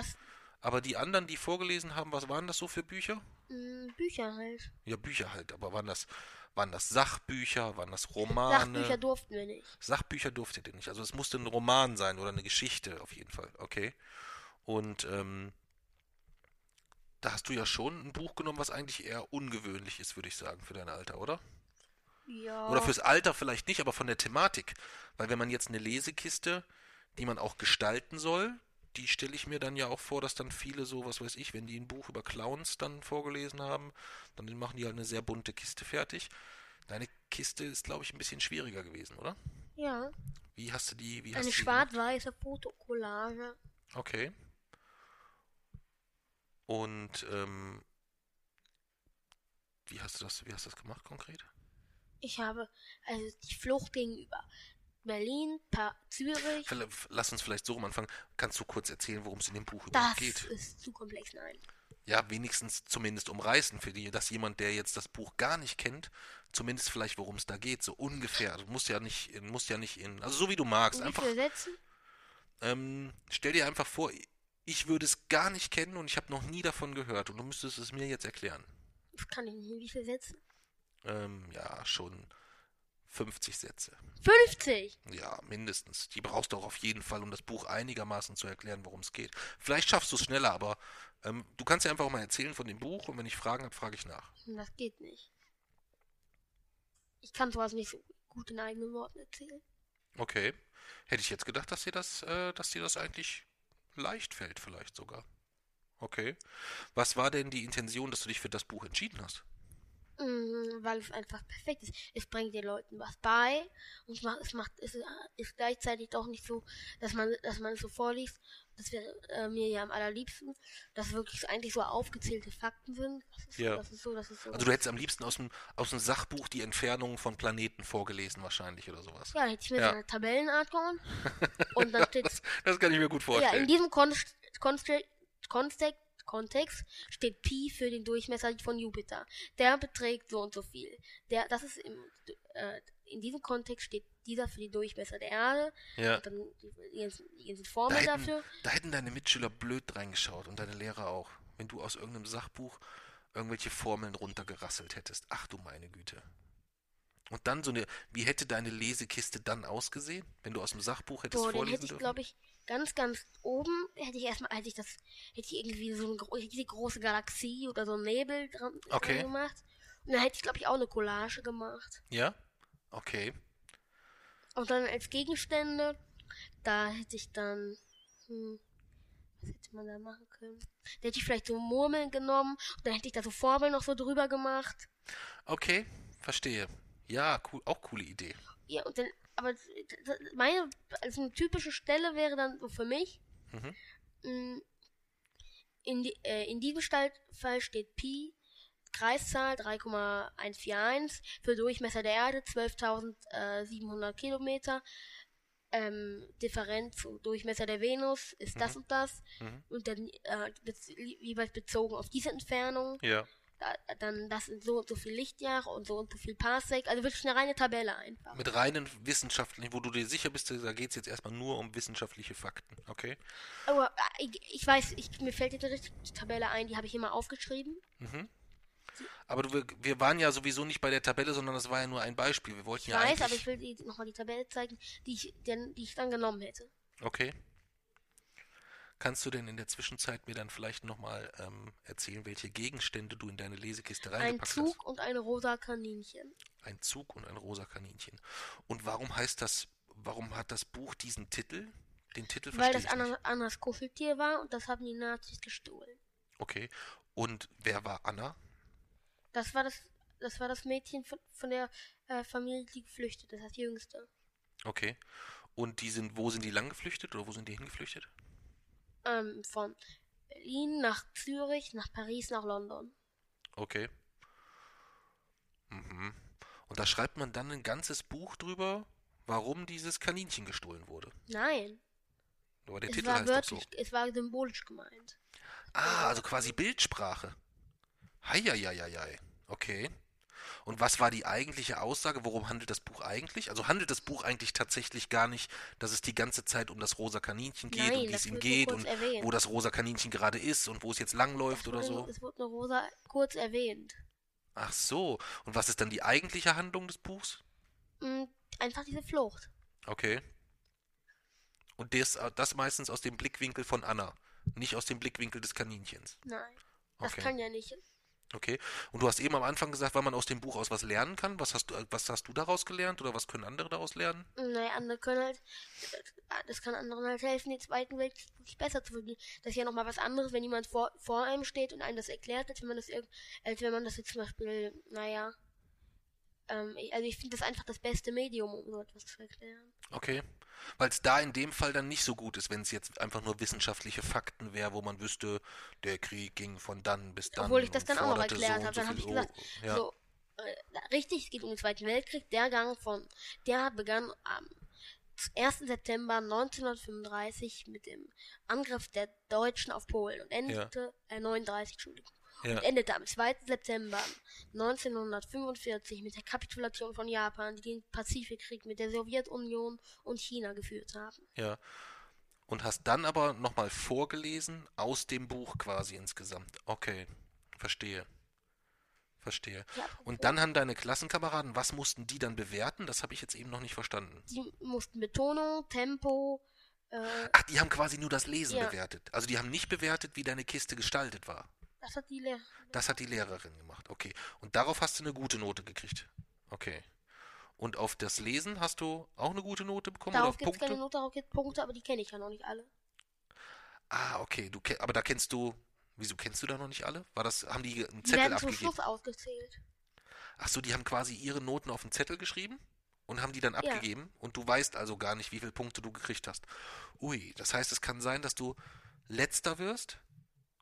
aber die anderen, die vorgelesen haben, was waren das so für Bücher? mm, Bücher halt. Ja, Bücher halt, aber waren das, waren das Sachbücher, waren das Romane? Sachbücher durften wir nicht. Sachbücher durftet ihr nicht. Also es musste ein Roman sein oder eine Geschichte auf jeden Fall, okay. Und ähm, da hast du ja schon ein Buch genommen, was eigentlich eher ungewöhnlich ist, würde ich sagen, für dein Alter, oder? Ja. Oder fürs Alter vielleicht nicht, aber von der Thematik. Weil wenn man jetzt eine Lesekiste, die man auch gestalten soll, die stelle ich mir dann ja auch vor, dass dann viele so, was weiß ich, wenn die ein Buch über Clowns dann vorgelesen haben, dann machen die halt eine sehr bunte Kiste fertig. Deine Kiste ist, glaube ich, ein bisschen schwieriger gewesen, oder? ja. Wie hast du die, wie Eine schwarz-weiße Fotokollage. Okay. Und ähm, wie hast du das, wie hast du das gemacht konkret? Ich habe also die Flucht gegenüber Berlin, pa Zürich. Lass uns vielleicht so rum anfangen. Kannst du kurz erzählen, worum es in dem Buch Das überhaupt geht? ist zu komplex, nein. Ja, wenigstens zumindest umreißen für die, dass jemand, der jetzt das Buch gar nicht kennt, zumindest vielleicht, worum es da geht, so ungefähr. Du musst ja nicht, in- musst ja nicht in, also so wie du magst, In einfach, ähm, stell dir einfach vor, ich würde es gar nicht kennen und ich habe noch nie davon gehört und du müsstest es mir jetzt erklären. Das kann ich nicht. Wie viele Sätzen? Ähm, ja, schon 50 Sätze. 50! Ja, mindestens. Die brauchst du auch auf jeden Fall, um das Buch einigermaßen zu erklären, worum es geht. Vielleicht schaffst du es schneller, aber ähm, du kannst ja einfach mal erzählen von dem Buch und wenn ich Fragen habe, frage ich nach. Das geht nicht. Ich kann sowas nicht so gut in eigenen Worten erzählen. Okay. Hätte ich jetzt gedacht, dass dir das, äh, dass dir das eigentlich leicht fällt, vielleicht sogar. Okay. Was war denn die Intention, dass du dich für das Buch entschieden hast? Mm, weil es einfach perfekt ist. Es bringt den Leuten was bei und es macht, es macht, es ist, gleichzeitig doch nicht so, dass man, dass man es so vorliest. Das wäre äh, mir ja am allerliebsten, dass wirklich eigentlich so aufgezählte Fakten sind. Ja. so, das ist so, das ist so. Also du hättest am liebsten aus dem, aus dem Sachbuch die Entfernung von Planeten vorgelesen, wahrscheinlich, oder sowas. ja, hätte ich mir Ja. so eine Tabellenart geholt und dann steht Das, das kann ich mir gut Ja, in vorstellen. diesem Konst Konst Kontext, Kontext steht Pi für den Durchmesser von Jupiter. Der beträgt so und so viel. Der, das ist im, äh, in diesem Kontext steht dieser für den Durchmesser der Erde. Ja. Und dann die, die, ganzen, die ganzen Da Formeln hätten, dafür. da hätten deine Mitschüler blöd reingeschaut und deine Lehrer auch, wenn du aus irgendeinem Sachbuch irgendwelche Formeln runtergerasselt hättest. Ach du meine Güte. Und dann so eine, wie hätte deine Lesekiste dann ausgesehen, wenn du aus dem Sachbuch hättest Boah, vorlesen hätte ich, dürfen? glaube ich, ganz, ganz oben, hätte ich erstmal, hätte ich das, hätte ich irgendwie so eine große Galaxie oder so einen Nebel dran, Okay. gemacht. Und dann hätte ich, glaube ich, auch eine Collage gemacht. Ja? Okay. Und dann als Gegenstände, da hätte ich dann, hm, was hätte man da machen können? Da hätte ich vielleicht so Murmeln genommen und dann hätte ich da so Formeln noch so drüber gemacht. Okay, verstehe. Ja, cool, auch coole Idee. Ja, und dann, aber meine, also eine typische Stelle wäre dann so für mich, Mhm. mh, in, die, äh, in diesem Fall steht Pi, Kreiszahl 3,141, für Durchmesser der Erde 12.700 Kilometer, ähm, Differenz Durchmesser der Venus ist das und das, Mhm. und dann äh, jeweils bezogen auf diese Entfernung, Ja. Da, dann das sind so und so viel Lichtjahre und so und so viel Parsec, also wirklich eine reine Tabelle einfach. Mit reinen wissenschaftlichen, wo du dir sicher bist, da geht es jetzt erstmal nur um wissenschaftliche Fakten, okay? Aber äh, ich, ich weiß, ich, mir fällt jetzt eine richtige Tabelle ein, die habe ich immer aufgeschrieben. Mhm. Aber du, wir, waren ja sowieso nicht bei der Tabelle, sondern das war ja nur ein Beispiel. Wir wollten Ich ja weiß, eigentlich... aber ich will dir nochmal die Tabelle zeigen, die ich, denn, die ich dann genommen hätte. Okay. Kannst du denn in der Zwischenzeit mir dann vielleicht nochmal ähm, erzählen, welche Gegenstände du in deine Lesekiste Ein reingepackt Zug und ein rosa Kaninchen. hast? Ein Zug und ein rosa Kaninchen. Und warum heißt das, warum hat das Buch diesen Titel? Den Titel Weil das Anna. Annas Kuscheltier war und das haben die Nazis gestohlen. Okay. Und wer war Anna? Das war das, das war das Mädchen von, von der äh, Familie, die geflüchtet ist, das jüngste. Okay. Und die sind, wo sind die lang geflüchtet oder wo sind die hingeflüchtet? Ähm, von Berlin nach Zürich, nach Paris, nach London. Okay. Mhm. Und da schreibt man dann ein ganzes Buch drüber, warum dieses Kaninchen gestohlen wurde. Nein, Aber der es Titel war heißt doch so. wörtlich, es war symbolisch gemeint. Ah, also quasi Bildsprache. Heieieiei. Okay. Und was war die eigentliche Aussage? Worum handelt das Buch eigentlich? Also handelt das Buch eigentlich tatsächlich gar nicht, dass es die ganze Zeit um das rosa Kaninchen geht Nein, und wie es ihm geht und erwähnt. wo das rosa Kaninchen gerade ist und wo es jetzt langläuft oder Es so? wurde- Es wurde nur rosa kurz erwähnt. Ach so. Und was ist dann die eigentliche Handlung des Buchs? Mm, Einfach diese Flucht. Okay. Und das, das meistens aus dem Blickwinkel von Anna, nicht aus dem Blickwinkel des Kaninchens. Nein. Das Okay. kann ja nicht. Okay. Und du hast eben am Anfang gesagt, weil man aus dem Buch aus was lernen kann. Was hast du, was hast du daraus gelernt oder was können andere daraus lernen? Naja, andere können halt, das kann anderen halt helfen, den Zweiten Weltkrieg wirklich besser zu verstehen. Das ist ja nochmal was anderes, wenn jemand vor, vor einem steht und einem das erklärt, als wenn man das, als wenn man das jetzt zum Beispiel, naja, ähm, also ich finde das einfach das beste Medium, um so etwas zu erklären. Okay. Weil es da in dem Fall dann nicht so gut ist, wenn es jetzt einfach nur wissenschaftliche Fakten wäre, wo man wüsste, der Krieg ging von dann bis dann. Obwohl ich das dann auch noch erklärt so habe, so dann habe ich gesagt, oh, ja. so, äh, richtig, es geht um den Zweiten Weltkrieg, der Gang von, der begann am 1. September 1935 mit dem Angriff der Deutschen auf Polen und endete, äh, 39, Entschuldigung, ja. und endete am 2. September 1945 mit der Kapitulation von Japan, die den Pazifikkrieg mit der Sowjetunion und China geführt haben. Ja. Und hast dann aber nochmal vorgelesen aus dem Buch quasi insgesamt. Okay. Verstehe. Verstehe. Ja, Und dann haben deine Klassenkameraden, was mussten die dann bewerten? Das habe ich jetzt eben noch nicht verstanden. Die mussten Betonung, Tempo, äh, Ach, die haben quasi nur das Lesen Ja. bewertet. Also die haben nicht bewertet, wie deine Kiste gestaltet war. Das hat die Lehrerin. Das hat die Lehrerin gemacht. Okay. Und darauf hast du eine gute Note gekriegt. Okay. Und auf das Lesen hast du auch eine gute Note bekommen Darauf oder auf gibt es keine Note, darauf gibt Punkte, aber die kenne ich ja noch nicht alle. Ah, okay. Du aber da kennst du. Wieso kennst du da noch nicht alle? War das, haben die einen Die Zettel werden zum abgegeben? Schluss ausgezählt. Ach so, die haben quasi ihre Noten auf einen Zettel geschrieben und haben die dann abgegeben und du weißt also gar nicht, wie viele Punkte du gekriegt hast. Ui, das heißt, es kann sein, dass du letzter wirst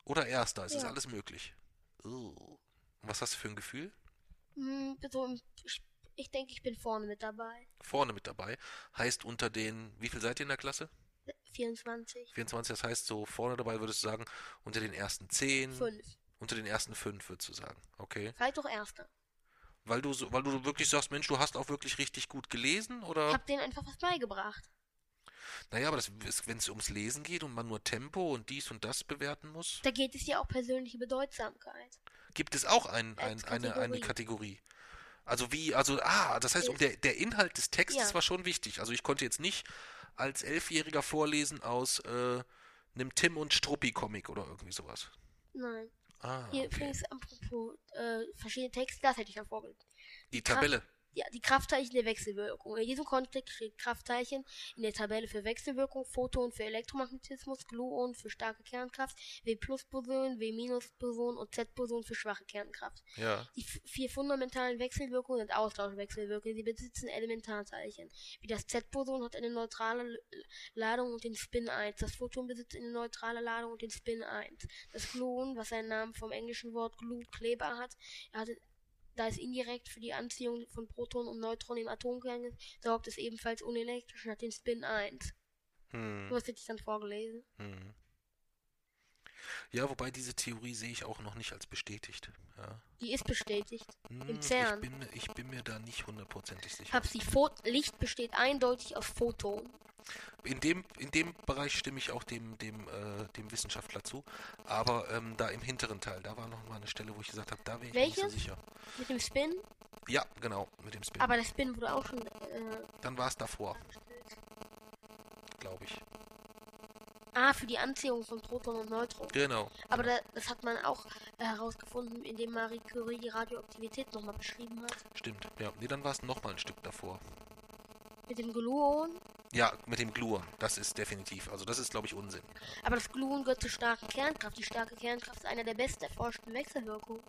oder erster. Es ist Ja. alles möglich. Und was hast du für ein Gefühl? Hm, ich, ich denke, ich bin vorne mit dabei. Vorne mit dabei. Heißt unter den, wie viel seid ihr in der Klasse? 24. 24, das heißt so vorne dabei würdest du sagen, unter den ersten 10, 5. unter den ersten 5 würdest du sagen. Okay. Vielleicht auch Erster. Weil du so, weil du wirklich sagst, Mensch, du hast auch wirklich richtig gut gelesen Ich oder? habe denen einfach was beigebracht. Naja, aber wenn es ums Lesen geht und man nur Tempo und dies und das bewerten muss, Da geht es ja auch persönliche Bedeutsamkeit. gibt es auch ein, ein, Als eine, eine Kategorie. Kategorie. Also wie, also, ah, das heißt, um der, der Inhalt des Textes Ja. war schon wichtig. Also ich konnte jetzt nicht als Elfjähriger vorlesen aus äh, einem Tim und Struppi Comic oder irgendwie sowas. Nein. Ah, Hier okay. übrigens, apropos äh, verschiedene Texte, das hätte ich ja vorgelesen. Die Kraft- Tabelle. Ja, die Kraftzeichen der Wechselwirkung. In diesem Kontext steht Kraftzeichen in der Tabelle für Wechselwirkung, Photon für Elektromagnetismus, Gluon für starke Kernkraft, W-Plus-Boson, W-Boson und Z-Boson für schwache Kernkraft. Ja. Die vier fundamentalen Wechselwirkungen sind Austauschwechselwirkungen. Sie besitzen Elementarzeichen. Wie das Z-Boson hat eine neutrale Ladung und den Spin 1. Das Photon besitzt eine neutrale Ladung und den Spin 1. Das Gluon, was seinen Namen vom englischen Wort Glue, Kleber hat, hat da es indirekt für die Anziehung von Protonen und Neutronen im Atomkern ist, sorgt es ebenfalls unelektrisch und hat den Spin 1. Hm. Was hätte ich dann vorgelesen. Hm. Ja, wobei diese Theorie sehe ich auch noch nicht als bestätigt. Ja. Die ist bestätigt. Hm, CERN. Ich bin, mir- ich bin mir da nicht hundertprozentig sicher. Hab sie Licht besteht eindeutig aus Photonen. In dem, in dem Bereich stimme ich auch dem, dem, äh, dem Wissenschaftler zu. Aber ähm, da im hinteren Teil, da war noch mal eine Stelle, wo ich gesagt habe, da wäre ich nicht so Welches? sicher. Mit dem Spin. Ja, genau, mit dem Spin. Aber der Spin wurde auch schon äh, Dann war es davor, glaube ich. Ah, für die Anziehung von Protonen und Neutronen. Genau. Aber da, das hat man auch äh, herausgefunden, indem Marie Curie die Radioaktivität nochmal beschrieben hat. Stimmt. Ja, nee, dann war es noch mal ein Stück davor. Mit dem Gluon. Ja, mit dem Gluon. Das ist definitiv. Also das ist, glaube ich, Unsinn. Aber das Gluon gehört zur starken Kernkraft. Die starke Kernkraft ist einer der besten erforschten Wechselwirkungen.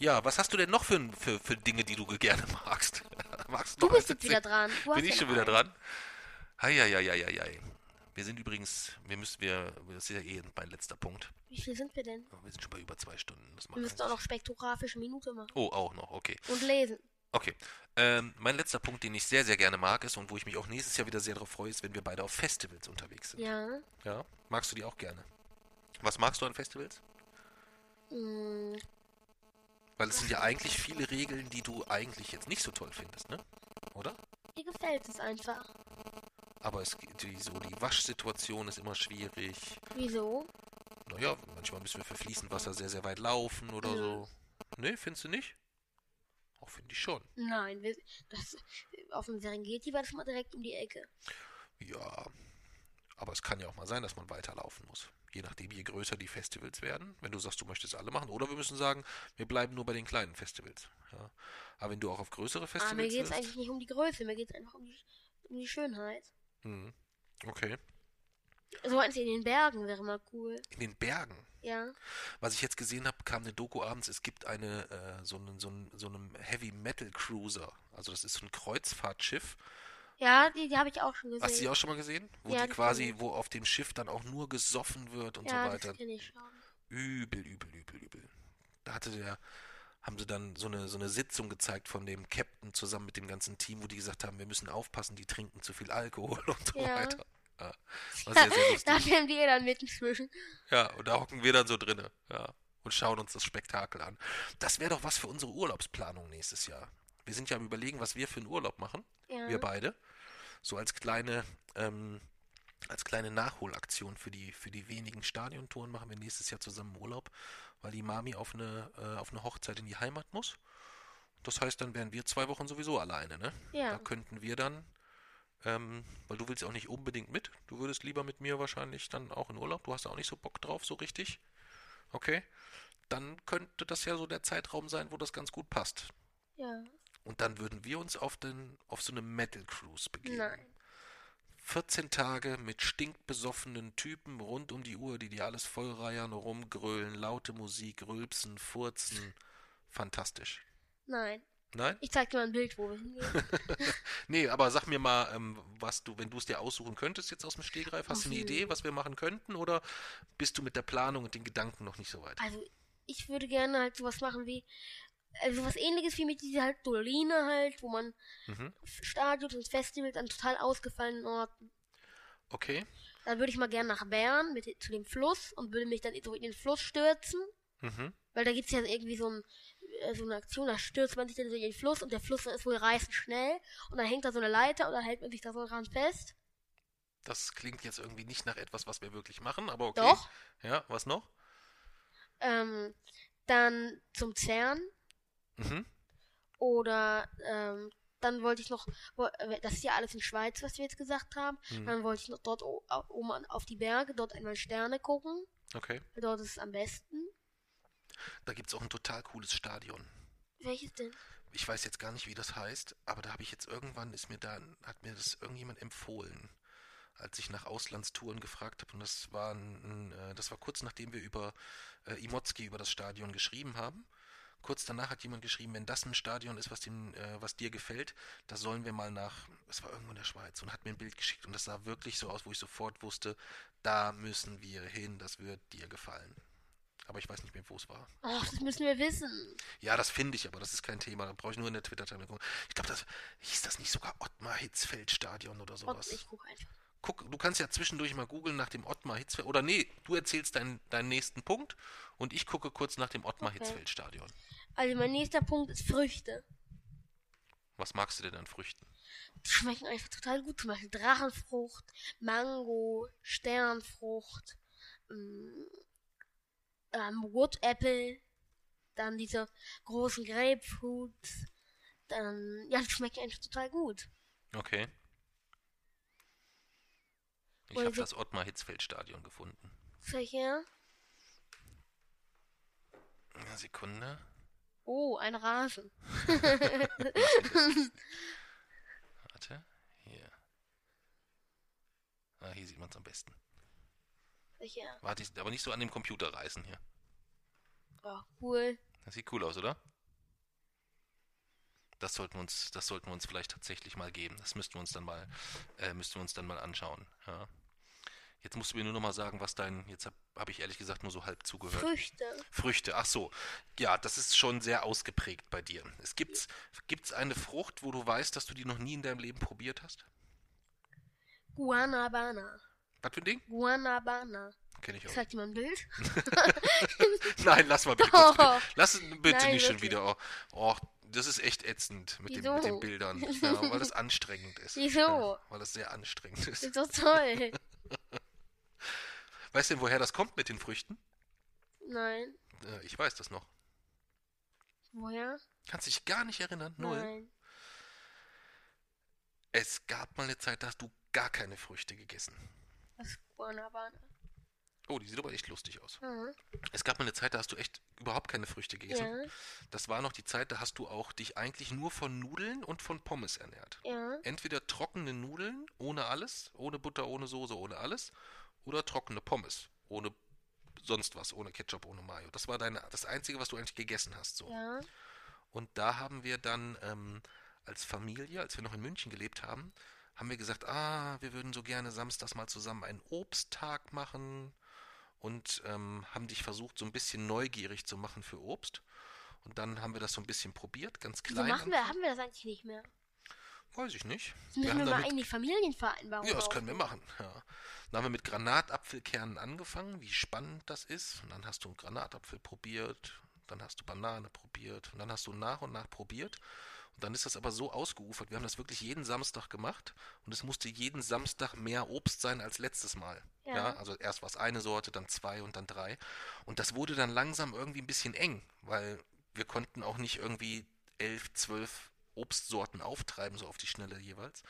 Ja, was hast du denn noch für, für, für Dinge, die du gerne magst? magst Du noch bist jetzt wieder dran. Du Bin ich ja schon wieder dran? Heieieiei. Wir sind übrigens, wir müssen, wir, das ist ja eh mein letzter Punkt. Wie viel sind wir denn? Wir sind schon bei über zwei Stunden. Das Wir müssen auch noch spektrographische Minute machen. Oh, auch noch, okay. Und lesen. Okay. Ähm, mein letzter Punkt, den ich sehr, sehr gerne mag, ist und wo ich mich auch nächstes Jahr wieder sehr darauf freue, ist, wenn wir beide auf Festivals unterwegs sind. Ja. Ja? Magst du die auch gerne? Was magst du an Festivals? Mm, Weil es sind ja eigentlich viele Regeln, die du eigentlich jetzt nicht so toll findest, ne? Oder? mir gefällt es einfach. Aber es geht die, so die Waschsituation ist immer schwierig. Wieso? Naja, manchmal müssen wir für Fließendwasser sehr, sehr weit laufen oder Ja. so. Ne, findest du nicht? Auch finde ich schon. Nein, wir, das, auf dem Serengeti war das mal direkt um die Ecke. Ja, aber es kann ja auch mal sein, dass man weiterlaufen muss. Je nachdem, je größer die Festivals werden. Wenn du sagst, du möchtest alle machen. Oder wir müssen sagen, wir bleiben nur bei den kleinen Festivals. Ja. Aber wenn du auch auf größere Aber mir Festivals geht es eigentlich nicht um die Größe, mir geht es einfach um die, um die Schönheit. Hm, Okay. So eins in den Bergen wäre mal cool. In den Bergen. Ja. Was ich jetzt gesehen habe, kam eine Doku abends. Es gibt eine, äh, so einen so einen- so einen Heavy Metal Cruiser. Also das ist so ein Kreuzfahrtschiff. Ja, die, die habe ich auch schon gesehen. Hast du die auch schon mal gesehen? Wo Ja, die quasi, wo auf dem Schiff dann auch nur gesoffen wird und ja, so weiter. das kenne ich schon. Übel, übel, übel, übel. Da hatte der, haben sie dann so eine, so eine Sitzung gezeigt von dem Captain zusammen mit dem ganzen Team, wo die gesagt haben, wir müssen aufpassen, die trinken zu viel Alkohol und so Ja. weiter. Ja, war sehr, sehr Da werden wir dann mitten zwischen. Ja, und da hocken wir dann so drinne, ja, und schauen uns das Spektakel an. Das wäre doch was für unsere Urlaubsplanung nächstes Jahr. Wir sind ja am überlegen, was wir für einen Urlaub machen, Ja. wir beide. So als kleine, ähm, als kleine Nachholaktion für die, für die wenigen Stadiontouren machen wir nächstes Jahr zusammen Urlaub, weil die Mami auf eine, äh, auf eine Hochzeit in die Heimat muss. Das heißt, dann wären wir zwei Wochen sowieso alleine, ne? Ja. Da könnten wir dann, ähm, weil du willst auch nicht unbedingt mit. Du würdest lieber mit mir wahrscheinlich dann auch in Urlaub. Du hast auch nicht so Bock drauf, so richtig. Okay. Dann könnte das ja so der Zeitraum sein, wo das ganz gut passt. Ja. Und dann würden wir uns auf, den, auf so eine Metal Cruise begeben. Nein. 14 Tage mit stinkbesoffenen Typen rund um die Uhr, die dir alles vollreiern, rumgrölen, laute Musik, rülpsen, furzen. Fantastisch. Nein. Nein? Ich zeig dir mal ein Bild, wo wir hingehen. Nee, aber sag mir mal, ähm, was du, wenn du es dir aussuchen könntest jetzt aus dem Stegreif, hast du eine Mhm. Idee, was wir machen könnten, oder bist du mit der Planung und den Gedanken noch nicht so weit? Also, ich würde gerne halt sowas machen wie, also was ähnliches wie mit dieser halt Doline halt, wo man Mhm. Stadions und Festivals an total ausgefallenen Orten. Okay. Dann würde ich mal gerne nach Bern mit, zu dem Fluss und würde mich dann so in den Fluss stürzen. Mhm. Weil da gibt es ja irgendwie so, ein, äh, so eine Aktion, da stürzt man sich dann so in den Fluss und der Fluss ist wohl reißend schnell und dann hängt da so eine Leiter und dann hält man sich da so dran fest. Das klingt jetzt irgendwie nicht nach etwas, was wir wirklich machen, aber okay. Doch. Ja, was noch? Ähm, dann zum CERN Mhm. oder ähm, dann wollte ich noch, äh, das ist ja alles in Schweiz, was wir jetzt gesagt haben, Mhm. dann wollte ich noch dort oben auf die Berge, dort einmal Sterne gucken, Okay. dort ist es am besten. Da gibt es auch ein total cooles Stadion. Welches denn? Ich weiß jetzt gar nicht, wie das heißt, aber da habe ich jetzt irgendwann, ist mir da, hat mir das irgendjemand empfohlen, als ich nach Auslandstouren gefragt habe. Und das war, ein, ein, äh, das war kurz nachdem wir über äh, Imotski, über das Stadion geschrieben haben. Kurz danach hat jemand geschrieben, wenn das ein Stadion ist, was, dem, äh, was dir gefällt, das sollen wir mal nach, es war irgendwo in der Schweiz und hat mir ein Bild geschickt und das sah wirklich so aus, wo ich sofort wusste, da müssen wir hin, das wird dir gefallen. Aber ich weiß nicht mehr, wo es war. Ach, das müssen wir wissen. Ja, das finde ich, aber das ist kein Thema. Da brauche ich nur in der Twitter-Timeline gucken. Ich glaube, das hieß das nicht sogar Ottmar Hitzfeld Stadion oder Und sowas. ich gucke einfach. Guck, du kannst ja zwischendurch mal googeln nach dem Ottmar Hitzfeld. Oder nee, du erzählst deinen, deinen nächsten Punkt und ich gucke kurz nach dem Ottmar Okay. Hitzfeld Stadion. Also mein nächster Punkt ist Früchte. Was magst du denn an Früchten? Die schmecken einfach total gut. Zum Beispiel Drachenfrucht, Mango, Sternfrucht, ähm, ähm, Wood Apple, dann diese großen Grapefruits. Dann, ja, die schmecken einfach total gut. Okay. Ich habe so- das Ottmar Hitzfeld Stadion gefunden. Welche? Eine Sekunde. Oh, ein Rasen. Warte. Hier. Ah, hier sieht man es am besten. Welche? Warte, aber nicht so an dem Computer reißen hier. Oh, cool. Das sieht cool aus, oder? Das sollten wir uns, das sollten wir uns vielleicht tatsächlich mal geben. Das müssten wir uns dann mal, äh, müssten wir uns dann mal anschauen. Ja. Jetzt musst du mir nur noch mal sagen, was dein, jetzt habe hab ich ehrlich gesagt nur so halb zugehört. Früchte. Früchte, ach so. Ja, das ist schon sehr ausgeprägt bei dir. Es gibt's, gibt's eine Frucht, wo du weißt, dass du die noch nie in deinem Leben probiert hast? Guanabana. Was für ein Ding? Guanabana. Kenn ich auch. Zeigt dir mal ein Bild? Nein, lass mal bitte Doch. kurz. Lass es bitte Nein, nicht schon wirklich. wieder. Oh, oh, das ist echt ätzend mit, dem, mit den Bildern. Ja, weil das anstrengend ist. Wieso? Ja, weil das sehr anstrengend ist. Ist doch toll. Weißt du denn, woher das kommt mit den Früchten? Nein. Äh, ich weiß das noch. Woher? Kannst dich gar nicht erinnern? Null. Nein. Es gab mal eine Zeit, da hast du gar keine Früchte gegessen. Was ist Guanabana? Oh, die sieht aber echt lustig aus. Mhm. Es gab mal eine Zeit, da hast du echt überhaupt keine Früchte gegessen. Ja, Das war noch die Zeit, da hast du auch dich eigentlich nur von Nudeln und von Pommes ernährt. ja. Entweder trockene Nudeln ohne alles, ohne Butter, ohne Soße, ohne alles, oder trockene Pommes ohne sonst was, ohne Ketchup, ohne Mayo. Das war deine, das Einzige, was du eigentlich gegessen hast. So. Ja. Und da haben wir dann ähm, als Familie, als wir noch in München gelebt haben, haben wir gesagt, ah, wir würden so gerne samstags mal zusammen einen Obsttag machen und ähm, haben dich versucht, so ein bisschen neugierig zu machen für Obst. Und dann haben wir das so ein bisschen probiert, ganz klein. machen wir, haben wir das eigentlich nicht mehr? Weiß ich nicht. Müssen wir, haben mal damit- eigentlich Familienvereinbarung Ja, das können wir machen. Ja. Dann haben wir mit Granatapfelkernen angefangen, wie spannend das ist. Und dann hast du einen Granatapfel probiert, dann hast du Banane probiert und dann hast du nach und nach probiert. Und dann ist das aber so ausgeufert. Wir haben das wirklich jeden Samstag gemacht und es musste jeden Samstag mehr Obst sein als letztes Mal. Ja. Ja. also erst war es eine Sorte, dann zwei und dann drei. Und das wurde dann langsam irgendwie ein bisschen eng, weil wir konnten auch nicht irgendwie elf, zwölf Obstsorten auftreiben, so auf die Schnelle jeweils.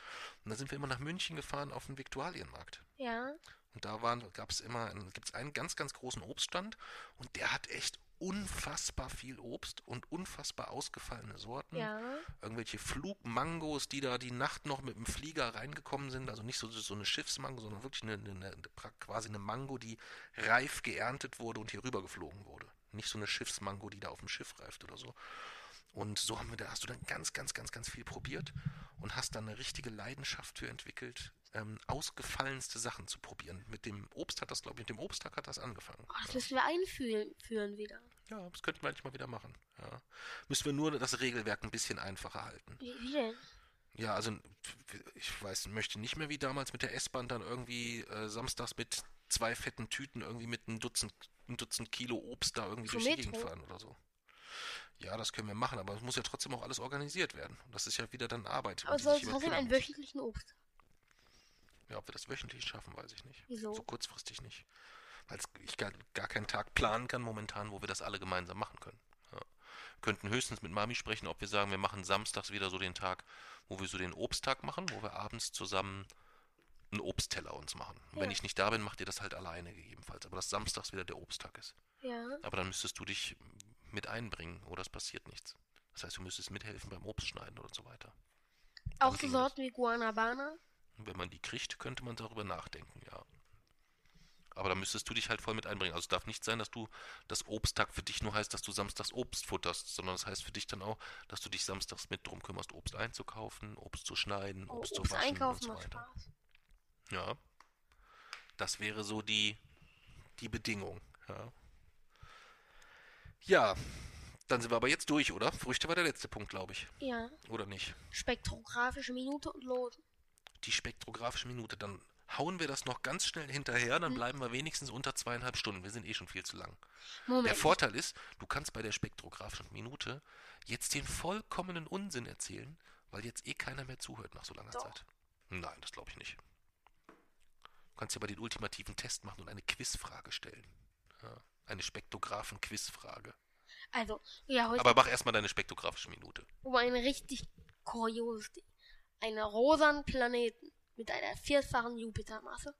Und dann sind wir immer nach München gefahren auf den Viktualienmarkt. Ja. Und da gab es immer, gibt es einen ganz, ganz großen Obststand und der hat echt unfassbar viel Obst und unfassbar ausgefallene Sorten. Ja. Irgendwelche Flugmangos, die da die Nacht noch mit dem Flieger reingekommen sind. Also nicht so, so eine Schiffsmango, sondern wirklich eine, eine, eine, quasi eine Mango, die reif geerntet wurde und hier rüber geflogen wurde. Nicht so eine Schiffsmango, die da auf dem Schiff reift oder so. Und so haben wir da, hast du dann ganz, ganz, ganz, ganz viel probiert und hast dann eine richtige Leidenschaft für entwickelt, ähm, ausgefallenste Sachen zu probieren. Mit dem Obst hat das, glaube ich, mit dem Obsttag hat das angefangen. Oh, das müssen wir einführen führen wieder. Ja, das könnten wir eigentlich mal wieder machen. Ja. Müssen wir nur das Regelwerk ein bisschen einfacher halten. Wie, wie denn? Ja, also ich weiß, möchte nicht mehr wie damals mit der S-Bahn dann irgendwie äh, samstags mit zwei fetten Tüten irgendwie mit ein Dutzend, ein Dutzend Kilo Obst da irgendwie Zur durch die Gegend fahren oder so. Ja, das können wir machen, aber es muss ja trotzdem auch alles organisiert werden. Und das ist ja wieder dann Arbeit. Aber soll es trotzdem einen wöchentlichen Obst? Ja, ob wir das wöchentlich schaffen, weiß ich nicht. Wieso? So kurzfristig nicht. Weil ich gar, gar keinen Tag planen kann momentan, wo wir das alle gemeinsam machen können. Ja. Könnten höchstens mit Mami sprechen, ob wir sagen, wir machen samstags wieder so den Tag, wo wir so den Obsttag machen, wo wir abends zusammen einen Obstteller uns machen. Und Wenn Ja. ich nicht da bin, macht ihr das halt alleine gegebenenfalls. Aber dass samstags wieder der Obsttag ist. Ja. Aber dann müsstest du dich mit einbringen oder es passiert nichts. Das heißt, du müsstest mithelfen beim Obstschneiden und so weiter. Auch so Sorten wie Guanabana? Wenn man die kriegt, könnte man darüber nachdenken, ja. Aber da müsstest du dich halt voll mit einbringen. Also es darf nicht sein, dass du das Obsttag für dich nur heißt, dass du samstags Obst futterst, sondern das heißt für dich dann auch, dass du dich samstags mit drum kümmerst, Obst einzukaufen, Obst zu schneiden, Oh, Obst zu waschen einkaufen und so weiter. Spaß. Ja. Das wäre so die, die Bedingung, ja. Ja, dann sind wir aber jetzt durch, oder? Früchte war der letzte Punkt, glaube ich. Ja. Oder nicht? Spektrographische Minute und Losen. die spektrographische Minute. Dann hauen wir das noch ganz schnell hinterher, dann bleiben wir wenigstens unter zweieinhalb Stunden. Wir sind eh schon viel zu lang. Moment. Der Vorteil ist, du kannst bei der spektrographischen Minute jetzt den vollkommenen Unsinn erzählen, weil jetzt eh keiner mehr zuhört nach so langer Doch. Zeit. Nein, das glaube ich nicht. Du kannst ja bei den ultimativen Test machen und eine Quizfrage stellen. Ja, eine Spektrographen-Quizfrage. Also, ja, heute Aber mach erstmal deine spektrographische Minute. um ein richtig kurioses Ding. Einen rosanen Planeten mit einer vierfachen Jupitermasse.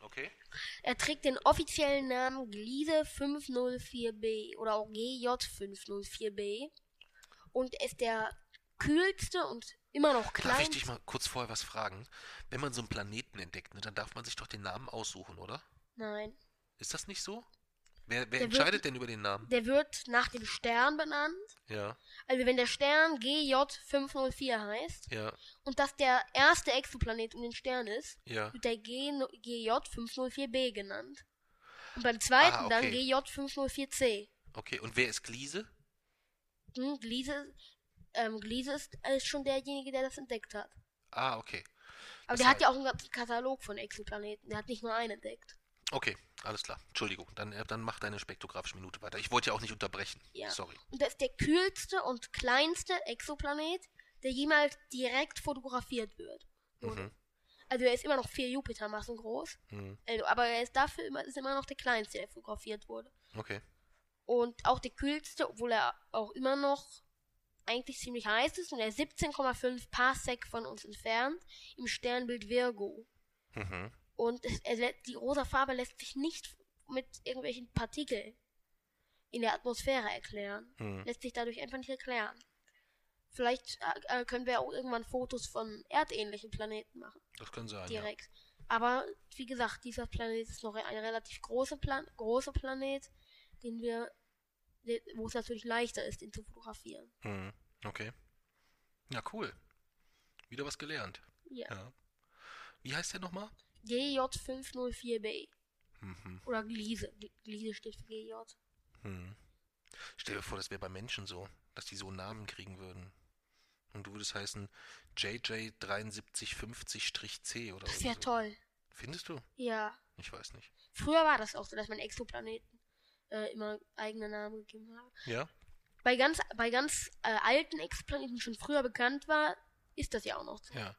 Okay. Er trägt den offiziellen Namen Gliese 504b oder auch GJ504b und ist der kühlste und immer noch Darf ich kleinste. dich mal kurz vorher was fragen? Wenn man so einen Planeten entdeckt, ne, dann darf man sich doch den Namen aussuchen, oder? Nein. Ist das nicht so? Wer, wer Der wird- entscheidet denn über den Namen? Der wird nach dem Stern benannt. Ja, Also wenn der Stern GJ504 heißt ja, und das der erste Exoplanet um den Stern ist, ja. wird der G GJ504b genannt. Und beim zweiten Ah, dann okay. GJ504c. Okay, und wer ist Gliese? Hm, Gliese, ähm, Gliese ist, ist schon derjenige, der das entdeckt hat. Ah, okay. Aber Das der hat ja auch einen ganzen Katalog von Exoplaneten. Der hat nicht nur einen entdeckt. Okay, alles klar. Entschuldigung, dann, äh, dann mach deine spektographische Minute weiter. Ich wollte ja auch nicht unterbrechen. Ja. Sorry. Und das ist der kühlste und kleinste Exoplanet, der jemals direkt fotografiert wird. Mhm. Also er ist immer noch vier Jupitermassen groß, Mhm. also, aber er ist dafür immer, ist immer noch der kleinste, der fotografiert wurde. Okay. Und auch der kühlste, obwohl er auch immer noch eigentlich ziemlich heiß ist und er ist 17,5 Parsec von uns entfernt im Sternbild Virgo. Mhm. Und es, lä- die rosa Farbe lässt sich nicht mit irgendwelchen Partikeln in der Atmosphäre erklären. Mhm. Lässt sich dadurch einfach nicht erklären. Vielleicht äh, äh, können wir auch irgendwann Fotos von erdähnlichen Planeten machen, Das kann sein. Ja. direkt. Aber wie gesagt, dieser Planet ist noch ein relativ großer, Plan großer Planet, den wir, wo es natürlich leichter ist, ihn zu fotografieren. Mhm. Okay. Ja, cool. Wieder was gelernt. Ja. Ja. Wie heißt der nochmal? GJ504b. Mhm. Oder Gliese. Gl- Gliese steht für GJ. Mhm. Stell dir vor, das wäre bei Menschen so, dass die so einen Namen kriegen würden. Und du würdest heißen JJ7350-C oder Das so. wäre toll. Findest du? Ja. Ich weiß nicht. Früher war das auch so, dass man Exoplaneten äh, immer eigene Namen gegeben hat. Ja? Bei ganz, bei ganz äh, alten Exoplaneten, die schon früher bekannt war, ist das ja auch noch so. Ja.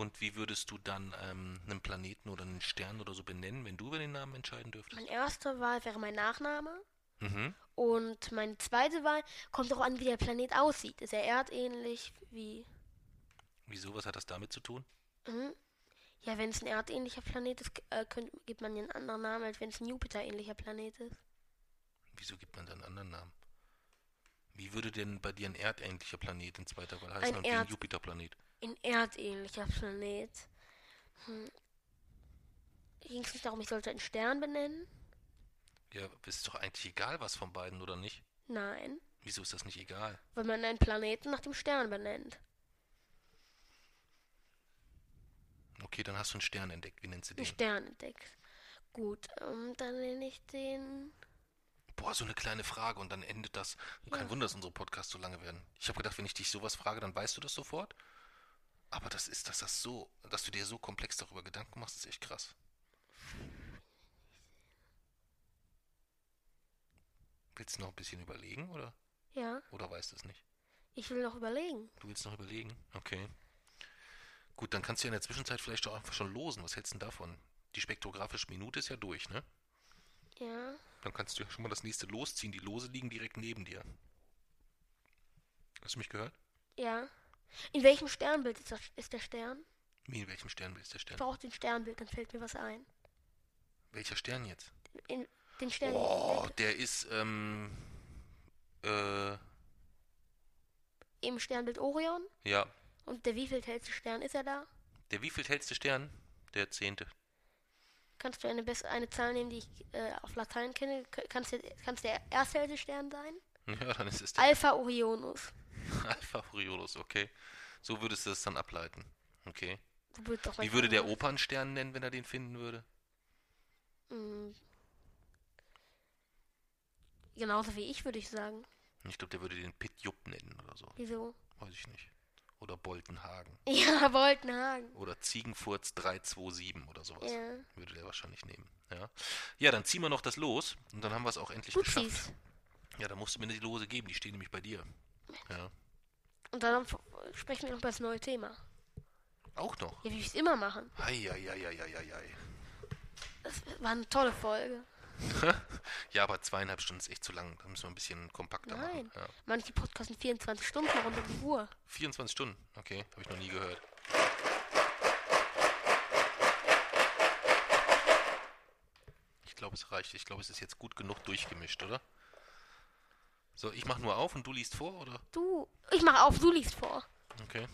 Und wie würdest du dann ähm, einen Planeten oder einen Stern oder so benennen, wenn du über den Namen entscheiden dürftest? Meine erste Wahl wäre mein Nachname. Mhm. Und meine zweite Wahl kommt auch an, wie der Planet aussieht. Ist er erdähnlich wie. Wieso? Was hat das damit zu tun? Mhm. Ja, wenn es ein erdähnlicher Planet ist, äh, könnt, gibt man den anderen Namen, als wenn es ein Jupiter-ähnlicher Planet ist. Wieso gibt man da einen anderen Namen? Wie würde denn bei dir ein erdähnlicher Planet in zweiter Wahl heißen Ein und wie ein Erd- Jupiterplanet? Ein erdähnlicher Planet. Hm. Ging es nicht darum, ich sollte einen Stern benennen? Ja, ist doch eigentlich egal, was von beiden, oder nicht? Nein, Wieso ist das nicht egal? weil man einen Planeten nach dem Stern benennt. Okay, dann hast du einen Stern entdeckt. Wie nennst du Einen den? Stern entdeckt. Gut, ähm, dann nenne ich den. Boah, so eine kleine Frage und dann endet das. Kein Ja. Wunder, dass unsere Podcasts so lange werden. Ich habe gedacht, wenn ich dich sowas frage, dann weißt du das sofort. Aber das ist, dass das so, dass du dir so komplex darüber Gedanken machst, ist echt krass. Willst du noch ein bisschen überlegen oder, Ja, oder weißt du es nicht? ich will noch überlegen. Du willst noch überlegen? Okay. Gut, dann kannst du ja in der Zwischenzeit vielleicht auch einfach schon losen. Was hältst du denn davon? Die spektrographische Minute ist ja durch, ne? Ja, Dann kannst du ja schon mal das nächste losziehen. Die Lose liegen direkt neben dir. Hast du mich gehört? ja. In welchem Sternbild ist, das, ist der Stern? Wie, in welchem Sternbild ist der Ich Stern? brauche den Sternbild, dann fällt mir was ein. Welcher Stern jetzt? In den Stern. ich Oh, der ist, ähm, äh, Im Sternbild Orion. ja. Und der wievielhellste Stern ist er da? Der wievielhellste Stern? Der zehnte. Kannst du eine, bess- eine Zahl nehmen, die ich äh, auf Latein kenne? Kannst du kann's der ersthellste Stern sein? Ja, dann ist es der Alpha Orionus. Alpha Oriolis, okay. So würdest du es dann ableiten. Okay. Wie würde der. Opernstern nennen, wenn er den finden würde? Mm. Genauso wie ich, würde ich sagen. Ich glaube, der würde den Pit Jupp nennen oder so. Wieso? Weiß ich nicht. Oder Boltenhagen. Ja, Woltenhagen. Oder Ziegenfurz 327 oder sowas. Ja. Würde der wahrscheinlich nehmen. Ja. ja, dann ziehen wir noch das los und dann haben wir es auch endlich Du geschafft. Ja, dann musst du mir die Lose geben, die stehen nämlich bei dir. Ja. Und dann sprechen wir noch über das neue Thema. Auch noch. Ja, wie wir es immer machen. Eieieiei. Das war eine tolle Folge. Ja, aber zweieinhalb Stunden ist echt zu lang. Da müssen wir ein bisschen kompakter Nein. machen. Ja. Manche Podcasts sind 24 Stunden rund um die Uhr. 24 Stunden. Okay, habe ich noch nie gehört. Ich glaube, es reicht. Ich glaube, es ist jetzt gut genug durchgemischt, oder? So, ich mache nur auf und du liest vor, oder? Du, ich mache auf, du liest vor. Okay.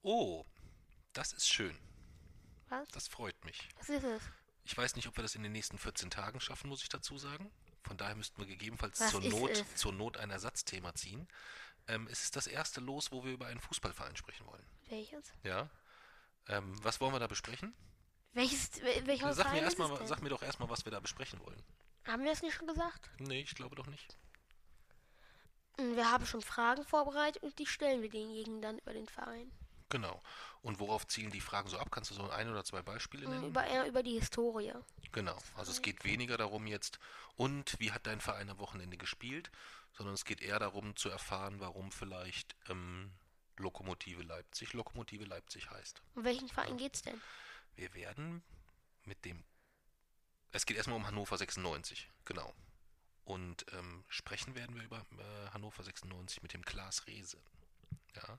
Oh, das ist schön. Was? Das freut mich. Was ist es? Ich weiß nicht, ob wir das in den nächsten 14 Tagen schaffen, muss ich dazu sagen. Von daher müssten wir gegebenenfalls Was zur Not, es? zur Not ein Ersatzthema ziehen. Ähm, es ist das erste Los, wo wir über einen Fußballverein sprechen wollen. Welches? Ja. Ähm, was wollen wir da besprechen? Welches, wel- welcher Sag mir, Verein ist erst mal, es denn? sag mir doch erstmal, was wir da besprechen wollen. Haben wir es nicht schon gesagt? Nee, ich glaube doch nicht. Und Wir haben schon Fragen vorbereitet und die stellen wir denjenigen dann über den Verein. Genau. Und worauf zielen die Fragen so ab? Kannst du so ein oder zwei Beispiele nennen? Über, eher über die Historie. Genau. Also es geht weniger darum jetzt, und wie hat dein Verein am Wochenende gespielt, sondern es geht eher darum zu erfahren, warum vielleicht ähm, Lokomotive Leipzig Lokomotive Leipzig heißt. Um welchen Verein geht's denn? Wir werden mit dem. Es geht erstmal um Hannover 96, genau. Und ähm, sprechen werden wir über äh, Hannover 96 mit dem Klaas Rehse. Ja.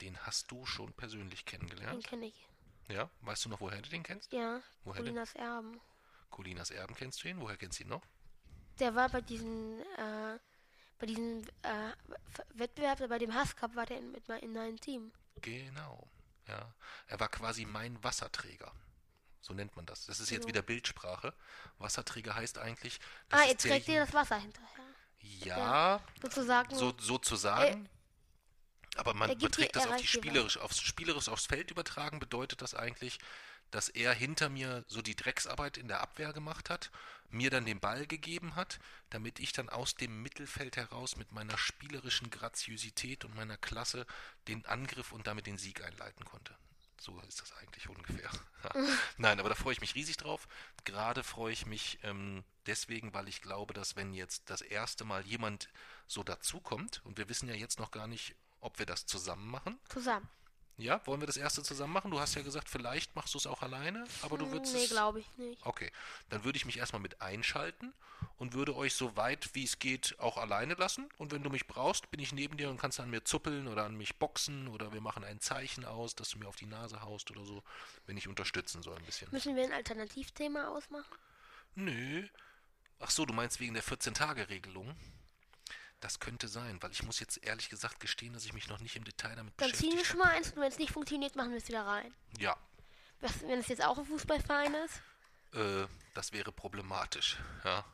Den hast du schon persönlich Den kennengelernt. kenne ich. Ja. Weißt du noch, woher du den kennst? Ja, Woher? Colinas Erben. Colinas Erben kennst du ihn? Woher kennst du ihn noch? Der war bei diesem, äh, bei diesem äh, Wettbewerb, bei dem Hasscup war der in, mit, in meinem Team. Genau. Ja. Er war quasi mein Wasserträger. So nennt man das. Das ist jetzt Genau. wieder Bildsprache. Wasserträger heißt eigentlich. Ah, jetzt trägt derjenige- das Wasser hinterher. Ja, Sozusagen. so, sozusagen. aber man er dir beträgt das auf die spielerisch, aufs spielerisch aufs Feld übertragen, bedeutet das eigentlich, dass er hinter mir so die Drecksarbeit in der Abwehr gemacht hat, mir dann den Ball gegeben hat, damit ich dann aus dem Mittelfeld heraus mit meiner spielerischen Graziosität und meiner Klasse den Angriff und damit den Sieg einleiten konnte. So ist das eigentlich ungefähr. Nein, aber da freue ich mich riesig drauf. Gerade freue ich mich ähm, deswegen, weil ich glaube, dass wenn jetzt das erste Mal jemand so dazukommt, und wir wissen ja jetzt noch gar nicht, ob wir das zusammen machen. Zusammen. Ja, wollen wir das erste zusammen machen? Du hast ja gesagt, vielleicht machst du es auch alleine, aber du würdest Nee, glaube ich nicht. Okay, dann würde ich mich erstmal mit einschalten und würde euch so weit wie es geht auch alleine lassen. Und wenn du mich brauchst, bin ich neben dir und kannst an mir zuppeln oder an mich boxen oder wir machen ein Zeichen aus, dass du mir auf die Nase haust oder so, wenn ich unterstützen soll ein bisschen. Müssen wir ein Alternativthema ausmachen? Nö. Ach so, du meinst wegen der 14-Tage-Regelung? Das könnte sein, weil ich muss jetzt ehrlich gesagt gestehen, dass ich mich noch nicht im Detail damit Dann ziehen wir schon mal eins und wenn es nicht funktioniert, machen wir es wieder rein. Ja, Was, wenn es jetzt auch ein Fußballverein ist? Äh, das wäre problematisch, ja.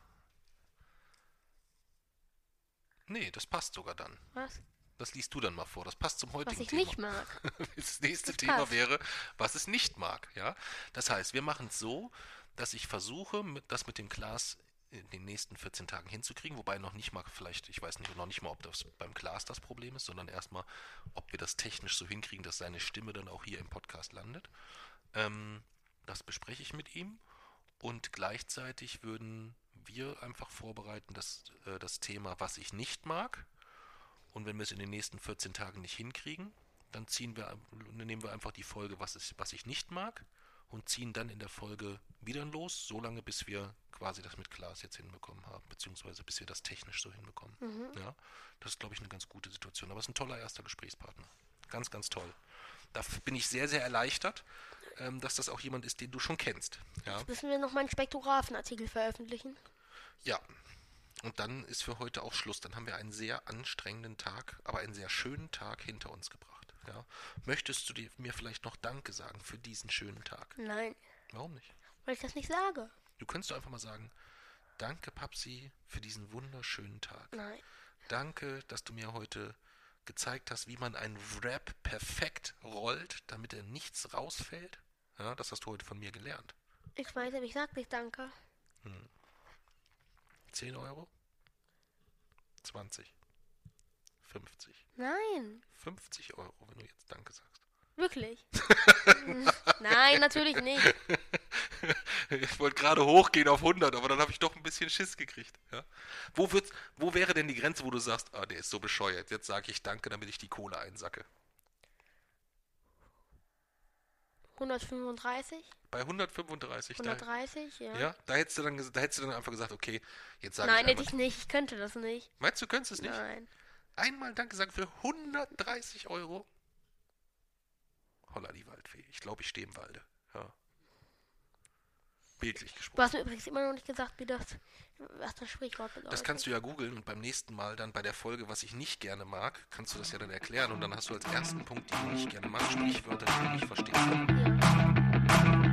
Nee, das passt sogar dann. Was? Das liest du dann mal vor. Das passt zum Was heutigen ich Thema. nicht mag. Das nächste Das Thema wäre, was es nicht mag, ja. Das heißt, wir machen es so, dass ich versuche, das mit dem Glas in den nächsten 14 Tagen hinzukriegen, wobei noch nicht mal, vielleicht, ich weiß nicht, noch nicht mal, ob das beim Glas das Problem ist, sondern erstmal, ob wir das technisch so hinkriegen, dass seine Stimme dann auch hier im Podcast landet. Ähm, das bespreche ich mit ihm und gleichzeitig würden wir einfach vorbereiten, das, äh, das Thema, was ich nicht mag. Und wenn wir es in den nächsten 14 Tagen nicht hinkriegen, dann ziehen wir, nehmen wir einfach die Folge, was, ist, was ich nicht mag, und ziehen dann in der Folge wieder los, solange bis wir quasi das mit Klaas jetzt hinbekommen haben, beziehungsweise bis wir das technisch so hinbekommen. Ja, das ist, glaube ich, eine ganz gute Situation. Aber es ist ein toller erster Gesprächspartner. Ganz, ganz toll. Da bin ich sehr, sehr erleichtert, ähm, dass das auch jemand ist, den du schon kennst. Ja, Müssen wir noch mal einen Spektrographenartikel veröffentlichen? ja. Und dann ist für heute auch Schluss. Dann haben wir einen sehr anstrengenden Tag, aber einen sehr schönen Tag hinter uns gebracht. Ja. Möchtest du dir, mir vielleicht noch Danke sagen für diesen schönen Tag? Nein, Warum nicht? weil ich das nicht sage. Du könntest doch einfach mal sagen, danke Papsi für diesen wunderschönen Tag. Nein. Danke, dass du mir heute gezeigt hast, wie man einen Rap perfekt rollt, damit er nichts rausfällt. Ja, das hast du heute von mir gelernt. Ich weiß, aber ich sag nicht danke. 10 Euro? 20. 50. Nein, 50 Euro, wenn du jetzt Danke sagst. wirklich. Nein, natürlich nicht. Ich wollte gerade hochgehen auf 100, aber dann habe ich doch ein bisschen Schiss gekriegt. Ja? Wo, wird's, wo wäre denn die Grenze, wo du sagst, ah, der ist so bescheuert, jetzt sage ich Danke, damit ich die Kohle einsacke? 135, Bei 135, da, 130, ja. ja, da hättest, du dann, da hättest du dann einfach gesagt, okay, jetzt sage Nein, ich hätte einmal. ich nicht. Ich könnte das nicht. Meinst du, du könntest es nicht? Nein. Einmal Danke sagen für 130 Euro? Holla die Waldfee. Ich glaube, ich stehe im Walde. Ja. Bildlich Du gesprochen. hast mir übrigens immer noch nicht gesagt, wie das, was das Sprichwort bedeutet. Das kannst du ja googeln und beim nächsten Mal dann bei der Folge, was ich nicht gerne mag, kannst du das ja dann erklären und dann hast du als ersten Punkt, die ich nicht gerne mag, Sprichwörter, die du nicht verstehst. Ja.